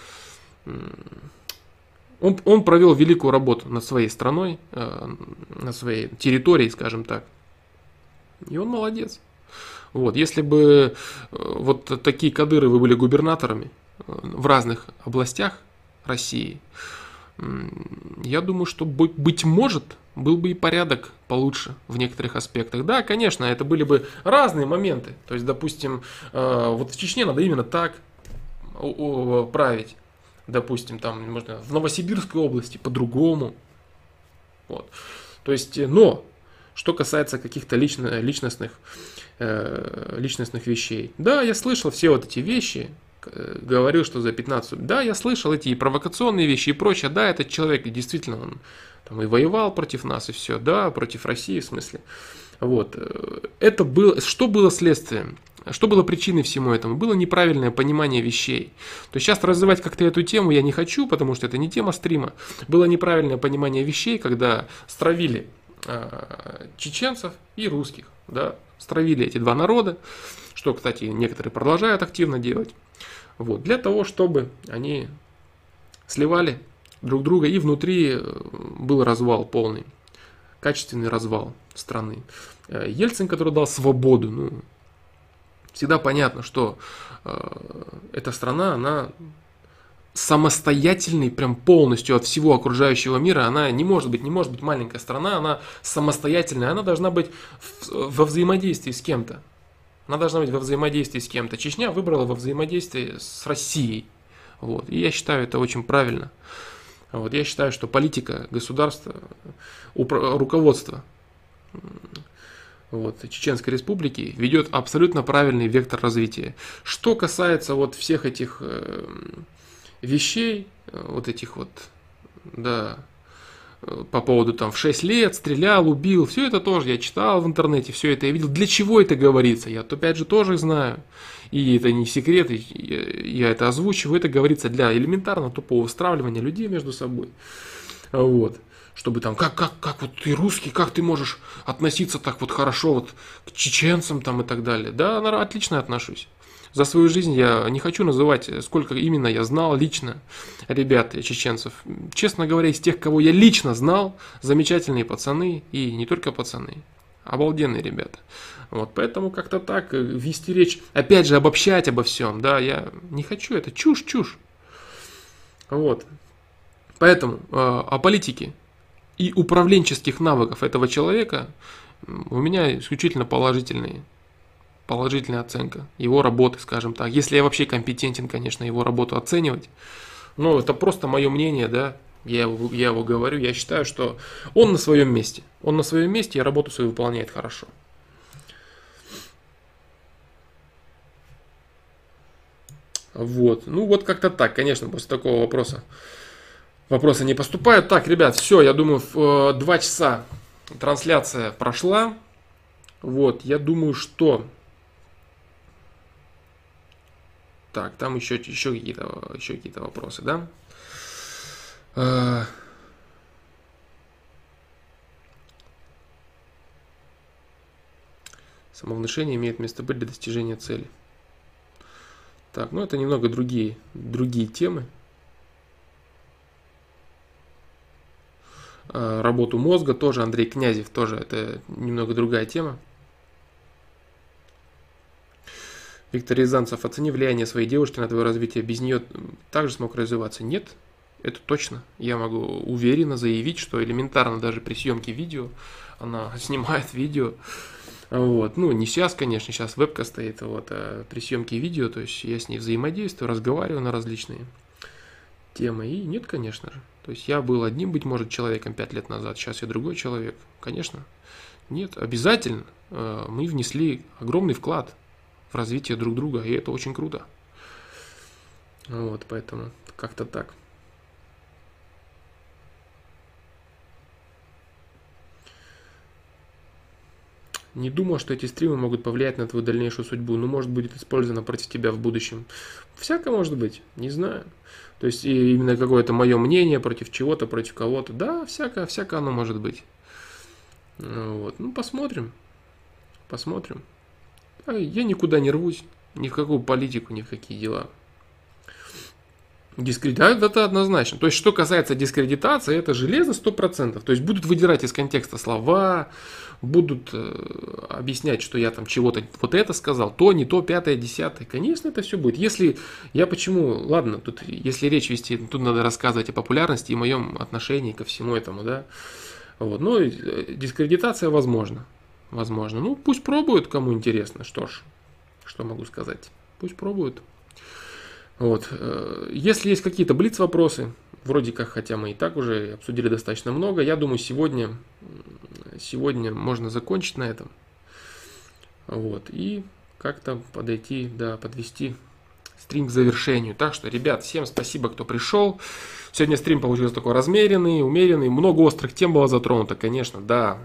он, он провел великую работу над своей страной, э, на своей территории, скажем так. И он молодец. Вот, если бы вот такие кадыры вы были губернаторами в разных областях России, я думаю, что быть может, был бы и порядок получше в некоторых аспектах. Да, конечно, это были бы разные моменты. То есть, допустим, э, вот в Чечне надо именно так править. Допустим, там, можно в Новосибирской области по-другому. Вот. То есть, но, что касается каких-то лично, личностных, э, личностных вещей. Да, я слышал все вот эти вещи, Э, говорил, что за 15... Да, я слышал эти и провокационные вещи и прочее. Да, этот человек действительно он там и воевал против нас, и все. Да, против России в смысле. Вот. Э, это было... Что было следствием? Что было причиной всему этому? Было неправильное понимание вещей. То есть сейчас развивать как-то эту тему я не хочу, потому что это не тема стрима. Было неправильное понимание вещей, когда стравили э, чеченцев и русских. Да, стравили эти два народа, что, кстати, некоторые продолжают активно делать. Вот, для того, чтобы они сливали друг друга, и внутри э, был развал полный, качественный развал страны. Э, Ельцин, который дал свободу, ну, всегда понятно, что э, эта страна, она самостоятельный прям полностью от всего окружающего мира. Она не может быть, не может быть маленькая страна, она самостоятельная, она должна быть в, во взаимодействии с кем-то. Она должна быть во взаимодействии с кем-то. Чечня выбрала во взаимодействии с Россией. Вот. И я считаю это очень правильно. Вот. Я считаю, что политика государства, руководство вот, Чеченской Республики ведет абсолютно правильный вектор развития. Что касается вот всех этих э, вещей, э, вот этих вот, да, по поводу там в 6 лет стрелял, убил, все это тоже я читал в интернете, все это я видел. Для чего это говорится? Я опять же тоже знаю. И это не секрет, я это озвучиваю. Это говорится для элементарно тупого стравливания людей между собой. Вот. Чтобы там, как, как, как вот ты русский, как ты можешь относиться так вот хорошо вот к чеченцам там и так далее. Да, отлично отношусь. За свою жизнь я не хочу называть, сколько именно я знал лично ребят чеченцев. Честно говоря, из тех, кого я лично знал, замечательные пацаны и не только пацаны, обалденные ребята. Вот, поэтому как-то так э, вести речь, опять же, обобщать обо всем, да, я не хочу, это чушь, чушь. Вот. Поэтому э, о политике и управленческих навыков этого человека у меня исключительно положительные положительная оценка его работы, скажем так. Если я вообще компетентен, конечно, его работу оценивать. Но это просто мое мнение, да. Я его, я его говорю, я считаю, что он на своем месте. Он на своем месте и работу свою выполняет хорошо. Вот. Ну вот как-то так, конечно, после такого вопроса. Вопросы не поступают. Так, ребят, все, я думаю, в 2 э, часа трансляция прошла. Вот, я думаю, что Так, там еще, еще какие-то еще какие-то вопросы, да? А. Самовнушение имеет место быть для достижения цели. Так, ну это немного другие, другие темы. А, работу мозга тоже Андрей Князев, тоже это немного другая тема. Виктор Рязанцев, оцени влияние своей девушки на твое развитие. Без нее также смог развиваться? Нет, это точно. Я могу уверенно заявить, что элементарно даже при съемке видео она снимает видео. Вот. Ну, не сейчас, конечно, сейчас вебка стоит, вот, а при съемке видео, то есть я с ней взаимодействую, разговариваю на различные темы. И нет, конечно же. То есть я был одним, быть может, человеком пять лет назад, сейчас я другой человек. Конечно. Нет, обязательно э, мы внесли огромный вклад в развитие друг друга, и это очень круто. Вот, поэтому как-то так. Не думал, что эти стримы могут повлиять на твою дальнейшую судьбу, но может будет использовано против тебя в будущем. Всякое может быть, не знаю. То есть именно какое-то мое мнение против чего-то, против кого-то. Да, всякое, всякое оно может быть. Вот. Ну, посмотрим. Посмотрим. А я никуда не рвусь, ни в какую политику, ни в какие дела. Дискредитация это однозначно. То есть, что касается дискредитации, это железо 100%. То есть, будут выдирать из контекста слова, будут э, объяснять, что я там чего-то вот это сказал, то, не то, пятое, десятое. Конечно, это все будет. Если я почему, ладно, тут если речь вести, тут надо рассказывать о популярности и моем отношении ко всему этому, да. Вот. Ну, э, дискредитация возможна. Возможно. Ну, пусть пробуют, кому интересно. Что ж, что могу сказать. Пусть пробуют. Вот. Э, если есть какие-то блиц-вопросы, вроде как, хотя мы и так уже обсудили достаточно много, я думаю, сегодня, сегодня можно закончить на этом. Вот. И как-то подойти, да, подвести стрим к завершению. Так что, ребят, всем спасибо, кто пришел. Сегодня стрим получился такой размеренный, умеренный. Много острых тем было затронуто, конечно, да.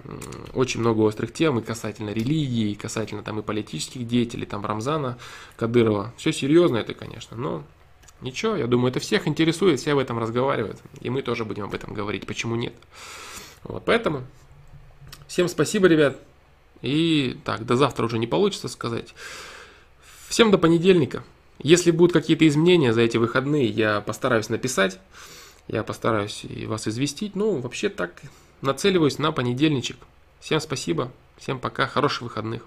Очень много острых тем и касательно религии, и касательно там и политических деятелей, там Рамзана Кадырова. Все серьезно это, конечно, но ничего, я думаю, это всех интересует, все об этом разговаривают. И мы тоже будем об этом говорить, почему нет. Вот, поэтому всем спасибо, ребят. И так, до завтра уже не получится сказать. Всем до понедельника. Если будут какие-то изменения за эти выходные, я постараюсь написать. Я постараюсь вас известить. Ну, вообще так, нацеливаюсь на понедельничек. Всем спасибо, всем пока, хороших выходных.